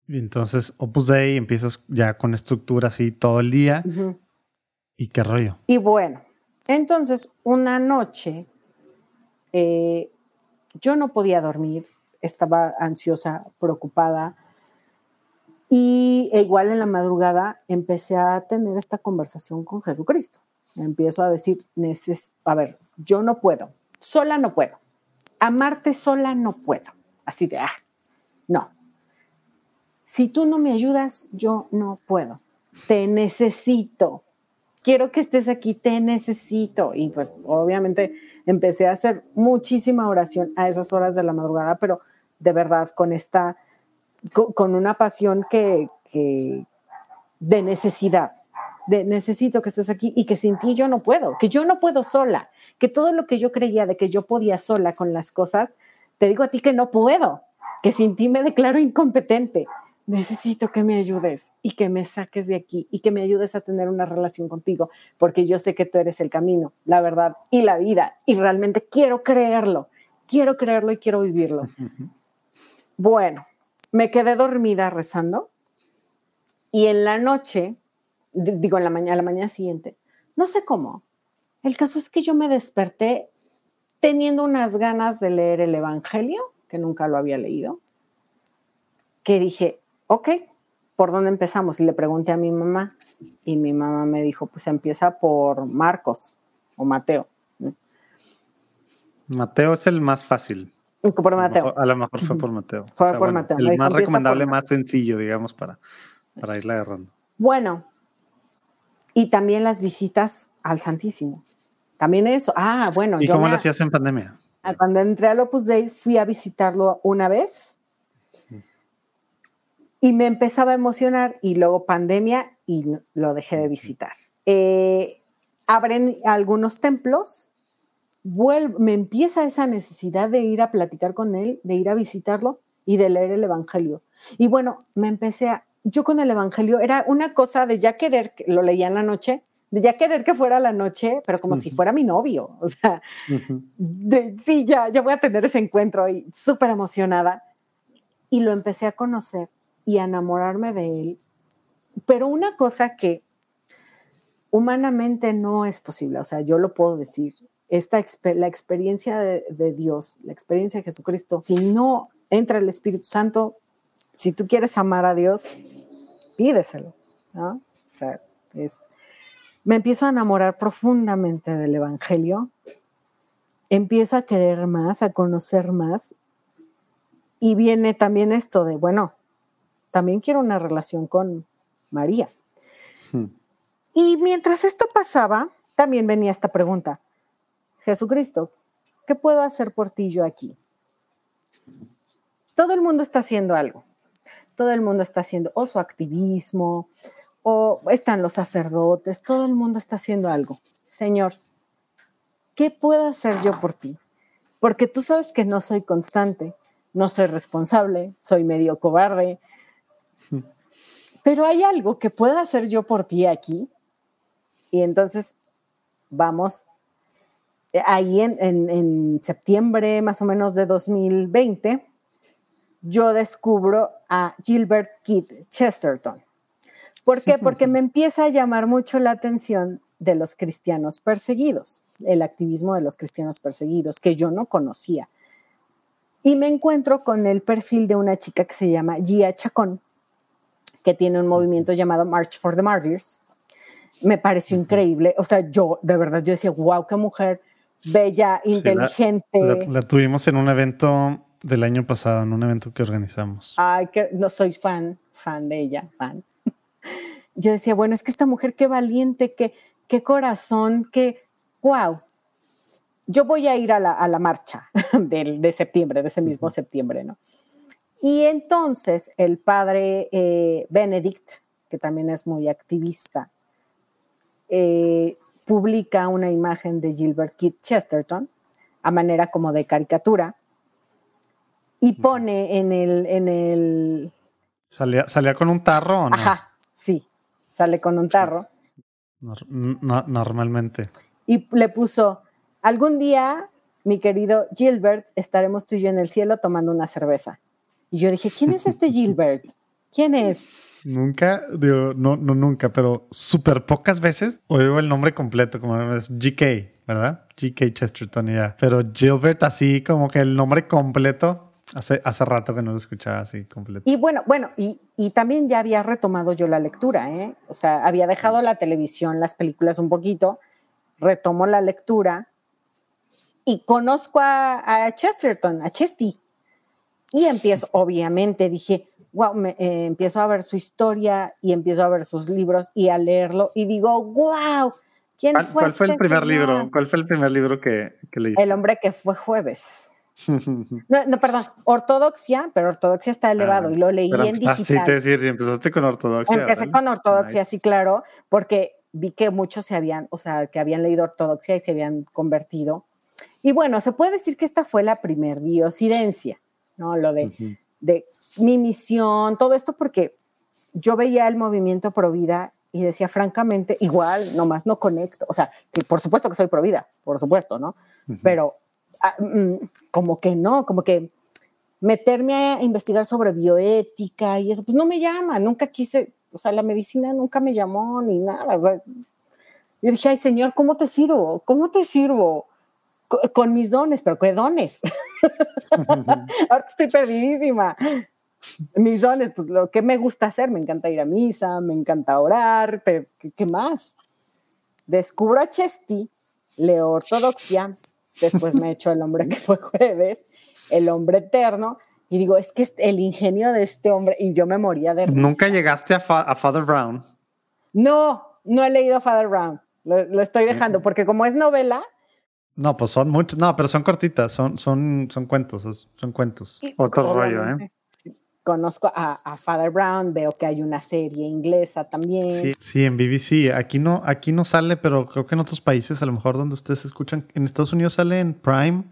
Y entonces, Opus Dei, empiezas ya con estructura así todo el día. ¿Y qué rollo? Y bueno, entonces, una noche, eh, yo no podía dormir, estaba ansiosa, preocupada, y e igual en la madrugada empecé a tener esta conversación con Jesucristo. Empiezo a decir, a ver, yo no puedo, sola no puedo, amarte sola no puedo. Así de, ah, no. Si tú no me ayudas, yo no puedo. Te necesito quiero que estés aquí, te necesito. Y pues obviamente empecé a hacer muchísima oración a esas horas de la madrugada, pero de verdad con esta, con, una pasión que, que, de necesidad, de necesito que estés aquí y que sin ti yo no puedo, que yo no puedo sola, que todo lo que yo creía de que yo podía sola con las cosas, te digo a ti que no puedo, que sin ti me declaro incompetente, necesito que me ayudes y que me saques de aquí y que me ayudes a tener una relación contigo, porque yo sé que tú eres el camino, la verdad y la vida, y realmente quiero creerlo, quiero creerlo y quiero vivirlo. Bueno, me quedé dormida rezando y en la noche, digo en la mañana, la mañana siguiente, no sé cómo, el caso es que yo me desperté teniendo unas ganas de leer el Evangelio, que nunca lo había leído, que dije, ok, ¿por dónde empezamos? Y le pregunté a mi mamá y mi mamá me dijo, pues empieza por Marcos o Mateo. Mateo es el más fácil. Por Mateo. A lo mejor fue por Mateo. Fue por Mateo. El más recomendable, más sencillo, digamos, para, para irla agarrando. Bueno, y también las visitas al Santísimo. También eso. Ah, bueno. ¿Y cómo lo hacías en pandemia? Cuando entré al Opus Dei, fui a visitarlo una vez y me empezaba a emocionar y luego pandemia y lo dejé de visitar. Eh, abren algunos templos, me empieza esa necesidad de ir a platicar con él, de ir a visitarlo y de leer el Evangelio. Y bueno, me empecé a, yo con el Evangelio era una cosa de ya querer, lo leía en la noche, de ya querer que fuera la noche, pero como si fuera mi novio. O sea, sí, ya, ya voy a tener ese encuentro y súper emocionada. Y lo empecé a conocer y enamorarme de él. Pero una cosa que humanamente no es posible, o sea, yo lo puedo decir, esta la experiencia de, Dios, la experiencia de Jesucristo, si no entra el Espíritu Santo, si tú quieres amar a Dios, pídeselo, ¿no? O sea, me empiezo a enamorar profundamente del Evangelio, empiezo a querer más, a conocer más, y viene también esto de, bueno, también quiero una relación con María. Hmm. Y mientras esto pasaba, también venía esta pregunta, Jesucristo, ¿qué puedo hacer por ti yo aquí? Todo el mundo está haciendo algo. Todo el mundo está haciendo o su activismo, o están los sacerdotes, todo el mundo está haciendo algo. Señor, ¿qué puedo hacer yo por ti? Porque tú sabes que no soy constante, no soy responsable, soy medio cobarde, pero hay algo que pueda hacer yo por ti aquí. Y entonces vamos, eh, ahí en, en, septiembre más o menos de 2020, yo descubro a Gilbert Keith Chesterton. ¿Por qué? Porque me empieza a llamar mucho la atención de los cristianos perseguidos, el activismo de los cristianos perseguidos, que yo no conocía. Y me encuentro con el perfil de una chica que se llama Gia Chacón, que tiene un movimiento llamado March for the Martyrs. Me pareció increíble. O sea, yo, de verdad, yo decía, wow, qué mujer bella, inteligente. la, tuvimos en un evento del año pasado, en un evento que organizamos. Ay, que no soy fan, fan de ella, fan. Yo decía, bueno, es que esta mujer qué valiente, qué, qué corazón, qué, wow. Yo voy a ir a la, a la marcha del, de septiembre, de ese mismo septiembre, ¿no? Y entonces el padre eh, Benedict, que también es muy activista, eh, publica una imagen de Gilbert Keith Chesterton a manera como de caricatura y pone en el... En el ¿Salía, ¿Salía con un tarro o no? Ajá, sí, sale con un tarro. normalmente. Y le puso, algún día, mi querido Gilbert, estaremos tú y yo en el cielo tomando una cerveza. Y yo dije, ¿quién es este Gilbert? ¿Quién es? Nunca, digo, no, no nunca, pero súper pocas veces oigo el nombre completo, como es GK, ¿verdad? GK Chesterton, ya. Pero Gilbert, así como que el nombre completo, hace, hace rato que no lo escuchaba así completo. Y bueno, bueno, y, y también ya había retomado yo la lectura, ¿eh? O sea, había dejado la televisión, las películas un poquito, retomo la lectura y conozco a, a Chesterton, a Chesty. Y empiezo, obviamente, dije, wow, me, eh, empiezo a ver su historia y empiezo a ver sus libros y a leerlo y digo, wow, ¿quién ¿Cuál, fue? ¿Cuál fue el este primer señor?" libro? ¿Cuál fue el primer libro que, que leíste? El hombre que fue jueves. No, no, perdón, ortodoxia, pero ortodoxia está elevado Ah, y lo leí Pero en digital. sí, te decir, empezaste con ortodoxia. Empecé ¿verdad? con ortodoxia, Ay, sí, claro, porque vi que muchos se habían, o sea, que habían leído ortodoxia y se habían convertido. Y bueno, se puede decir que esta fue la primer diosidencia, ¿no? Lo de, ujú. de mi misión, todo esto porque yo veía el movimiento pro vida y decía, francamente, igual, nomás no conecto. O sea, que por supuesto que soy pro vida, por supuesto, ¿no? Ujú. Pero ah, mm, como que no, como que meterme a investigar sobre bioética y eso, pues no me llama, nunca quise, o sea, la medicina nunca me llamó ni nada. o sea, yo dije, ay Señor, ¿cómo te sirvo? ¿Cómo te sirvo? Co- Con mis dones, pero ¿qué dones? Ahora estoy perdidísima. Mis dones, pues lo que me gusta hacer, me encanta ir a misa, me encanta orar, pero ¿qué, qué más? Descubro a Chesty, leo ortodoxia, después me echo el hombre que fue jueves, el hombre eterno, y digo, es que el ingenio de este hombre, y yo me moría de risa. Nunca llegaste a, Fa- a Father Brown. No, no he leído Father Brown, lo, lo estoy dejando, porque como es novela, No, pues son muchos. No, pero son cortitas, son, son, son cuentos, son cuentos. Otro rollo, ¿eh? Conozco a, a Father Brown, veo que hay una serie inglesa también. Sí, sí, en BBC. Aquí no, aquí no sale, pero creo que en otros países, a lo mejor donde ustedes escuchan, en Estados Unidos sale en Prime,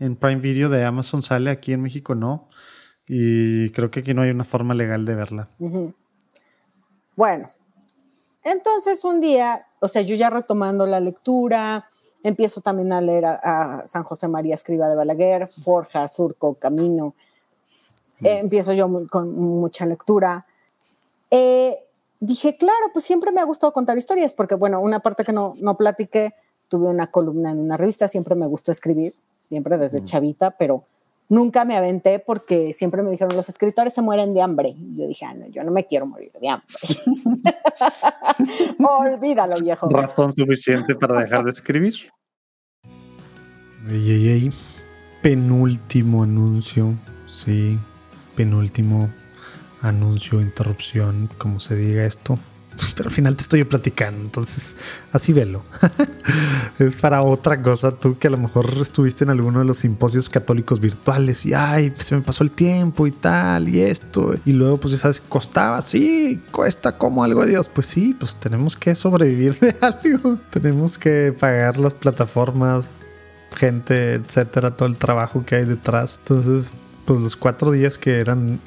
en Prime Video de Amazon sale, aquí en México no. Y creo que aquí no hay una forma legal de verla. Bueno, entonces un día, o sea, yo ya retomando la lectura, empiezo también a leer a, a San José María Escriba de Balaguer, Forja, Surco, Camino. Eh, empiezo yo mu- con mucha lectura. Eh, dije, claro, pues siempre me ha gustado contar historias, porque bueno, una parte que no, no platiqué, tuve una columna en una revista, siempre me gustó escribir, siempre desde Mm. chavita, pero nunca me aventé porque siempre me dijeron, los escritores se mueren de hambre. Y yo dije, ah, no, yo no me quiero morir de hambre. Olvídalo, viejo. Razón suficiente para dejar de escribir. Ey, ey, ey. Penúltimo anuncio. Sí, penúltimo anuncio, interrupción, como se diga esto. pero al final te estoy platicando, entonces así velo. es para otra cosa, tú que a lo mejor estuviste en alguno de los simposios católicos virtuales y ay, se me pasó el tiempo y tal y esto, y luego pues ya sabes, costaba, sí, cuesta como algo de Dios, pues sí, pues tenemos que sobrevivir de algo, tenemos que pagar las plataformas, gente, etcétera, todo el trabajo que hay detrás. Entonces, pues los cuatro días que eran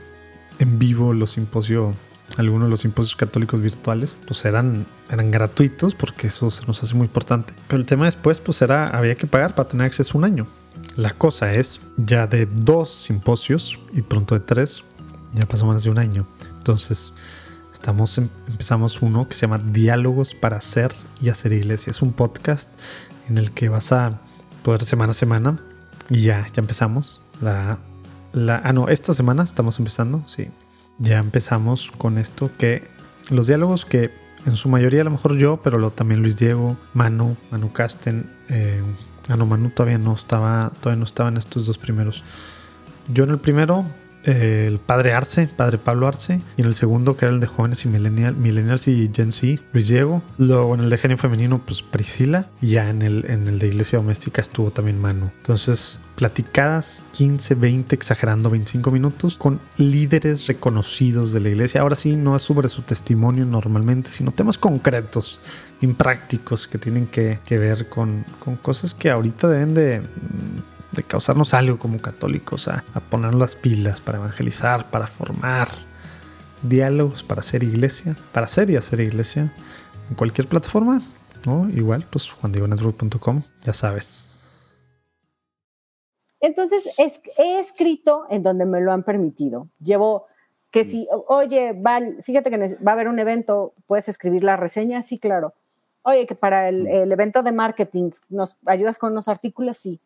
en vivo los simposios, algunos de los simposios católicos virtuales, pues eran, eran gratuitos porque eso se nos hace muy importante. Pero el tema después, pues era, había que pagar para tener acceso un año. La cosa es, ya de dos simposios y pronto de tres, ya pasó más de un año. Entonces, estamos em, empezamos uno que se llama Diálogos para hacer y hacer iglesia. Es un podcast en el que vas a poder semana a semana y ya, ya empezamos. La, ah, no, esta semana estamos empezando, sí. Ya empezamos con esto que los diálogos que en su mayoría a lo mejor yo, pero lo, también Luis Diego, Manu, Manu Casten, eh, ah no, Manu todavía no estaba, todavía no estaba en estos dos primeros. Yo en el primero el padre Arce, padre Pablo Arce, y en el segundo, que era el de jóvenes y millennial, millennials y Gen Z, Luis Diego. Luego en el de genio femenino, pues Priscila, y ya en el, en el de iglesia doméstica estuvo también Manu. Entonces, platicadas 15, 20, exagerando 25 minutos con líderes reconocidos de la iglesia. Ahora sí, no es sobre su testimonio normalmente, sino temas concretos, imprácticos que tienen que, que ver con, con cosas que ahorita deben de de causarnos algo como católicos, a, poner las pilas para evangelizar, para formar diálogos, para hacer iglesia, para hacer y hacer iglesia en cualquier plataforma, ¿no? Igual, pues juandiegonetwork.com, ya sabes. Entonces, he escrito en donde me lo han permitido. Llevo que si, oye, Val, fíjate que va a haber un evento, ¿puedes escribir la reseña? Sí, claro. Oye, que para el, el evento de marketing, ¿nos ayudas con unos artículos? Sí.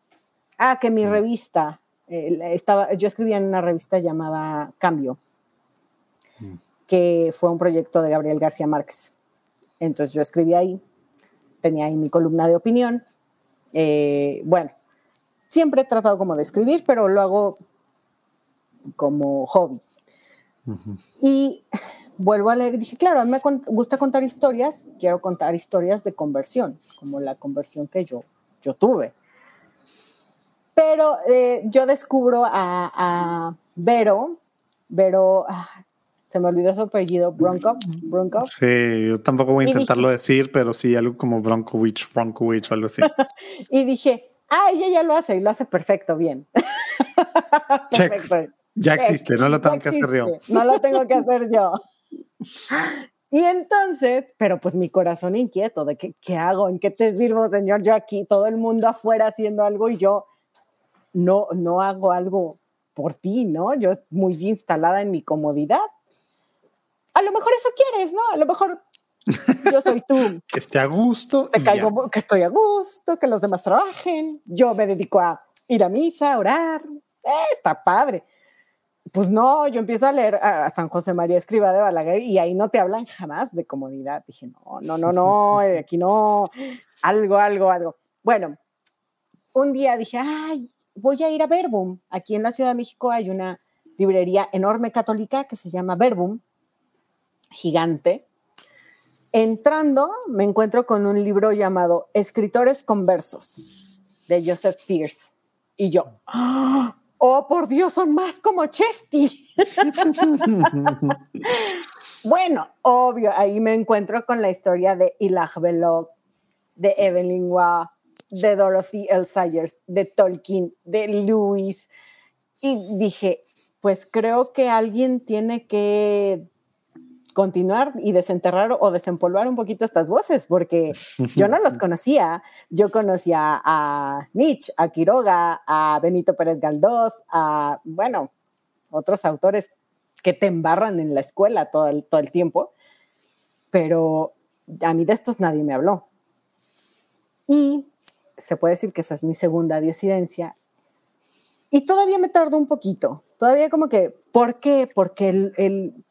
Ah, que mi revista, eh, estaba, yo escribía en una revista llamada Cambio, mm. que fue un proyecto de Gabriel García Márquez. Entonces yo escribí ahí, tenía ahí mi columna de opinión. Eh, bueno, siempre he tratado como de escribir, pero lo hago como hobby. Y vuelvo a leer y dije, claro, a mí me gusta contar historias, quiero contar historias de conversión, como la conversión que yo, yo tuve. Pero eh, yo descubro a, Vero, Vero, ah, se me olvidó su apellido, Bronco, Bronco. Sí, yo tampoco voy a intentarlo decir, pero sí, algo como Broncowich, Broncowich o algo así. y dije, ah, ella ya lo hace y lo hace perfecto, bien. perfecto. Ya existe, no lo tengo que hacer yo. No lo tengo que hacer yo. Y entonces, pero pues mi corazón inquieto de que, qué hago, en qué te sirvo, señor, yo aquí, todo el mundo afuera haciendo algo y yo no, no hago algo por ti, ¿no? Yo muy instalada en mi comodidad. A lo mejor eso quieres, ¿no? A lo mejor yo soy tú. que esté a gusto. Te caigo, que estoy a gusto, que los demás trabajen. Yo me dedico a ir a misa, a orar. Eh, está padre. Pues no, yo empiezo a leer a San José María Escriba de Balaguer y ahí no te hablan jamás de comodidad. Dije, no, no, no, no, eh, aquí no, algo, algo, algo. Bueno, un día dije, ay, voy a ir a Verbum. Aquí en la Ciudad de México hay una librería enorme católica que se llama Verbum, gigante. Entrando, me encuentro con un libro llamado Escritores Conversos de Joseph Pierce. Y yo, oh, por Dios, son más como Chesty. bueno, obvio, ahí me encuentro con la historia de Ilah Belloc, de Evelyn Waugh, de Dorothy L. Sayers, de Tolkien, de Lewis. Y dije, pues creo que alguien tiene que continuar y desenterrar o desempolvar un poquito estas voces, porque yo no los conocía. Yo conocía a Nietzsche, a Quiroga, a Benito Pérez Galdós, a, bueno, otros autores que te embarran en la escuela todo el, todo el tiempo, pero a mí de estos nadie me habló. Y se puede decir que esa es mi segunda diosidencia. Y todavía me tardó un poquito, todavía como que, ¿por qué? Porque el,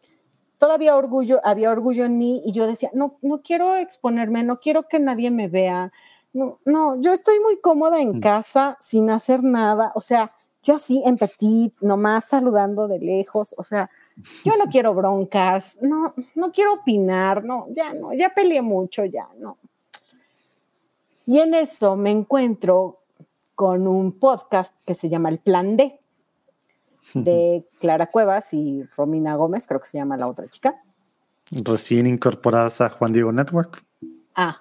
todavía orgullo, había orgullo en mí y yo decía, no, no quiero exponerme, no quiero que nadie me vea, no, no, yo estoy muy cómoda en mm. casa sin hacer nada, o sea, yo así en petit, nomás saludando de lejos, o sea, yo no quiero broncas, no, no quiero opinar, no, ya no, ya peleé mucho, ya no. Y en eso me encuentro con un podcast que se llama El Plan D, de Clara Cuevas y Romina Gómez, creo que se llama la otra chica. Recién incorporadas a Juan Diego Network. Ah,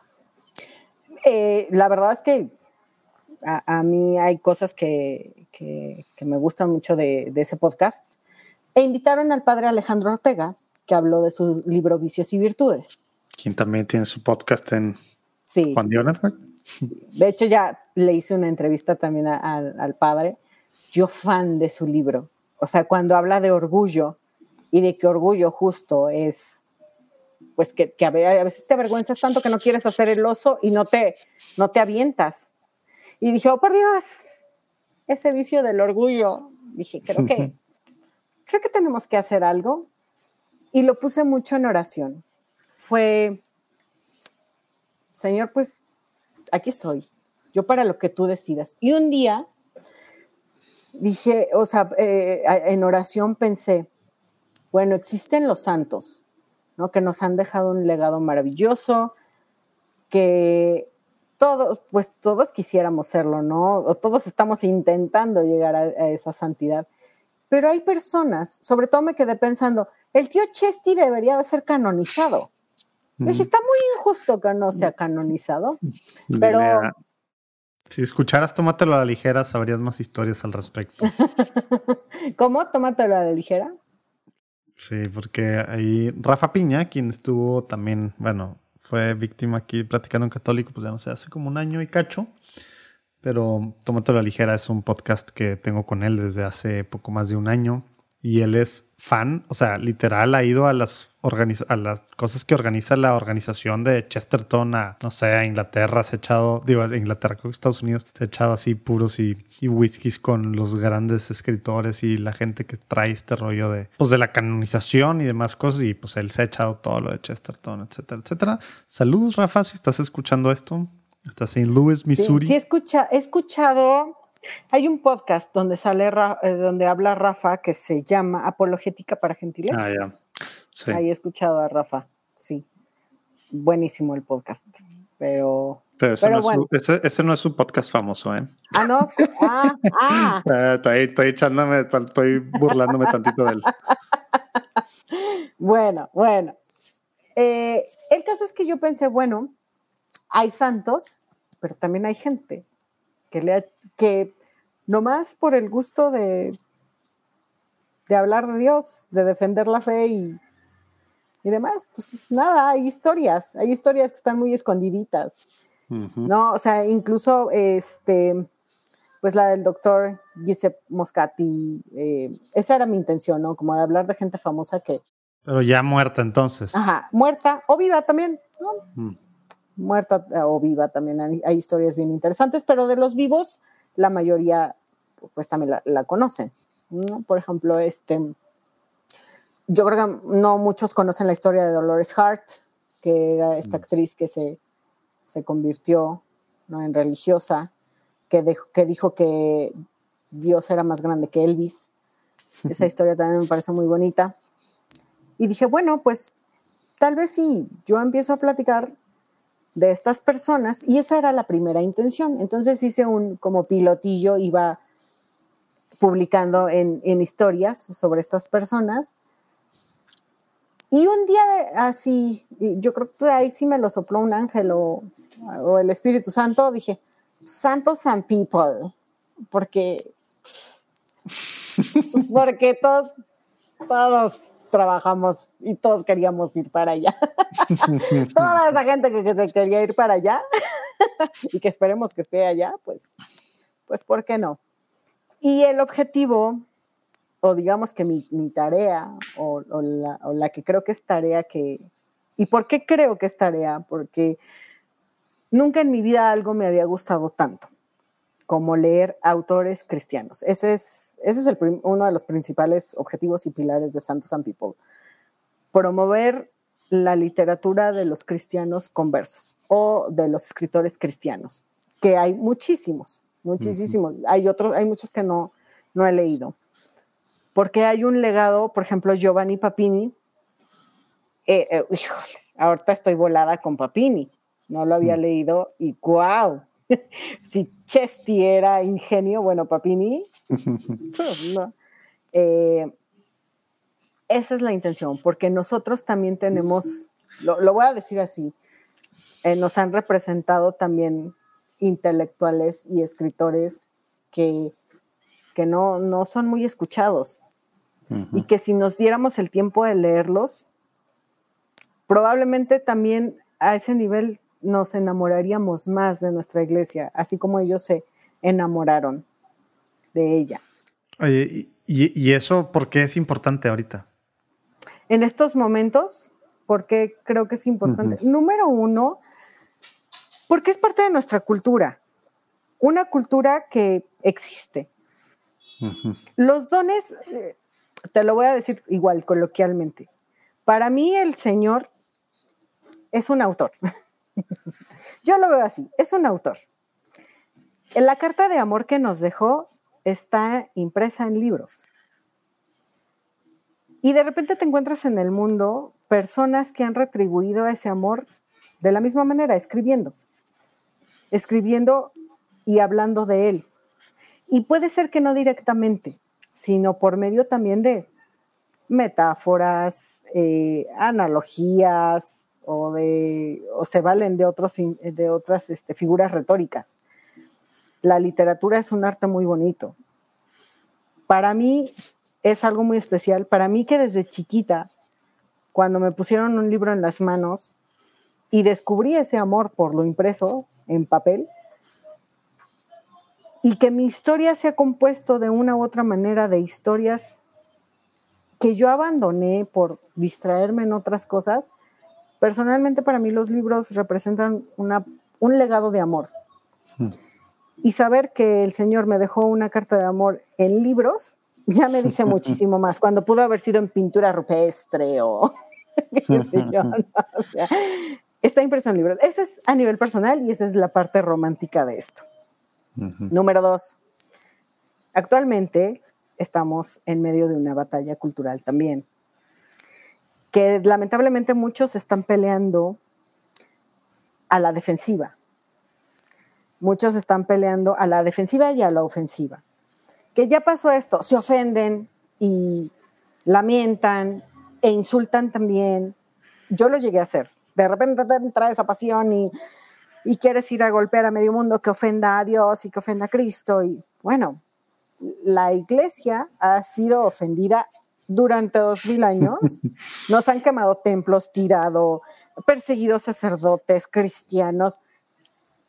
eh, la verdad es que a, mí hay cosas que, que, me gustan mucho de, de, ese podcast. E invitaron al padre Alejandro Ortega, que habló de su libro Vicios y Virtudes. Quien también tiene su podcast en Juan Diego Network. De hecho, ya le hice una entrevista también al padre. Yo fan de su libro. O sea, cuando habla de orgullo y de que orgullo justo es, pues que, que a veces te avergüenzas tanto que no quieres hacer el oso y no te, no te avientas. Y dije, oh, por Dios, ese vicio del orgullo. Dije, creo que, creo que tenemos que hacer algo. Y lo puse mucho en oración. Fue, Señor, pues aquí estoy, yo para lo que tú decidas. Y un día dije, o sea, eh, en oración pensé, bueno, existen los santos, ¿no? Que nos han dejado un legado maravilloso, que todos, pues todos quisiéramos serlo, ¿no? O todos estamos intentando llegar a, esa santidad. Pero hay personas, sobre todo me quedé pensando, el tío Chesty debería de ser canonizado. Dije, está muy injusto que no sea canonizado, pero... si escucharas Tómatelo a la ligera, sabrías más historias al respecto. ¿Cómo? ¿Tómatelo a la ligera? Sí, porque ahí Rafa Piña, quien estuvo también, bueno, fue víctima aquí platicando en católico, pues ya no sé, hace como un año y cacho. Pero Tómatelo a la ligera es un podcast que tengo con él desde hace poco más de un año y él es fan, o sea, literal ha ido a las, a las cosas que organiza la organización de Chesterton a, no sé, a Inglaterra, se ha echado, digo, a Inglaterra, creo que Estados Unidos, se ha echado así puros y, y whiskies con los grandes escritores y la gente que trae este rollo de, pues, de la canonización y demás cosas y pues él se ha echado todo lo de Chesterton, etcétera, etcétera. Saludos, Rafa, si estás escuchando esto. Estás en Louis, Missouri. Sí, sí escucha, he escuchado hay un podcast donde sale, eh, donde habla Rafa que se llama Apologética para Gentiles. Ah, ya. Sí. Ahí he escuchado a Rafa, sí. Buenísimo el podcast, pero... Pero, ese, no es su, podcast famoso, ¿eh? Ah, no. Ah, ah. Eh, estoy, echándome, estoy burlándome tantito de él. Bueno, bueno. Eh, el caso es que yo pensé, bueno, hay santos, pero también hay gente que, le, que nomás por el gusto de, de hablar de Dios, de defender la fe y, y demás, pues nada, hay historias, hay historias que están muy escondiditas, ¿no? O sea, incluso este, pues la del doctor Giuseppe Moscati, eh, esa era mi intención, ¿no? Como de hablar de gente famosa que... Pero ya muerta entonces. Ajá, muerta o viva también, ¿no? Mm muerta eh, o viva también hay, historias bien interesantes, pero de los vivos la mayoría pues también la, conocen. Por ejemplo, este, yo creo que no muchos conocen la historia de Dolores Hart, que era esta mm. actriz que se, se convirtió ¿no? en religiosa, que, que dijo que Dios era más grande que Elvis. Esa historia también me parece muy bonita. Y dije, bueno, pues tal vez sí, yo empiezo a platicar de estas personas y esa era la primera intención. Entonces hice un como pilotillo, iba publicando en, historias sobre estas personas. Y un día así, yo creo que ahí sí me lo sopló un ángel o, el Espíritu Santo, dije, Santos and People, porque, porque todos, todos trabajamos y todos queríamos ir para allá. Toda esa gente que, se quería ir para allá y que esperemos que esté allá, pues, pues, ¿por qué no? Y el objetivo, o digamos que mi, tarea, o, la, o la que creo que es tarea que... ¿Y por qué creo que es tarea? Porque nunca en mi vida algo me había gustado tanto como leer autores cristianos. Ese es, ese es el uno de los principales objetivos y pilares de Santos and People. Promover la literatura de los cristianos conversos o de los escritores cristianos, que hay muchísimos, muchísimos. Hay otros, hay muchos que no, no he leído. porque hay un legado, por ejemplo, Giovanni Papini. Eh, eh, híjole, ahorita estoy volada con Papini, no lo había mm. leído y wow, si Chesti era ingenio, bueno, Papini, eh, esa es la intención, porque nosotros también tenemos, lo, voy a decir así, nos han representado también intelectuales y escritores que, que no, no son muy escuchados. Y que si nos diéramos el tiempo de leerlos, probablemente también a ese nivel nos enamoraríamos más de nuestra iglesia, así como ellos se enamoraron de ella. Oye, ¿y, eso por qué es importante ahorita? En estos momentos, porque creo que es importante. Número uno, porque es parte de nuestra cultura, una cultura que existe. Los dones, eh, te lo voy a decir igual, coloquialmente. Para mí el Señor es un autor. Yo lo veo así, es un autor. En la carta de amor que nos dejó está impresa en libros. Y de repente te encuentras en el mundo personas que han retribuido ese amor de la misma manera, escribiendo. Escribiendo y hablando de él. Y puede ser que no directamente, sino por medio también de metáforas, eh, analogías o, de, o se valen de, otros, de otras este, figuras retóricas. La literatura es un arte muy bonito. Para mí es algo muy especial. Para mí que desde chiquita, cuando me pusieron un libro en las manos y descubrí ese amor por lo impreso en papel, y que mi historia se ha compuesto de una u otra manera de historias que yo abandoné por distraerme en otras cosas, personalmente para mí los libros representan una, un legado de amor. Hmm. Y saber que el Señor me dejó una carta de amor en libros, ya me dice muchísimo más, cuando pudo haber sido en pintura rupestre o qué sé yo. O sea, está impreso en libros. Eso es a nivel personal y esa es la parte romántica de esto. Número dos, actualmente estamos en medio de una batalla cultural también, que lamentablemente muchos están peleando a la defensiva. Muchos están peleando a la defensiva y a la ofensiva. Que ya pasó esto, se ofenden y lamentan e insultan también. Yo lo llegué a hacer. De repente te entra esa pasión y y quieres ir a golpear a medio mundo que ofenda a Dios y que ofenda a Cristo. Y bueno, la iglesia ha sido ofendida durante dos mil años. Nos han quemado templos, tirado, perseguido sacerdotes, cristianos.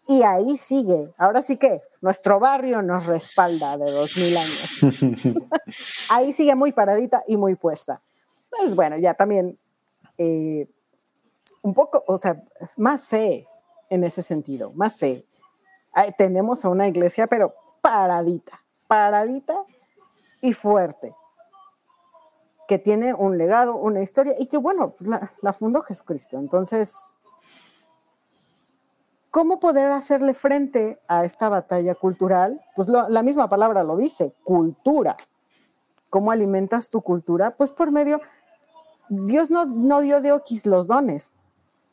Y ahí sigue. Ahora sí que nuestro barrio nos respalda de dos mil años. ahí sigue muy paradita y muy puesta. Entonces, bueno, ya también eh, un poco, o sea, más fe, en ese sentido, más sé. Tenemos a una iglesia, pero paradita, paradita y fuerte, que tiene un legado, una historia y que, bueno, pues la, fundó Jesucristo. Entonces, ¿cómo poder hacerle frente a esta batalla cultural? Pues la misma palabra lo dice, cultura. ¿Cómo alimentas tu cultura? Pues por medio, Dios no, no dio de oquis los dones,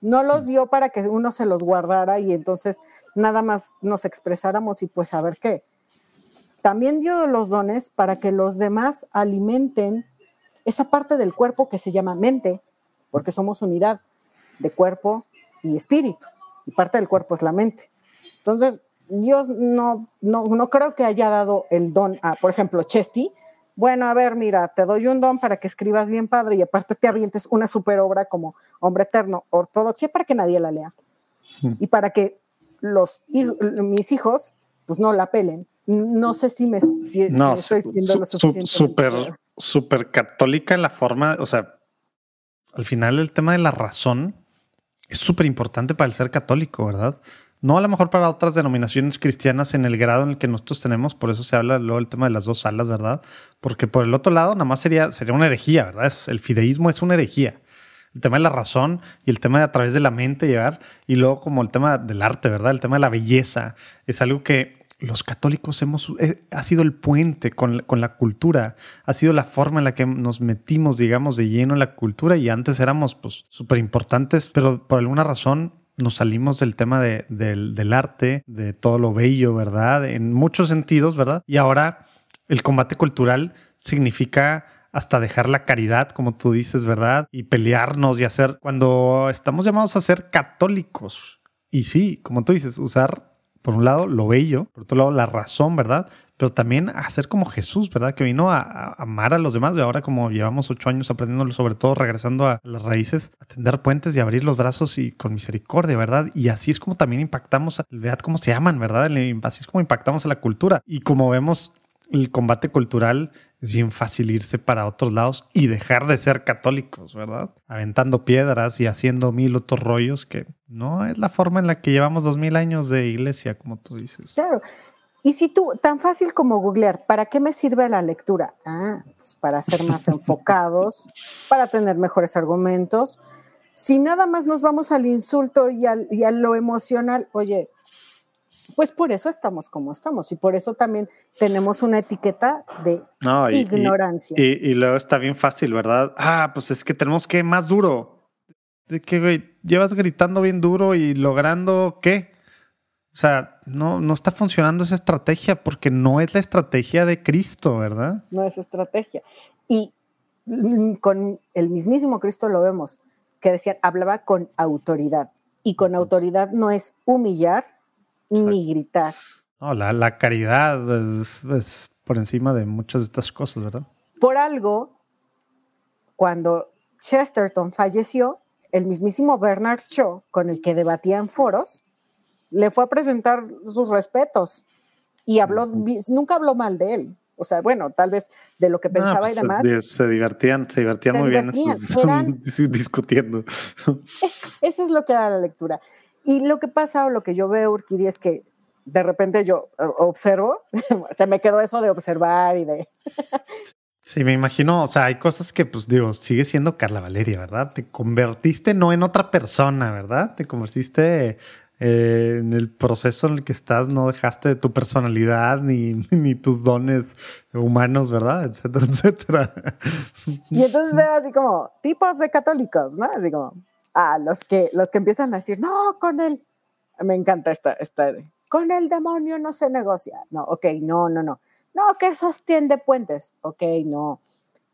no los dio para que uno se los guardara y entonces nada más nos expresáramos y pues a ver qué. También dio los dones para que los demás alimenten esa parte del cuerpo que se llama mente, porque somos unidad de cuerpo y espíritu, y parte del cuerpo es la mente. Entonces, Dios no, no, no creo que haya dado el don a, por ejemplo, Chesty, bueno, a ver, mira, te doy un don para que escribas bien padre y aparte te avientes una super obra como Hombre Eterno, Ortodoxia, para que nadie la lea. Hmm. Y para que los mis hijos, pues no la pelen. No sé si me, no, estoy siendo lo suficiente. Súper, súper católica en la forma, o sea, al final el tema de la razón es súper importante para el ser católico, ¿verdad? No a lo mejor para otras denominaciones cristianas en el grado en el que nosotros tenemos, por eso se habla luego el tema de las dos alas, ¿verdad? Porque por el otro lado, nada más sería, sería una herejía, ¿verdad? Es, el fideísmo es una herejía. El tema de la razón y el tema de a través de la mente llegar, y luego como el tema del arte, ¿verdad? El tema de la belleza, es algo que los católicos hemos, eh, ha sido el puente con, con, la cultura, ha sido la forma en la que nos metimos, digamos, de lleno en la cultura y antes éramos pues súper importantes, pero por alguna razón nos salimos del tema de, del, del arte, de todo lo bello, ¿verdad? En muchos sentidos, ¿verdad? Y ahora el combate cultural significa hasta dejar la caridad, como tú dices, ¿verdad? Y pelearnos y hacer, cuando estamos llamados a ser católicos. Y sí, como tú dices, usar, por un lado, lo bello, por otro lado, la razón, ¿verdad? Pero también hacer como Jesús, ¿verdad? Que vino a, amar a los demás y ahora como llevamos ocho años aprendiéndolo, sobre todo regresando a las raíces, a tender puentes y abrir los brazos y con misericordia, ¿verdad? Y así es como también impactamos, vead cómo se aman, ¿verdad? Así es como impactamos a la cultura. Y como vemos, el combate cultural es bien fácil irse para otros lados y dejar de ser católicos, ¿verdad? Aventando piedras y haciendo mil otros rollos que no es la forma en la que llevamos dos mil años de iglesia, como tú dices. Claro. Y si tú, tan fácil como googlear, ¿para qué me sirve la lectura? Ah, pues para ser más enfocados, para tener mejores argumentos. Si nada más nos vamos al insulto y, y a lo emocional, oye, pues por eso estamos como estamos y por eso también tenemos una etiqueta de ignorancia. Y, luego está bien fácil, ¿verdad? Ah, pues es que tenemos que más duro. De que, güey, llevas gritando bien duro y logrando qué? O sea, no, no está funcionando esa estrategia porque no es la estrategia de Cristo, ¿verdad? No es estrategia. Y con el mismísimo Cristo lo vemos, que decían, hablaba con autoridad. Y con autoridad no es humillar, ni gritar. No, la, la caridad es, por encima de muchas de estas cosas, ¿verdad? Por algo, cuando Chesterton falleció, el mismísimo Bernard Shaw, con el que debatía en foros, le fue a presentar sus respetos y habló, nunca habló mal de él. O sea, bueno, tal vez de lo que pensaba y pues, demás. Se, divertían, se divertían muy bien discutiendo. Eso es lo que da la lectura. Y lo que pasa o lo que yo veo, Urquidi, es que de repente yo eh, observo, se me quedó eso de observar y de... Sí, me imagino, o sea, hay cosas que, pues digo, sigue siendo Carla Valeria, ¿verdad? Te convertiste no en otra persona, ¿verdad? Te convertiste eh, en el proceso en el que estás, no dejaste de tu personalidad ni, ni tus dones humanos, ¿verdad? Etcétera, etcétera. Y entonces veo así como tipos de católicos, ¿no? Así como, a los que, los que empiezan a decir, no, con él, me encanta esta, esta, con el demonio no se negocia. No, ok, no, no, no. No, que sostiene puentes. Ok, no.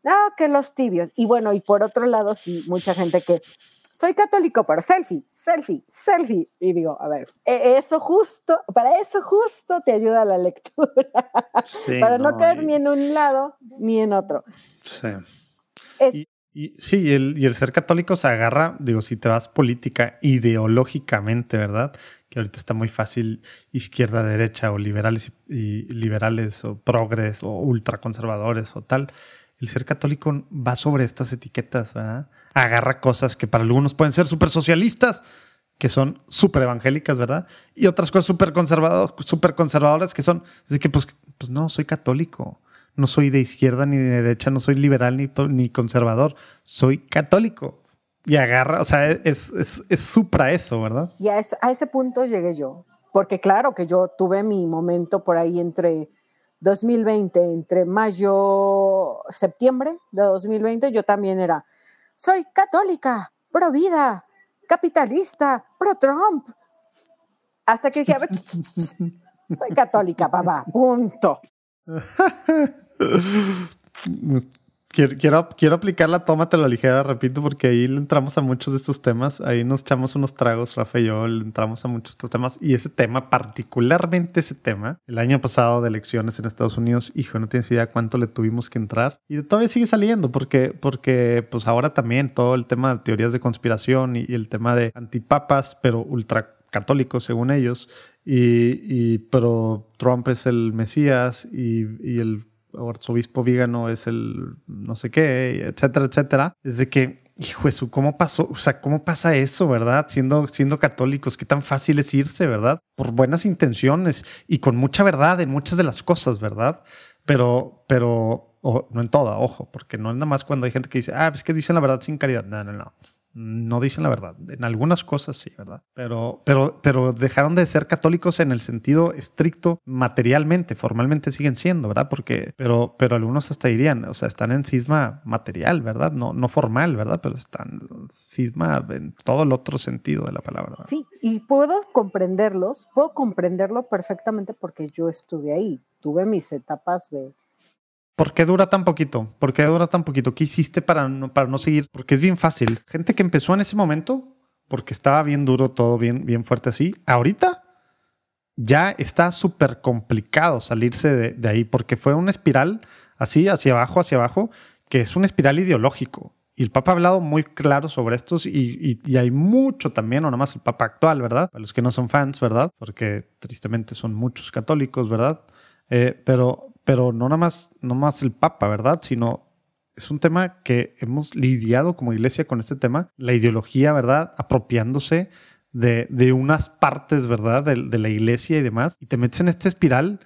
No, que los tibios. Y bueno, y por otro lado, sí, mucha gente que soy católico, pero selfie, selfie, selfie. Y digo, a ver, e, eso justo, para eso justo te ayuda la lectura. para no, caer ni en un lado ni en otro. Sí. Y sí, y el, y el, ser católico se agarra, digo, si te vas política, ideológicamente, ¿verdad? Que ahorita está muy fácil izquierda, derecha, o liberales y, liberales, o progres, o ultraconservadores, o tal. El ser católico va sobre estas etiquetas, ¿verdad? Agarra cosas que para algunos pueden ser súper socialistas, que son súper evangélicas, ¿verdad? Y otras cosas súper super conservadoras que son, es que pues, pues no, soy católico no soy de izquierda ni de derecha, no soy liberal ni, ni conservador, soy católico. Y agarra, o sea, es, es, es supra eso, ¿verdad? Y a, a ese punto llegué yo, porque claro que yo tuve mi momento por ahí entre 2020, entre mayo, septiembre de 2020, yo también era, soy católica, pro vida, capitalista, pro Trump. Hasta que dije, soy católica, papá, punto. Quiero, quiero, aplicar la toma, ligera, repito, porque ahí entramos a muchos de estos temas. Ahí nos echamos unos tragos, Rafa y yo, entramos a muchos de estos temas. Y ese tema, particularmente ese tema, el año pasado de elecciones en Estados Unidos, hijo, no tienes idea cuánto le tuvimos que entrar. Y todavía sigue saliendo, porque, porque pues ahora también todo el tema de teorías de conspiración y, el tema de antipapas, pero ultra católicos según ellos, y, pero Trump es el Mesías y, y el arzobispo vígano es el no sé qué, etcétera, etcétera. Es de que, hijo eso, ¿cómo pasó? O sea, ¿cómo pasa eso, verdad? Siendo, siendo católicos, qué tan fácil es irse, ¿verdad? Por buenas intenciones y con mucha verdad en muchas de las cosas, ¿verdad? Pero, pero, no en toda, ojo, porque no es nada más cuando hay gente que dice, ah, es que dicen la verdad sin caridad. No, no, no. No dicen la verdad. En algunas cosas sí, ¿verdad? Pero, pero, pero dejaron de ser católicos en el sentido estricto materialmente, formalmente siguen siendo, ¿verdad? Porque, pero, pero algunos hasta dirían, o sea, están en cisma material, ¿verdad? No, no formal, ¿verdad? Pero están cisma en todo el otro sentido de la palabra. Sí, y puedo comprenderlos, puedo comprenderlo perfectamente porque yo estuve ahí, tuve mis etapas de ¿Por qué dura tan poquito? ¿Por qué dura tan poquito? ¿Qué hiciste para no, para no seguir? Porque es bien fácil. Gente que empezó en ese momento, porque estaba bien duro todo, bien, bien fuerte así, ahorita ya está súper complicado salirse de, ahí, porque fue una espiral así, hacia abajo, hacia abajo, que es una espiral ideológico. Y el Papa ha hablado muy claro sobre estos y, hay mucho también, o nada más el Papa actual, ¿verdad? Para los que no son fans, ¿verdad? Porque tristemente son muchos católicos, ¿verdad? Eh, pero pero no nada más, no más el Papa, ¿verdad? Sino es un tema que hemos lidiado como iglesia con este tema, la ideología, ¿verdad? Apropiándose de, de unas partes, ¿verdad? De, de, la iglesia y demás, y te metes en esta espiral,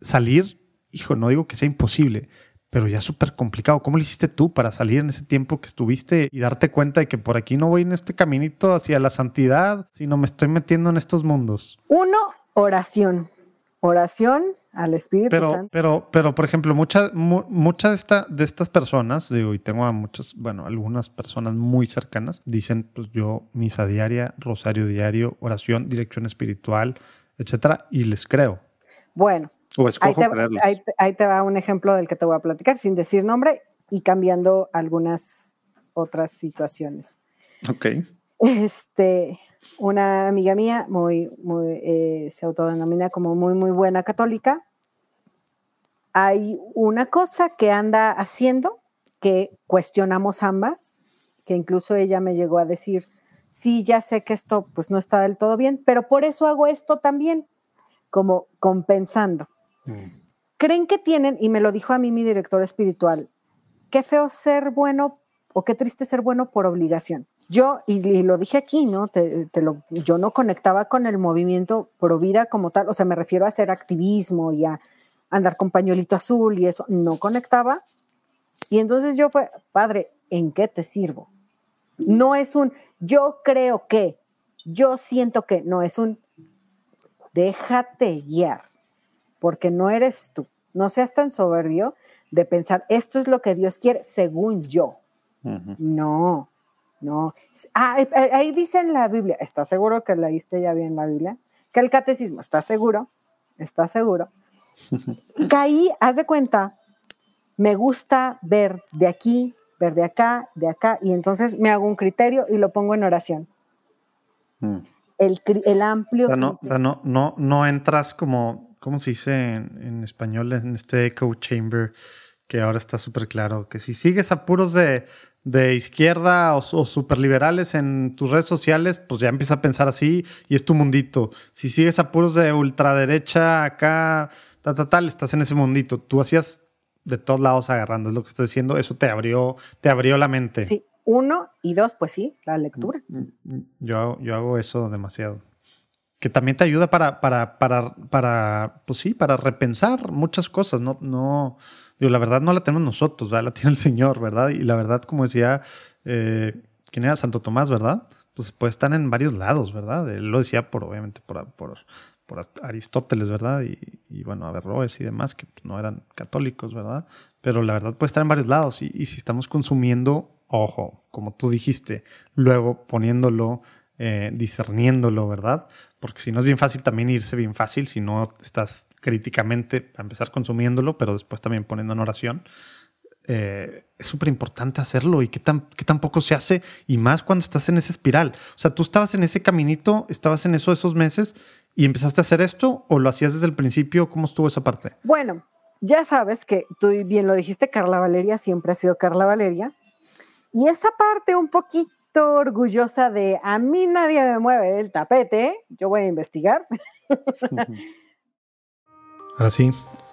salir, hijo, no digo que sea imposible, pero ya súper complicado. ¿Cómo lo hiciste tú para salir en ese tiempo que estuviste y darte cuenta de que por aquí no voy en este caminito hacia la santidad, sino me estoy metiendo en estos mundos? Uno, oración. Oración al Espíritu pero, Santo. Pero, pero, por ejemplo, muchas mucha de, esta, de estas personas, digo, y tengo a muchas, bueno, algunas personas muy cercanas, dicen, pues yo, misa diaria, rosario diario, oración, dirección espiritual, etcétera, y les creo. Bueno, ahí, te, ahí te va un ejemplo del que te voy a platicar, sin decir nombre y cambiando algunas otras situaciones. Ok. Este, una amiga mía, muy, muy, eh, se autodenomina como muy, muy buena católica, hay una cosa que anda haciendo que cuestionamos ambas, que incluso ella me llegó a decir, sí, ya sé que esto pues no está del todo bien, pero por eso hago esto también, como compensando. Mm. ¿Creen que tienen, y me lo dijo a mí mi director espiritual, qué feo ser bueno o qué triste ser bueno por obligación. Yo, y, lo dije aquí, ¿no? Te, lo, yo no conectaba con el movimiento pro vida como tal, o sea, me refiero a hacer activismo y a andar con pañuelito azul y eso, no conectaba. Y entonces yo fue, padre, ¿en qué te sirvo? No es un, yo creo que, yo siento que, no es un, déjate guiar, porque no eres tú. No seas tan soberbio de pensar, esto es lo que Dios quiere según yo. No, no. Ah, eh, eh, ahí dice en la Biblia, ¿estás seguro que leíste ya bien la Biblia? Que el catecismo, ¿estás seguro? ¿Estás seguro? Caí, haz de cuenta, me gusta ver de aquí, ver de acá, de acá, y entonces me hago un criterio y lo pongo en oración. Mm. El, amplio. O sea, no, o sea, no, no, no entras como, ¿cómo se dice en, en español? En este echo chamber, que ahora está súper claro, que si sigues apuros de, de izquierda o, o superliberales en tus redes sociales, pues ya empieza a pensar así y es tu mundito. Si sigues apuros de ultraderecha acá, tal, tal, tal, estás en ese mundito. Tú hacías de todos lados agarrando, es lo que estoy diciendo. Eso te abrió, te abrió la mente. Sí, uno y dos, pues sí, la lectura. Mm, mm, yo, yo hago eso demasiado. Que también te ayuda para, para, para, para, pues sí, para repensar muchas cosas. No, no, Digo, la verdad no la tenemos nosotros, ¿verdad? La tiene el Señor, ¿verdad? Y la verdad, como decía, eh, ¿quién era Santo Tomás, verdad? Pues puede estar en varios lados, ¿verdad? Él lo decía por, obviamente, por, por, por Aristóteles, ¿verdad? Y, y, bueno, Averroes y demás, que no eran católicos, ¿verdad? Pero la verdad puede estar en varios lados. Y, si estamos consumiendo, ojo, como tú dijiste, luego poniéndolo, eh, discerniéndolo, ¿verdad? Porque si no es bien fácil también irse bien fácil, si no estás críticamente a empezar consumiéndolo, pero después también poniendo en oración. Eh, es súper importante hacerlo y que, tan, que tampoco se hace, y más cuando estás en esa espiral. O sea, tú estabas en ese caminito, estabas en eso esos meses y empezaste a hacer esto o lo hacías desde el principio. ¿Cómo estuvo esa parte? Bueno, ya sabes que tú bien lo dijiste, Carla Valeria siempre ha sido Carla Valeria. Y esa parte un poquito orgullosa de a mí nadie me mueve el tapete, yo voy a investigar. Ahora sí,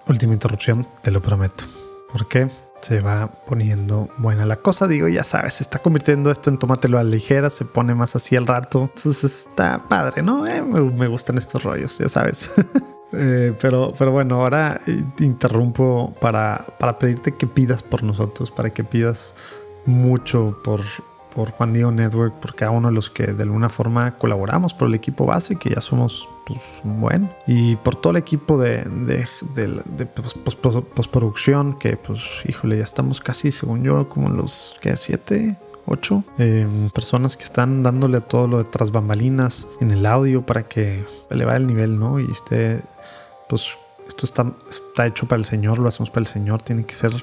última interrupción, te lo prometo. Porque se va poniendo buena la cosa. Digo, ya sabes, se está convirtiendo esto en tómatelo a la ligera, se pone más así al rato. Entonces está padre, ¿no? Eh, me, gustan estos rollos, ya sabes. Eh, pero, pero bueno, ahora interrumpo para, para pedirte que pidas por nosotros, para que pidas mucho por, por Juan Diego Network, por cada uno de los que de alguna forma colaboramos, por el equipo base, que ya somos pues, y por todo el equipo de, de, de, postproducción, que pues, híjole, ya estamos casi, según yo, como los, ¿qué? ¿Siete? ocho em, personas que están dándole todo lo de tras bambalinas en el audio para que eleve el nivel, ¿no? Y esté, pues esto está, está hecho para el Señor, lo hacemos para el Señor, tiene que ser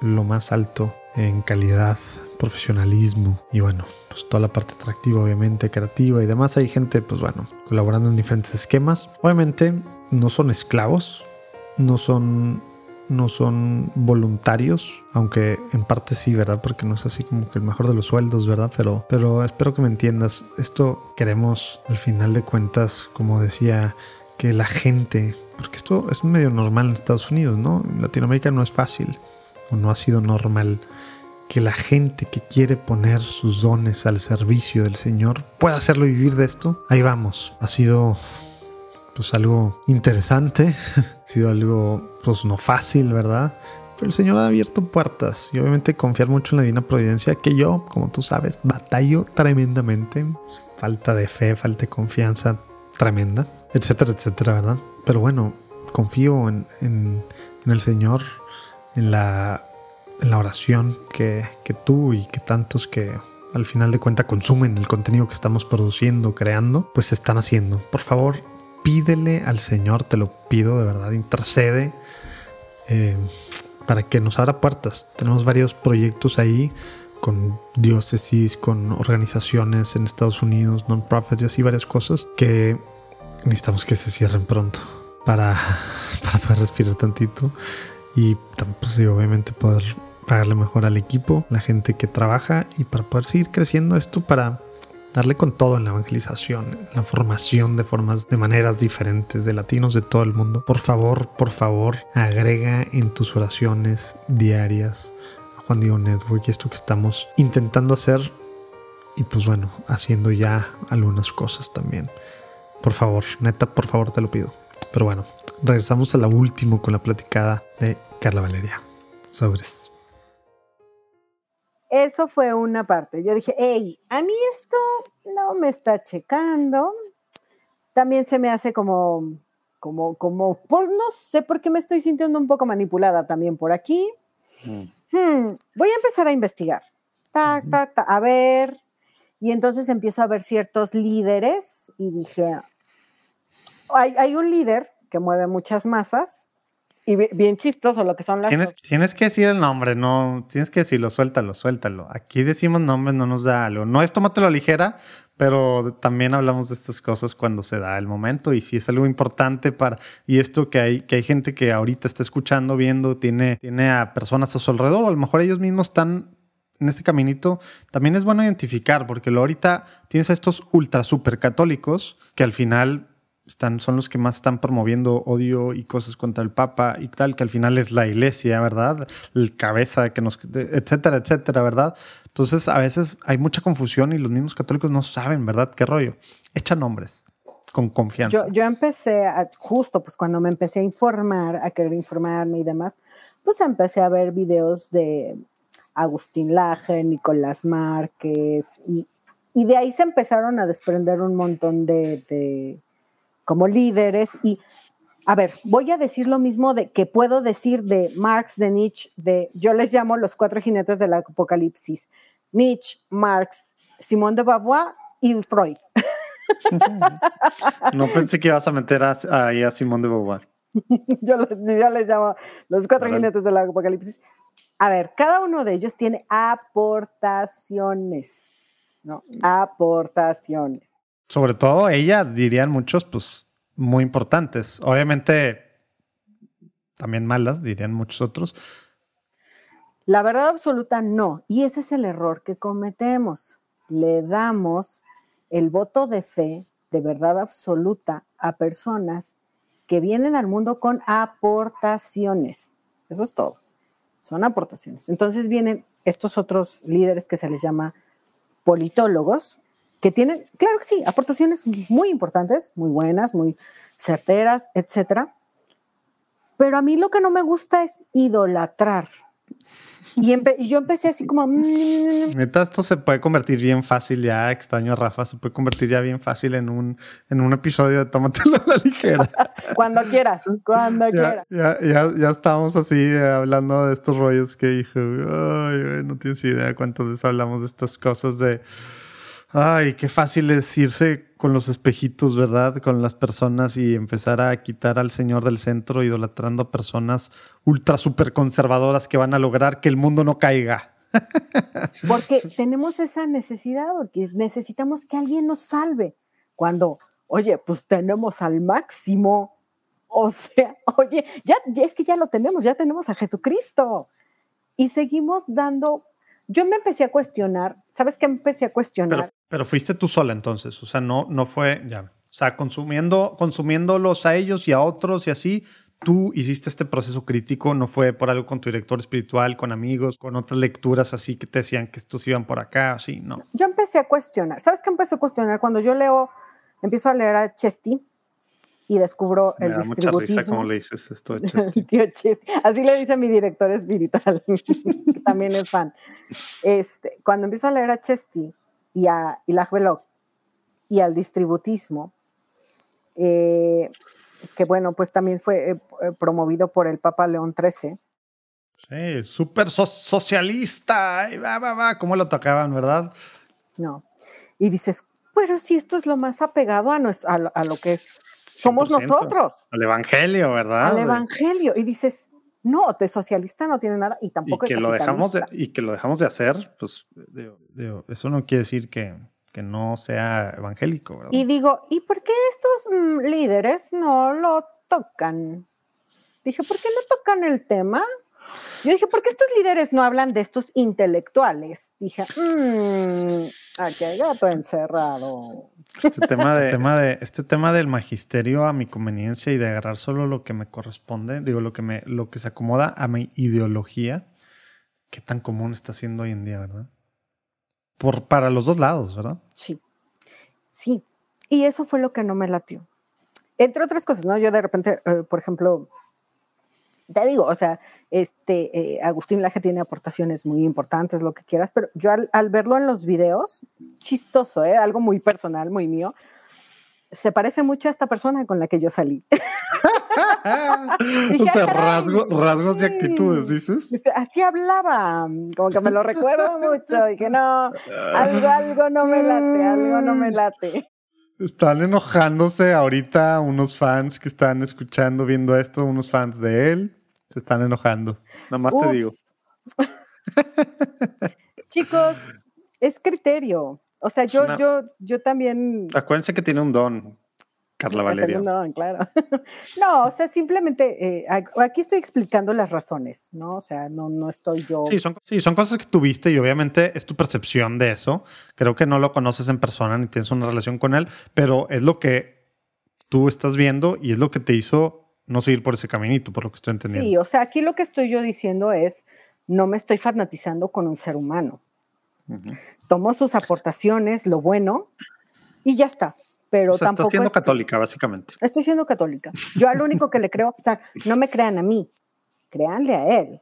lo más alto en calidad, profesionalismo y bueno, pues toda la parte atractiva, obviamente, creativa y demás. Hay gente, pues bueno, colaborando en diferentes esquemas. Obviamente no son esclavos, no son no son voluntarios, aunque en parte sí, ¿verdad? Porque no es así como que el mejor de los sueldos, ¿verdad? Pero, pero espero que me entiendas. Esto queremos, al final de cuentas, como decía, que la gente, porque esto es medio normal en Estados Unidos, ¿no? En Latinoamérica no es fácil, o no ha sido normal que la gente que quiere poner sus dones al servicio del Señor pueda hacerlo vivir de esto. Ahí vamos. Ha sido pues algo interesante, ha sido algo pues no fácil, ¿verdad? Pero el Señor ha abierto puertas y obviamente confiar mucho en la divina providencia que yo, como tú sabes, batallo tremendamente. Falta de fe, falta de confianza tremenda, etcétera, etcétera, ¿verdad? Pero bueno, confío en, en el Señor, en la en la oración que, tú y que tantos que al final de cuenta consumen el contenido que estamos produciendo, creando, pues están haciendo. Por favor, pídele al Señor, te lo pido de verdad, intercede eh, para que nos abra puertas. Tenemos varios proyectos ahí con diócesis, con organizaciones en Estados Unidos, non-profits y así varias cosas que necesitamos que se cierren pronto para, para poder respirar tantito y pues, obviamente poder pagarle mejor al equipo, la gente que trabaja y para poder seguir creciendo esto para darle con todo en la evangelización, la formación de formas, de maneras diferentes de latinos de todo el mundo. Por favor, por favor, agrega en tus oraciones diarias a Juan Diego Network y esto que estamos intentando hacer y pues bueno, haciendo ya algunas cosas también. Por favor, neta, por favor te lo pido. Pero bueno, regresamos a la última con la platicada de Carla Valeria. Sobres eso fue una parte. Yo dije, hey, a mí esto no me está checando. También se me hace como, como, como, por, no sé por qué me estoy sintiendo un poco manipulada también por aquí. Mm. Hmm, voy a empezar a investigar. a ver. Y entonces empiezo a ver ciertos líderes y dije, hay, hay un líder que mueve muchas masas y bien chistoso lo que son las. Tienes, tienes que decir el nombre, no. Tienes que decirlo, suéltalo, suéltalo. Aquí decimos nombres, no nos da algo. No es tómatelo ligera, pero también hablamos de estas cosas cuando se da el momento y si es algo importante para y esto que hay que hay gente que ahorita está escuchando viendo tiene tiene a personas a su alrededor o a lo mejor ellos mismos están en este caminito también es bueno identificar porque lo ahorita tienes a estos ultra super católicos que al final son los que más están promoviendo odio y cosas contra el Papa y tal, que al final es la iglesia, ¿verdad? El cabeza que nos, etcétera, etcétera, ¿verdad? Entonces a veces hay mucha confusión y los mismos católicos no saben, ¿verdad? ¿Qué rollo? Echa nombres con confianza. Yo, yo empecé, justo pues cuando me empecé a informar, a querer informarme y demás, pues empecé a ver videos de Agustín Laje, Nicolás Márquez y, y de ahí se empezaron a desprender un montón de como líderes y a ver, voy a decir lo mismo de que puedo decir de Marx, de Nietzsche, de yo les llamo los cuatro jinetes del apocalipsis. Nietzsche, Marx, Simone de Beauvoir y Freud. No pensé que ibas a meter ahí a, Simone de Beauvoir. yo, les llamo los cuatro jinetes del apocalipsis. A ver, cada uno de ellos tiene aportaciones, ¿no? Aportaciones sobre todo ella, dirían muchos, pues muy importantes. Obviamente también malas, dirían muchos otros. La verdad absoluta no. Y ese es el error que cometemos. Le damos el voto de fe, de verdad absoluta, a personas que vienen al mundo con aportaciones. Eso es todo. Son aportaciones. Entonces vienen estos otros líderes que se les llama politólogos, que tienen, claro que sí, aportaciones muy importantes, muy buenas, muy certeras, etcétera. Pero a mí lo que no me gusta es idolatrar. Y, yo empecé así como... Mm". Neta, esto se puede convertir bien fácil ya, extraño a Rafa, se puede convertir ya bien fácil en un, en un episodio de Tómatelo a la ligera. cuando quieras, cuando quieras. Ya, ya, ya estábamos así eh, hablando de estos rollos que dije, ay, no tienes idea cuántas veces hablamos de estas cosas de... Ay, qué fácil es irse con los espejitos, ¿verdad? Con las personas y empezar a quitar al Señor del centro, idolatrando a personas ultra super conservadoras que van a lograr que el mundo no caiga. Porque tenemos esa necesidad, porque necesitamos que alguien nos salve. Cuando, oye, pues tenemos al máximo. O sea, oye, ya, es que ya lo tenemos, ya tenemos a Jesucristo. Y seguimos dando yo me empecé a cuestionar, ¿sabes qué empecé a cuestionar? Pero fuiste tú sola entonces, o sea, no, no fue ya. O sea, consumiendo, consumiéndolos a ellos y a otros y así, tú hiciste este proceso crítico, no fue por algo con tu director espiritual, con amigos, con otras lecturas así que te decían que estos iban por acá, así, no. Yo empecé a cuestionar. ¿Sabes qué empecé a cuestionar? Cuando yo leo, empiezo a leer a Chesty y descubro el Me da Mucha risa cómo le dices esto a Chesty. Así le dice mi director espiritual, que también es fan. Este, cuando empiezo a leer a Chesty, y, a, y la y al distributismo, eh, que bueno, pues también fue eh, eh, promovido por el Papa León XIII. Sí, súper socialista, va, va, va, ¿cómo lo tocaban, verdad? No. Y dices, pero si esto es lo más apegado a, a, lo que somos nosotros. Al Evangelio, ¿verdad? Al Evangelio. Y dices, no, de socialista no tiene nada y tampoco y que lo dejamos de, Y que lo dejamos de hacer, pues eso no quiere decir que, que no sea evangélico. Y digo, ¿y por qué estos mm, líderes no lo tocan? Dije, ¿por qué no tocan el tema? Yo dije, ¿por qué estos líderes no hablan de estos intelectuales? Dije, mmm, aquí hay gato encerrado. Este tema, de, este tema, de, este tema del magisterio a mi conveniencia y de agarrar solo lo que me corresponde, digo, lo que, me, lo que se acomoda a mi ideología, qué tan común está siendo hoy en día, ¿verdad? Por, para los dos lados, ¿verdad? Sí, sí. Y eso fue lo que no me latió. Entre otras cosas, ¿no? Yo de repente, eh, por ejemplo, te digo, o sea, este, eh, Agustín Laje tiene aportaciones muy importantes, lo que quieras, pero yo al, verlo en los videos, chistoso, ¿eh? algo muy personal, muy mío, se parece mucho a esta persona con la que yo salí. o sea, rasgos de actitudes, dices. Así hablaba, como que me lo recuerdo mucho. Dije, no, algo, algo no me late, algo no me late. Están enojándose ahorita unos fans que están escuchando, viendo esto, unos fans de él. Se están enojando. Nada más te digo. Chicos, es criterio. O sea, yo, yo, yo también. Acuérdense que tiene un don, Carla Valeria. No, claro. no, o sea, simplemente eh, aquí estoy explicando las razones, ¿no? O sea, no, no estoy yo. Sí son, sí, son cosas que tuviste y obviamente es tu percepción de eso. Creo que no lo conoces en persona ni tienes una relación con él, pero es lo que tú estás viendo y es lo que te hizo no seguir por ese caminito, por lo que estoy entendiendo. Sí, o sea, aquí lo que estoy yo diciendo es, no me estoy fanatizando con un ser humano. Tomo sus aportaciones, lo bueno, y ya está. Pero o sea, tampoco. Estás siendo católica, básicamente. Estoy siendo católica. Yo al único que le creo, o sea, no me crean a mí, créanle a él,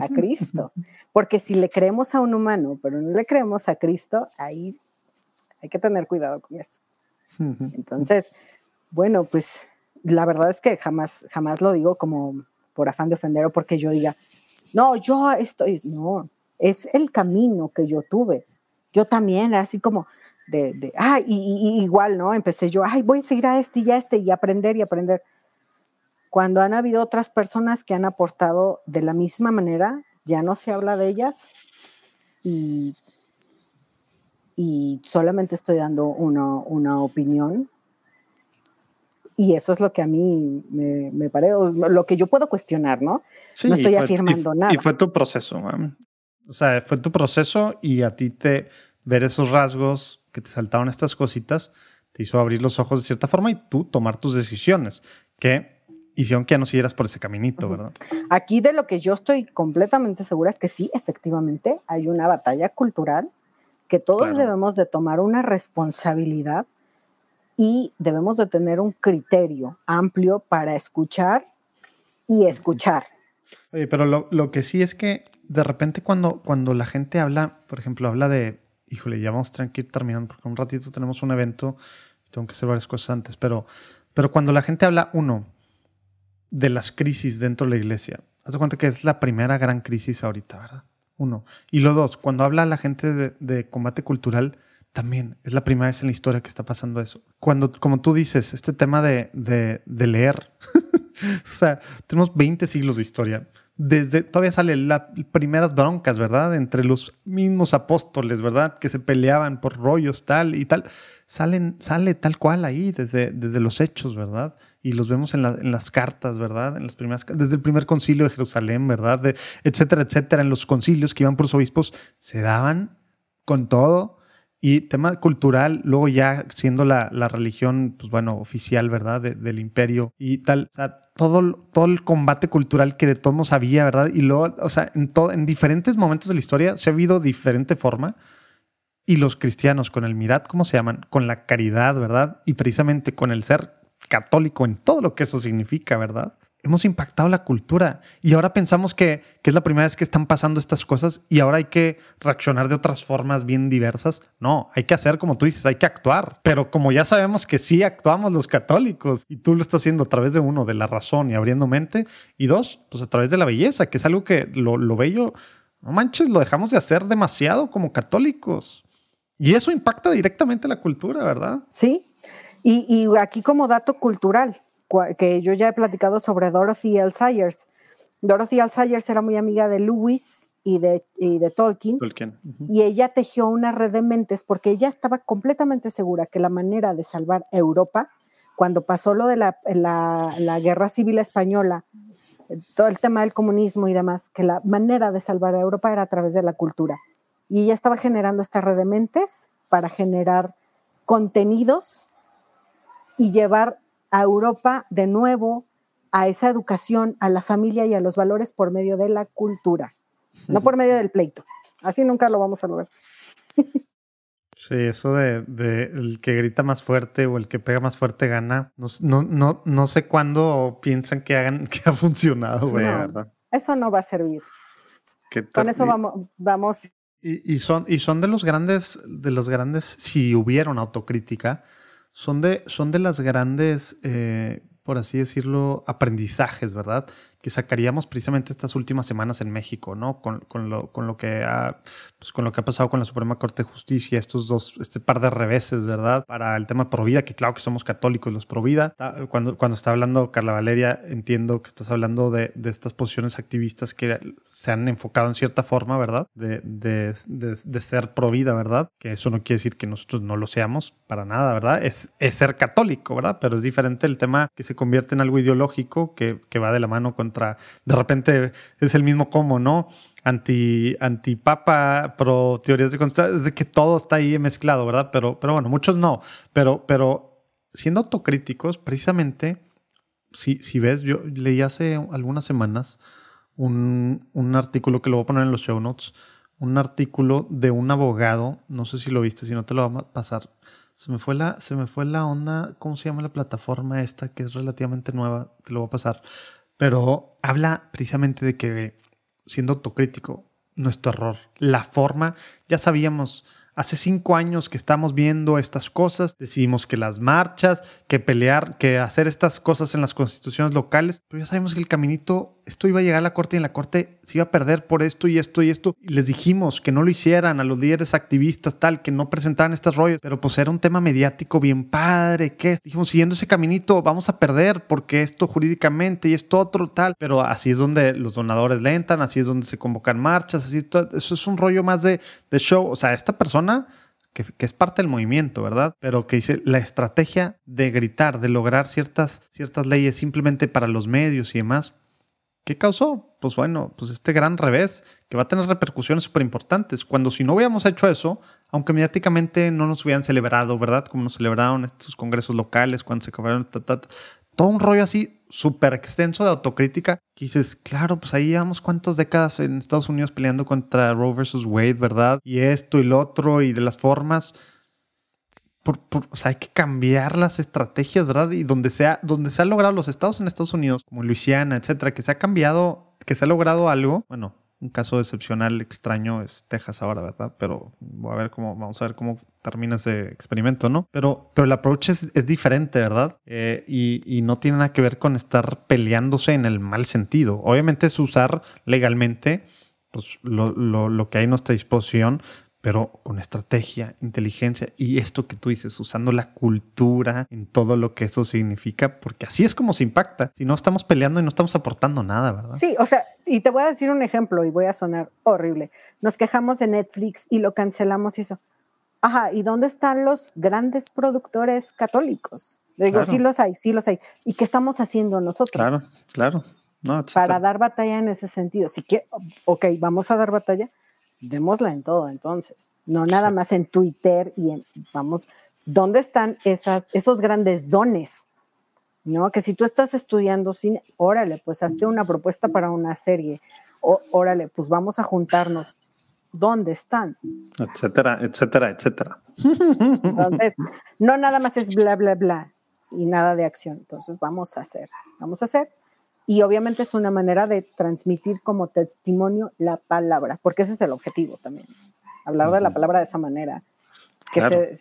a Cristo. Porque si le creemos a un humano, pero no le creemos a Cristo, ahí hay que tener cuidado con eso. Entonces, bueno, pues la verdad es que jamás, jamás lo digo como por afán de ofender o porque yo diga, no, yo estoy, no, es el camino que yo tuve. Yo también, así como de, ah, y, igual, ¿no? Empecé yo, ay, voy a seguir a este y a este y aprender y aprender. Cuando han habido otras personas que han aportado de la misma manera, ya no se habla de ellas y, y solamente estoy dando una, una opinión y eso es lo que a mí me, me parece, lo que yo puedo cuestionar, ¿no? no estoy afirmando nada. Y fue tu proceso, o sea, fue tu proceso y a ti te ver esos rasgos que te saltaron estas cositas te hizo abrir los ojos de cierta forma y tú tomar tus decisiones que hicieron que ya no siguieras por ese caminito, ¿verdad? Aquí de lo que yo estoy completamente segura es que sí, efectivamente, hay una batalla cultural que todos debemos de tomar una responsabilidad y debemos de tener un criterio amplio para escuchar y escuchar. Oye, pero lo, lo, que sí es que de repente cuando, cuando la gente habla, por ejemplo, habla de, híjole, ya vamos a ir terminando porque un ratito tenemos un evento y tengo que hacer varias cosas antes, pero, pero cuando la gente habla, uno, de las crisis dentro de la iglesia, haz de cuenta que es la primera gran crisis ahorita, ¿verdad? Uno. Y lo dos, cuando habla la gente de, de combate cultural, también es la primera vez en la historia que está pasando eso. Cuando, como tú dices, este tema de, de, de leer, o sea, tenemos 20 siglos de historia desde todavía salen las primeras broncas, ¿verdad? Entre los mismos apóstoles, ¿verdad? Que se peleaban por rollos tal y tal. Salen, sale tal cual ahí desde, desde los hechos, ¿verdad? Y los vemos en, las cartas, ¿verdad? En las primeras, desde el primer concilio de Jerusalén, ¿verdad? etcétera, etcétera. En los concilios que iban por los obispos, se daban con todo y tema cultural, luego ya siendo la, la religión, pues bueno, oficial, ¿verdad? del imperio y tal. Todo, todo el combate cultural que de todos había, ¿verdad? Y luego, o sea, en, todo, en diferentes momentos de la historia se ha habido diferente forma. Y los cristianos con el mirad, ¿cómo se llaman? Con la caridad, ¿verdad? Y precisamente con el ser católico en todo lo que eso significa, ¿verdad? Hemos impactado la cultura y ahora pensamos que, que, es la primera vez que están pasando estas cosas y ahora hay que reaccionar de otras formas bien diversas. No, hay que hacer como tú dices, hay que actuar. Pero como ya sabemos que sí actuamos los católicos y tú lo estás haciendo a través de uno, de la razón y abriendo mente, y dos, pues a través de la belleza, que es algo que lo, lo bello, no manches, lo dejamos de hacer demasiado como católicos. Y eso impacta directamente la cultura, ¿verdad? Sí. Y, y aquí como dato cultural, que yo ya he platicado sobre Dorothy L. Sayers. Dorothy L. Sayers era muy amiga de Lewis y de, de Tolkien, y ella tejió una red de mentes porque ella estaba completamente segura que la manera de salvar Europa, cuando pasó lo de la, la guerra civil española, todo el tema del comunismo y demás, que la manera de salvar a Europa era a través de la cultura. Y ella estaba generando esta red de mentes para generar contenidos y llevar a Europa de nuevo a esa educación, a la familia y a los valores por medio de la cultura, no por medio del pleito. Así nunca lo vamos a lograr. Sí, eso de, el que grita más fuerte o el que pega más fuerte gana. No, no, no, sé cuándo piensan que hagan que ha funcionado, güey, ¿verdad? Eso no va a servir. Con eso vamos, vamos. Y, son, y son de los grandes, de los grandes, si hubiera una autocrítica, son de, son de las grandes, eh, por así decirlo, aprendizajes, ¿verdad? Que sacaríamos precisamente estas últimas semanas en México, ¿no? Con, con, lo, con, lo, que ha, pues con lo que ha pasado con la Suprema Corte de Justicia, estos dos, este par de reveses, ¿verdad? Para el tema pro vida, que claro que somos católicos los pro vida. Cuando, cuando está hablando Carla Valeria, entiendo que estás hablando de, de estas posiciones activistas que se han enfocado en cierta forma, ¿verdad? De, de, de, ser pro vida, ¿verdad? Que eso no quiere decir que nosotros no lo seamos para nada, ¿verdad? Es, es ser católico, ¿verdad? Pero es diferente el tema que se convierte en algo ideológico que, que va de la mano con de repente es el mismo como, ¿no? Anti, antipapa, pro teorías de conspiración, es de que todo está ahí mezclado, ¿verdad? Pero, pero bueno, muchos no. Pero, pero siendo autocríticos, precisamente, si, si ves, yo leí hace algunas semanas un, un artículo que lo voy a poner en los show notes, un artículo de un abogado, no sé si lo viste, si no te lo voy a pasar. Se me fue la, se me fue la onda, ¿cómo se llama la plataforma esta que es relativamente nueva? Te lo voy a pasar pero habla precisamente de que, siendo autocrítico, nuestro error, la forma, ya sabíamos Hace cinco años que estamos viendo estas cosas, decidimos que las marchas, que pelear, que hacer estas cosas en las constituciones locales, pero ya sabemos que el caminito, esto iba a llegar a la corte y en la corte se iba a perder por esto y esto y esto. Y les dijimos que no lo hicieran a los líderes activistas, tal, que no presentaran estas rollos, pero pues era un tema mediático bien padre, que dijimos, siguiendo ese caminito vamos a perder porque esto jurídicamente y esto otro tal, pero así es donde los donadores le entran, así es donde se convocan marchas, así, eso es un rollo más de, de show, o sea, esta persona que, es parte del movimiento, ¿verdad? Pero que dice la estrategia de gritar, de lograr ciertas, ciertas leyes simplemente para los medios y demás. ¿Qué causó? Pues bueno, pues este gran revés que va a tener repercusiones súper importantes. Cuando si no hubiéramos hecho eso, aunque mediáticamente no nos hubieran celebrado, ¿verdad? Como nos celebraron estos congresos locales, cuando se acabaron, todo un rollo así súper extenso de autocrítica que dices, claro, pues ahí llevamos cuántas décadas en Estados Unidos peleando contra Roe versus Wade, ¿verdad? Y esto y lo otro y de las formas. o sea, hay que cambiar las estrategias, ¿verdad? Y donde sea, donde se ha logrado los estados en Estados Unidos, como Luisiana, etcétera, que se ha cambiado, que se ha logrado algo, bueno, un caso excepcional, extraño es Texas ahora, ¿verdad? Pero a ver cómo, vamos a ver cómo termina ese experimento, ¿no? Pero, pero el approach es, es diferente, ¿verdad? Eh, y, y, no tiene nada que ver con estar peleándose en el mal sentido. Obviamente es usar legalmente pues, lo, lo, lo que hay a nuestra disposición, pero con estrategia, inteligencia y esto que tú dices, usando la cultura en todo lo que eso significa, porque así es como se impacta. Si no estamos peleando y no estamos aportando nada, ¿verdad? Sí, o sea, y te voy a decir un ejemplo y voy a sonar horrible. Nos quejamos de Netflix y lo cancelamos y eso. Ajá, ¿y dónde están los grandes productores católicos? Le digo, sí los hay, sí los hay. ¿Y qué estamos haciendo nosotros? Claro, claro. No, para dar batalla en ese sentido. Si que, ok, vamos a dar batalla, démosla en todo entonces, no nada más en Twitter y en, vamos, ¿dónde están esas, esos grandes dones? ¿No? Que si tú estás estudiando cine, órale, pues hazte una propuesta para una serie, o, órale, pues vamos a juntarnos. ¿Dónde están? Etcétera, etcétera, etcétera. Entonces, no nada más es bla, bla, bla y nada de acción. Entonces, vamos a hacer, vamos a hacer y obviamente es una manera de transmitir como testimonio la palabra, porque ese es el objetivo también, hablar de la palabra de esa manera, que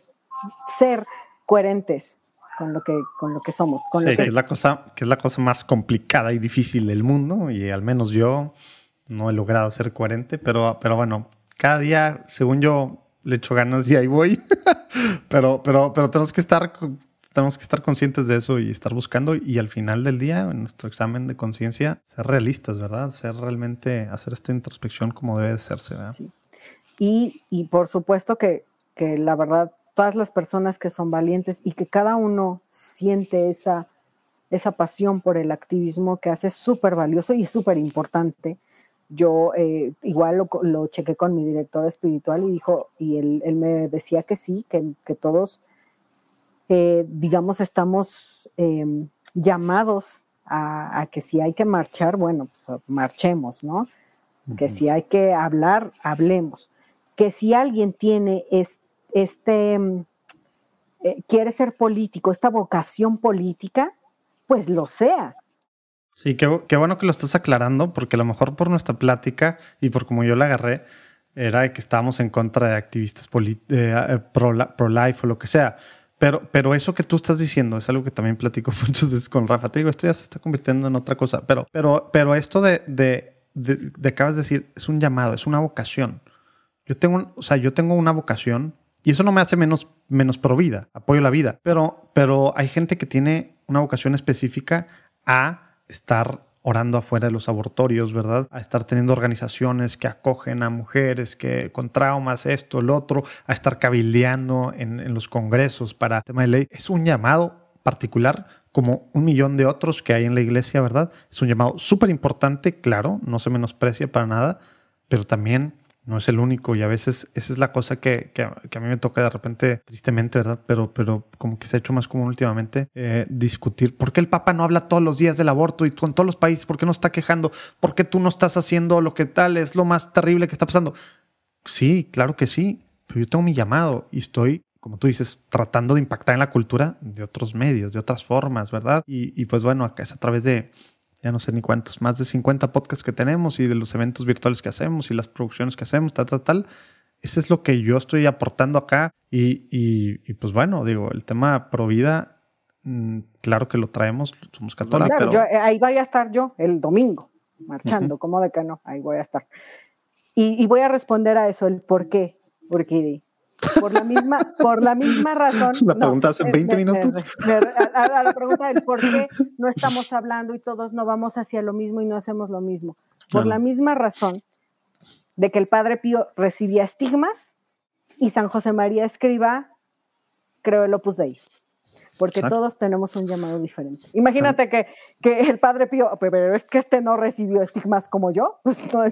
ser coherentes con lo que, con lo que somos. Con sí, que, es la cosa, que es la cosa más complicada y difícil del mundo, y al menos yo no he logrado ser coherente, pero, pero bueno, cada día, según yo, le echo ganas y ahí voy, pero, pero, pero tenemos que estar tenemos que estar conscientes de eso y estar buscando y al final del día, en nuestro examen de conciencia, ser realistas, ¿verdad? Ser realmente, hacer esta introspección como debe de hacerse, ¿verdad? Sí. Y, y por supuesto que, que la verdad, todas las personas que son valientes y que cada uno siente esa, esa pasión por el activismo que hace súper valioso y súper importante. Yo eh, igual lo, lo, chequé con mi director espiritual y dijo, y él, él me decía que sí, que, que todos eh, digamos, estamos eh, llamados a, a, que si hay que marchar, bueno, pues marchemos, ¿no? Uh -huh. Que si hay que hablar, hablemos. Que si alguien tiene es, este, eh, quiere ser político, esta vocación política, pues lo sea. Sí, qué, qué, bueno que lo estás aclarando, porque a lo mejor por nuestra plática y por como yo la agarré, era que estábamos en contra de activistas eh, pro-life pro o lo que sea. Pero, pero eso que tú estás diciendo es algo que también platico muchas veces con Rafa. Te digo, esto ya se está convirtiendo en otra cosa. Pero, pero, pero esto de, de, de, de acabas de decir, es un llamado, es una vocación. Yo tengo, o sea, yo tengo una vocación y eso no me hace menos, menos pro. Apoyo la vida. Pero, pero hay gente que tiene una vocación específica a estar orando afuera de los abortorios, ¿verdad? A estar teniendo organizaciones que acogen a mujeres que con traumas, esto, el otro, a estar cabildeando en, en los congresos para tema de ley. Es un llamado particular como un millón de otros que hay en la iglesia, ¿verdad? Es un llamado súper importante, claro, no se menosprecia para nada, pero también no es el único y a veces esa es la cosa que, que, a mí me toca de repente, tristemente, ¿verdad? Pero, pero como que se ha hecho más común últimamente eh, discutir por qué el Papa no habla todos los días del aborto y en todos los países, por qué no está quejando, por qué tú no estás haciendo lo que tal, es lo más terrible que está pasando. Sí, claro que sí, pero yo tengo mi llamado y estoy como tú dices, tratando de impactar en la cultura de otros medios, de otras formas, ¿verdad? Y, y pues bueno, acá es a través de, ya no sé ni cuántos, más de 50 podcasts que tenemos y de los eventos virtuales que hacemos y las producciones que hacemos, tal, tal, tal. Ese es lo que yo estoy aportando acá. Y, y, y pues bueno, digo, el tema pro vida, mmm, claro que lo traemos, somos católicos. Claro, pero... yo, ahí voy a estar yo el domingo, marchando, uh -huh. como de que no, ahí voy a estar. Y, y, voy a responder a eso, el por qué, porque por la misma, por la misma razón. La pregunta no, hace 20 me, minutos. Me, me, a, a, la pregunta del por qué no estamos hablando y todos no vamos hacia lo mismo y no hacemos lo mismo. Por la misma razón de que el Padre Pío recibía estigmas y San José María Escriba creó el Opus Dei. Porque Exacto. todos tenemos un llamado diferente. Imagínate que, que el Padre Pío, pero es que este no recibió estigmas como yo. Pues no,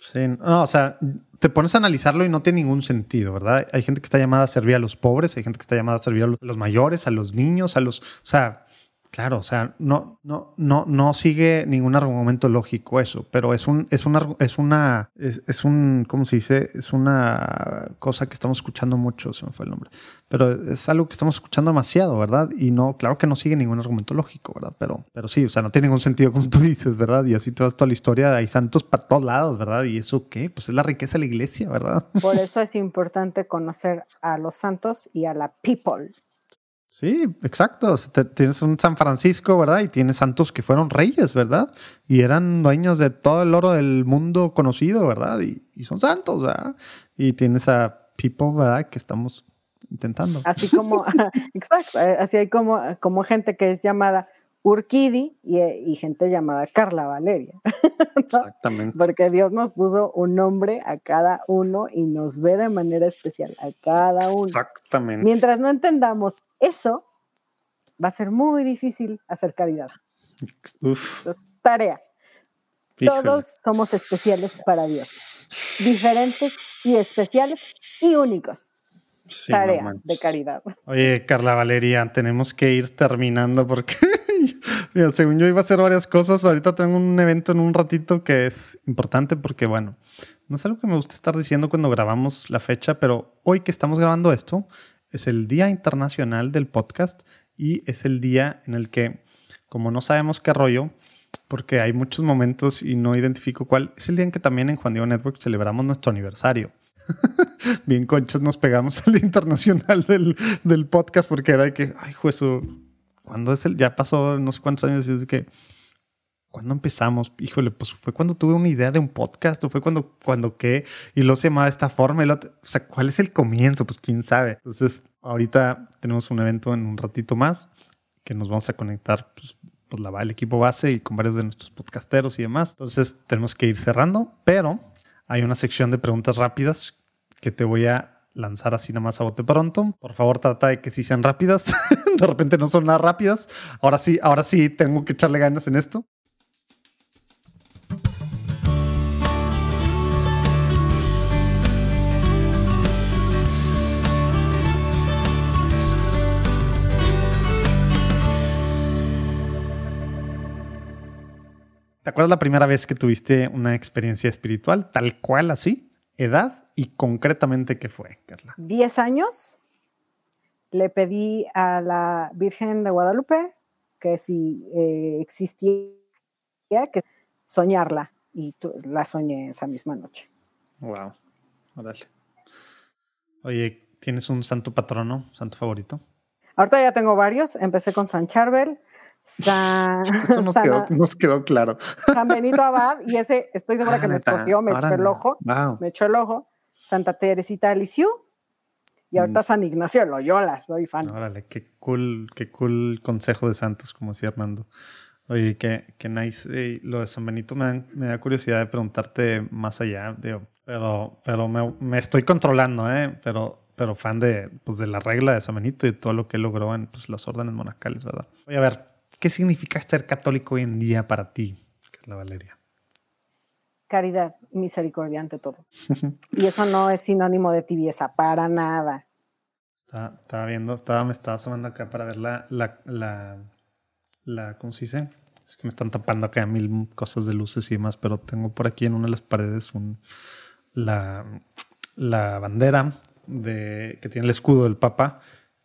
Sí, no, o sea, te pones a analizarlo y no tiene ningún sentido, ¿verdad? Hay gente que está llamada a servir a los pobres, hay gente que está llamada a servir a los mayores, a los niños, a los... O sea, Claro, o sea, no, no, no, no sigue ningún argumento lógico eso, pero es un, es una, es una, es, un, ¿cómo se dice? Es una cosa que estamos escuchando mucho, se me fue el nombre, pero es algo que estamos escuchando demasiado, ¿verdad? Y no, claro que no sigue ningún argumento lógico, ¿verdad? Pero, pero sí, o sea, no tiene ningún sentido como tú dices, ¿verdad? Y así te vas toda la historia, hay santos para todos lados, ¿verdad? Y eso qué, pues es la riqueza de la iglesia, ¿verdad? Por eso es importante conocer a los santos y a la people. Sí, exacto. tienes un San Francisco, ¿verdad? Y tienes santos que fueron reyes, ¿verdad? Y eran dueños de todo el oro del mundo conocido, ¿verdad? Y, son santos, ¿verdad? Y tienes a people, ¿verdad? Que estamos intentando. Así como, exacto, eh, así hay como, como gente que es llamada Urquidi y, gente llamada Carla Valeria. Exactamente. Porque Dios nos puso un nombre a cada uno y nos ve de manera especial a cada uno. Exactamente. Mientras no entendamos eso, va a ser muy difícil hacer caridad. Uf. tarea. Todos somos especiales para Dios. Diferentes y especiales y únicos. tarea de caridad. Oye, Carla Valeria, tenemos que ir terminando porque Mira, según yo iba a hacer varias cosas, ahorita tengo un evento en un ratito que es importante porque, bueno, no es algo que me gusta estar diciendo cuando grabamos la fecha, pero hoy que estamos grabando esto, es el Día Internacional del Podcast y es el día en el que, como no sabemos qué rollo, porque hay muchos momentos y no identifico cuál, es el día en que también en Juan Diego Network celebramos nuestro aniversario. Bien conchas nos pegamos al Internacional del, podcast porque era de que, ay, juez, ¿cuándo es el? Ya pasó no sé cuántos años y es de que ¿Cuándo empezamos? Híjole, pues fue cuando tuve una idea de un podcast, o fue cuando, cuando qué, y lo se llamaba de esta forma, y lo, o sea, ¿cuál es el comienzo? Pues quién sabe. Entonces, ahorita tenemos un evento en un ratito más, que nos vamos a conectar, pues, pues la, el equipo base y con varios de nuestros podcasteros y demás. Entonces, tenemos que ir cerrando, pero hay una sección de preguntas rápidas que te voy a lanzar así nada más a bote pronto. Por favor, trata de que sí sean rápidas. de repente no son nada rápidas. Ahora sí, ahora sí tengo que echarle ganas en esto. ¿Te acuerdas la primera vez que tuviste una experiencia espiritual tal cual así? ¿Edad y concretamente qué fue, Carla? Diez años. Le pedí a la Virgen de Guadalupe que si eh, existía, que soñarla. Y la soñé esa misma noche. Wow. Órale. Oye, ¿tienes un santo patrono, santo favorito? Ahorita ya tengo varios. Empecé con San Charbel, San, Eso nos, quedó, nos, quedó, claro. San Benito Abad, y ese estoy segura ah, que me escogió, me echó el ojo. Me echó el ojo. Santa Teresita Lisieux. Y ahorita mm. San Ignacio Loyola, soy fan. Órale, qué cool, qué cool consejo de santos, como decía Hernando. Oye, qué, qué nice. lo de San Benito me da, me da, curiosidad de preguntarte más allá, digo, pero, pero me, me, estoy controlando, ¿eh? Pero, pero fan de, pues, de la regla de San Benito y todo lo que logró en pues, las órdenes monacales, ¿verdad? Oye, a ver, ¿Qué significa ser católico hoy en día para ti, Carla Valeria? Caridad y misericordia ante todo. y eso no es sinónimo de tibieza, para nada. estaba viendo, estaba, me estaba asomando acá para ver la, la, la, la, ¿cómo se dice? Es que me están tapando acá mil cosas de luces y demás, pero tengo por aquí en una de las paredes un, la, la bandera de, que tiene el escudo del Papa,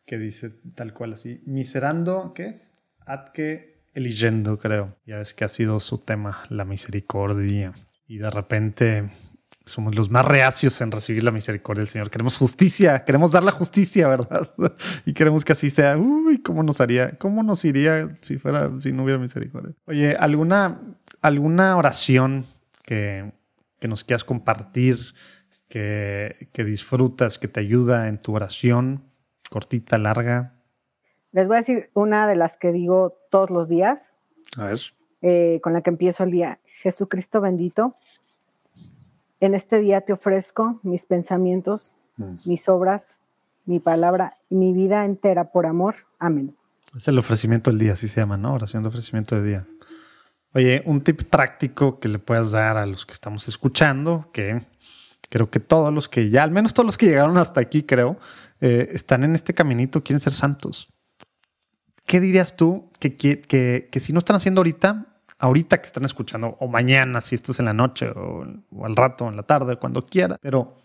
que dice tal cual así, miserando, ¿qué es? Atke eligiendo, creo. Ya ves que ha sido su tema, la misericordia. Y de repente somos los más reacios en recibir la misericordia del Señor. Queremos justicia, queremos dar la justicia, ¿verdad? Y queremos que así sea. Uy, ¿cómo nos haría? ¿Cómo nos iría si fuera, si no hubiera misericordia? Oye, ¿alguna, alguna oración que, que nos quieras compartir, que, que disfrutas, que te ayuda en tu oración? Cortita, larga. Les voy a decir una de las que digo todos los días. A ver. Eh, con la que empiezo el día. Jesucristo bendito, en este día te ofrezco mis pensamientos, mm. mis obras, mi palabra y mi vida entera por amor. Amén. Es el ofrecimiento del día, así se llama, ¿no? Oración de ofrecimiento de día. Oye, un tip práctico que le puedas dar a los que estamos escuchando, que creo que todos los que ya, al menos todos los que llegaron hasta aquí, creo, eh, están en este caminito, quieren ser santos. ¿qué dirías tú que, que, que si no están haciendo ahorita, ahorita que están escuchando, o mañana, si esto es en la noche, o, o al rato, en la tarde, cuando quiera, pero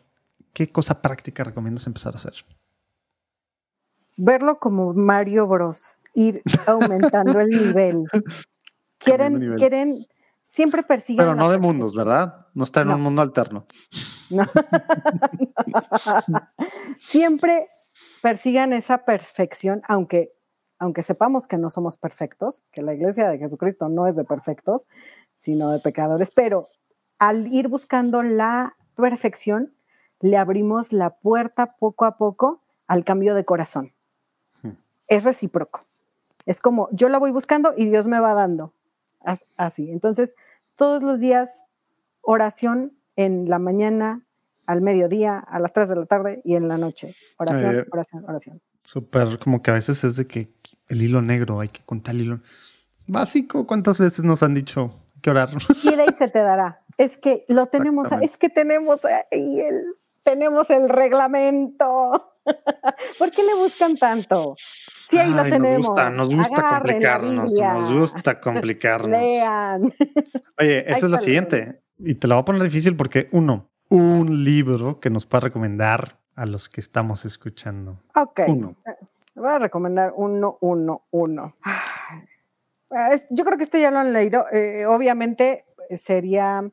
¿qué cosa práctica recomiendas empezar a hacer? Verlo como Mario Bros. Ir aumentando el nivel. Quieren, nivel. quieren, siempre persiguen. Pero no de mundos, ¿verdad? No está en No. un mundo alterno. No. Siempre persigan esa perfección, aunque, aunque sepamos que no somos perfectos, que la iglesia de Jesucristo no es de perfectos, sino de pecadores, pero al ir buscando la perfección, le abrimos la puerta poco a poco al cambio de corazón. Hmm. Es recíproco. Es como yo la voy buscando y Dios me va dando. As- Así. Entonces, todos los días, oración en la mañana, al mediodía, a las 3 de la tarde y en la noche. Oración, oración, oración. Súper, como que a veces es de que el hilo negro, hay que contar el hilo. Básico, ¿cuántas veces nos han dicho que orar? Pide y se te dará. Es que lo tenemos, es que tenemos ahí el, tenemos el reglamento. ¿Por qué le buscan tanto? Sí, ahí lo tenemos. Nos gusta, nos gusta Agarren la complicarnos, nos gusta complicarnos. Lean. Oye, esa es la siguiente. Y te la voy a poner difícil porque, uno, un libro que nos pueda recomendar a los que estamos escuchando. Ok. Uno. Voy a recomendar uno, uno, uno. Ah, Yo creo que este ya lo han leído. Eh, obviamente eh, sería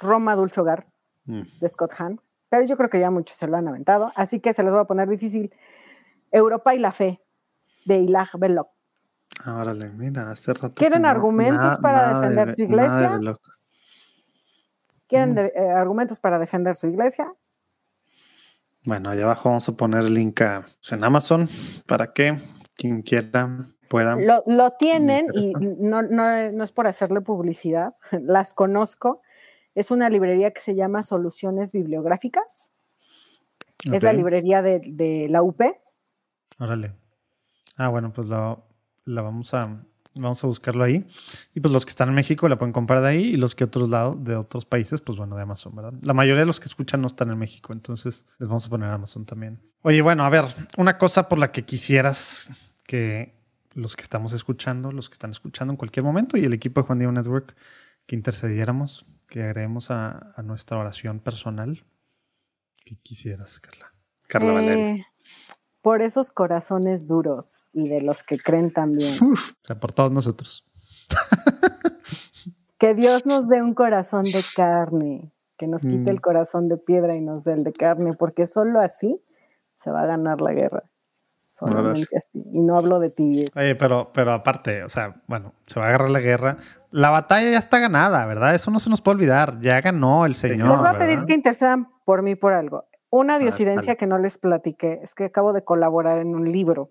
Roma Dulce Hogar Mm. de Scott Hahn, pero yo creo que ya muchos se lo han aventado, así que se los voy a poner difícil. Europa y la fe de Ilah Belloc. Ah, Órale, mira, hace rato. ¿Quieren argumentos nada- para nada defender su de iglesia? ¿Quieren Mm. de- eh, argumentos para defender su iglesia? Bueno, allá abajo vamos a poner el link a, pues, en Amazon para que quien quiera pueda. Lo, lo tienen y no, no, no es por hacerle publicidad, las conozco. Es una librería que se llama Soluciones Bibliográficas. Es la librería de, de la UP. Órale. Ah, bueno, pues lo, la vamos a vamos a buscarlo ahí. Y pues los que están en México la pueden comprar de ahí y los que otros lados de otros países, pues bueno, de Amazon, ¿verdad? La mayoría de los que escuchan no están en México, entonces les vamos a poner Amazon también. Oye, bueno, a ver, una cosa por la que quisieras que los que estamos escuchando, los que están escuchando en cualquier momento y el equipo de Juan Diego Network, que intercediéramos, que agreguemos a, nuestra oración personal. ¿Qué quisieras, Carla? Carla Valeria. Por esos corazones duros y de los que creen también. Uf, o sea, por todos nosotros. Que Dios nos dé un corazón de carne, que nos quite Mm. el corazón de piedra y nos dé el de carne, porque solo así se va a ganar la guerra. Solamente así. Y no hablo de ti. Oye, pero, pero aparte, o sea, bueno, se va a agarrar la guerra. La batalla ya está ganada, ¿verdad? Eso no se nos puede olvidar. Ya ganó el señor. Les voy a pedir ¿verdad? que intercedan por mí por algo. Una ver, diosidencia que no les platiqué es que acabo de colaborar en un libro.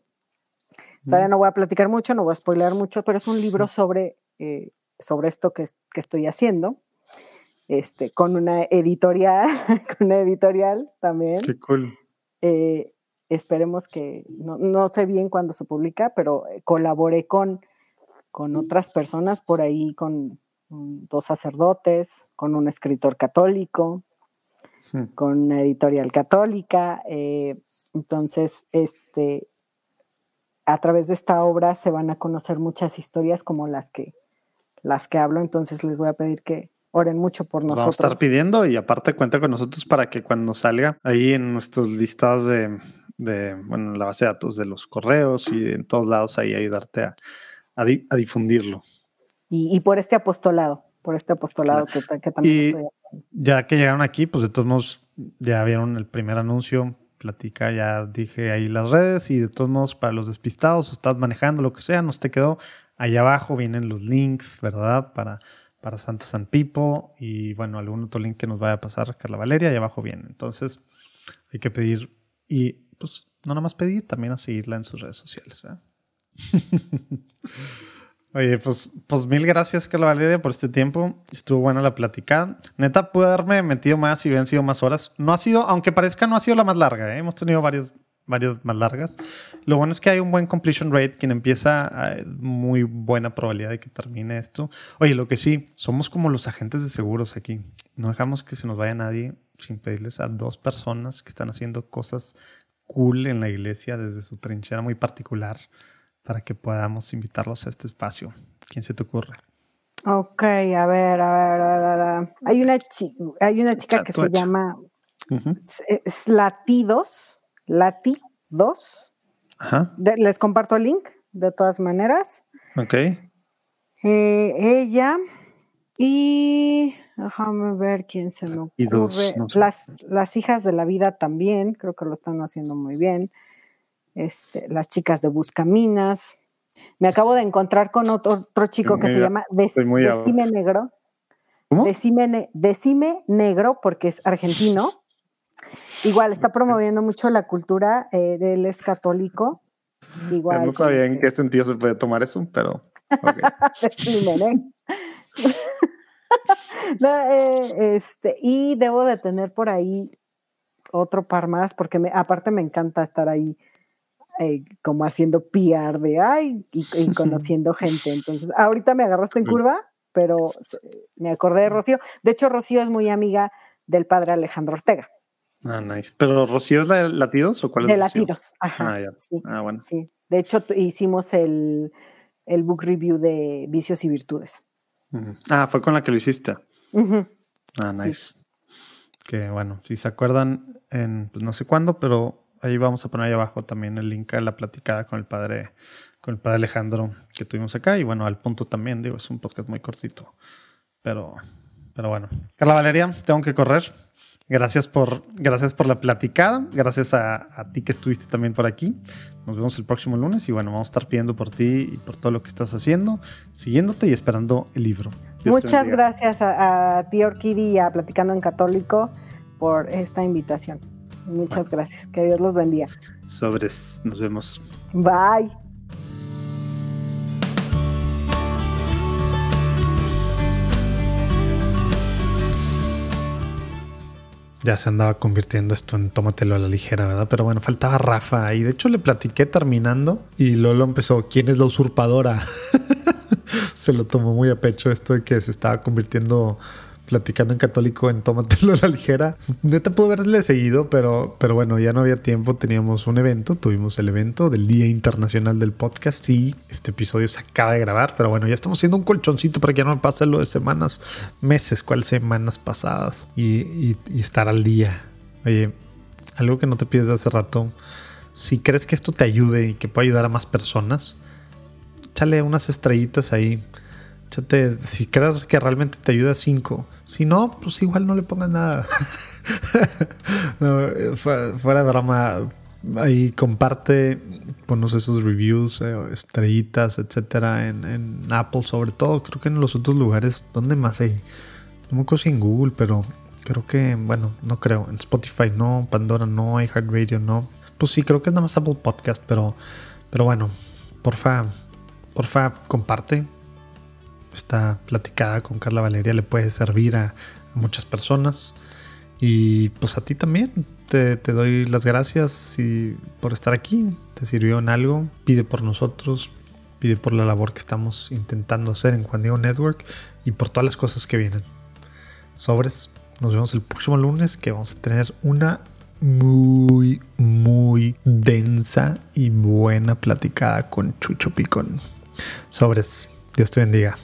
Todavía Mm. no voy a platicar mucho, no voy a spoilear mucho, pero es un libro sobre, eh, sobre esto que, es- que estoy haciendo. Este, con una editorial, con una editorial también. Qué cool. Eh, esperemos que, no, no sé bien cuándo se publica, pero eh, colaboré con, con otras personas por ahí, con mm, dos sacerdotes, con un escritor católico, Hmm. con una editorial católica. eh, entonces, este, a través de esta obra se van a conocer muchas historias como las que, las que hablo. Entonces, les voy a pedir que oren mucho por Nos Vamos a estar nosotros. pidiendo y aparte cuenta con nosotros para que cuando salga ahí en nuestros listados de, de bueno, en la base de datos de los correos y en todos lados ahí ayudarte a, a, di- a difundirlo. Y, y por este apostolado, por este apostolado que, que también Y- estoy Ya que llegaron aquí, pues de todos modos ya vieron el primer anuncio, platica, ya dije ahí las redes y de todos modos para los despistados, estás manejando lo que sea, nos te quedó, ahí abajo vienen los links, ¿verdad? Para, para Santa San Pipo y bueno, algún otro link que nos vaya a pasar Carla Valeria, ahí abajo viene. Entonces hay que pedir y pues no nada más pedir, también a seguirla en sus redes sociales, ¿verdad? Oye, pues, pues mil gracias, Carla Valeria, por este tiempo. Estuvo buena la plática. Neta, pude haberme metido más y hubieran sido más horas. No ha sido, aunque parezca, no ha sido la más larga. ¿eh? Hemos tenido varias, varias más largas. Lo bueno es que hay un buen completion rate. Quien empieza, hay muy buena probabilidad de que termine esto. Oye, lo que sí, somos como los agentes de seguros aquí. No dejamos que se nos vaya nadie sin pedirles a dos personas que están haciendo cosas cool en la iglesia desde su trinchera muy particular para que podamos invitarlos a este espacio. ¿Quién se te ocurre? Ok, a ver, a ver, a ver. Hay una, hay una chica que se llama Latidos, Latidos. Ajá. les comparto el link, de todas maneras. Ok. Eh, ella y déjame ver quién se me ocurre. Y dos, las, las hijas de la vida también, creo que lo están haciendo muy bien. Este, las chicas de Buscaminas. Me acabo de encontrar con otro, chico que se llama Decime Negro. ¿Cómo? Decime, Negro, porque es argentino. Igual está promoviendo mucho la cultura, eh, él es católico. Igual. No sabía en qué sentido se puede tomar eso, pero. Decime Negro. Eh, este, y debo de tener por ahí otro par más, porque me, aparte me encanta estar ahí eh, como haciendo PR de ay y, conociendo gente. Entonces, ahorita me agarraste en curva, pero me acordé de Rocío. De hecho, Rocío es muy amiga del padre Alejandro Ortega. Ah, nice. ¿Pero Rocío es de Latidos o cuál es? De Latidos, ajá. Ah, Sí, ah, bueno. Sí. De hecho, hicimos el, el book review de Vicios y Virtudes. Ah, fue con la que lo hiciste. Ah, nice. Que bueno, si se acuerdan, en pues no sé cuándo, pero ahí vamos a poner ahí abajo también el link a la platicada con el padre, con el padre Alejandro que tuvimos acá. Y bueno, al punto también, digo, es un podcast muy cortito. Pero, pero bueno. Carla Valeria, tengo que correr. Gracias por, gracias por la platicada. Gracias a, ti que estuviste también por aquí. Nos vemos el próximo lunes y bueno, vamos a estar pidiendo por ti y por todo lo que estás haciendo, siguiéndote y esperando el libro. Muchas gracias a, ti, Orquídea, y a Platicando en Católico por esta invitación. Muchas gracias. Que Dios los bendiga. Sobres. Nos vemos. Bye. Ya se andaba convirtiendo esto en tómatelo a la ligera, ¿verdad? Pero bueno, faltaba Rafa. Y de hecho le platiqué terminando y Lolo empezó, ¿quién es la usurpadora? se lo tomó muy a pecho esto de que se estaba convirtiendo platicando en católico en Tómatelo a la ligera. Neta pudo haberle seguido, pero, pero bueno, ya no había tiempo. Teníamos un evento, tuvimos el evento del Día Internacional del Podcast y este episodio se acaba de grabar, pero bueno, ya estamos haciendo un colchoncito para que no me pase lo de semanas, meses, cuál semanas pasadas y, estar al día. Oye, algo que no te pides de hace rato, si crees que esto te ayude y que pueda ayudar a más personas, échale unas estrellitas ahí si crees que realmente te ayuda 5. Si no, pues igual no le pongas nada. fuera de broma, ahí comparte, ponos esos reviews, eh, estrellitas, etcétera, en, Apple sobre todo. Creo que en los otros lugares, ¿dónde más hay? No me acuerdo si Google, pero creo que, bueno, no creo. En Spotify no, Pandora no, iHeartRadio no. Pues sí, creo que es nada más Apple Podcast, pero, pero bueno, porfa, porfa, comparte esta platicada con Carla Valeria le puede servir a, muchas personas. Y pues a ti también te, doy las gracias por estar aquí. Te sirvió en algo. Pide por nosotros. Pide por la labor que estamos intentando hacer en Juan Diego Network y por todas las cosas que vienen. Sobres. Nos vemos el próximo lunes que vamos a tener una muy, muy densa y buena platicada con Chucho Picón. Sobres. Dios te bendiga.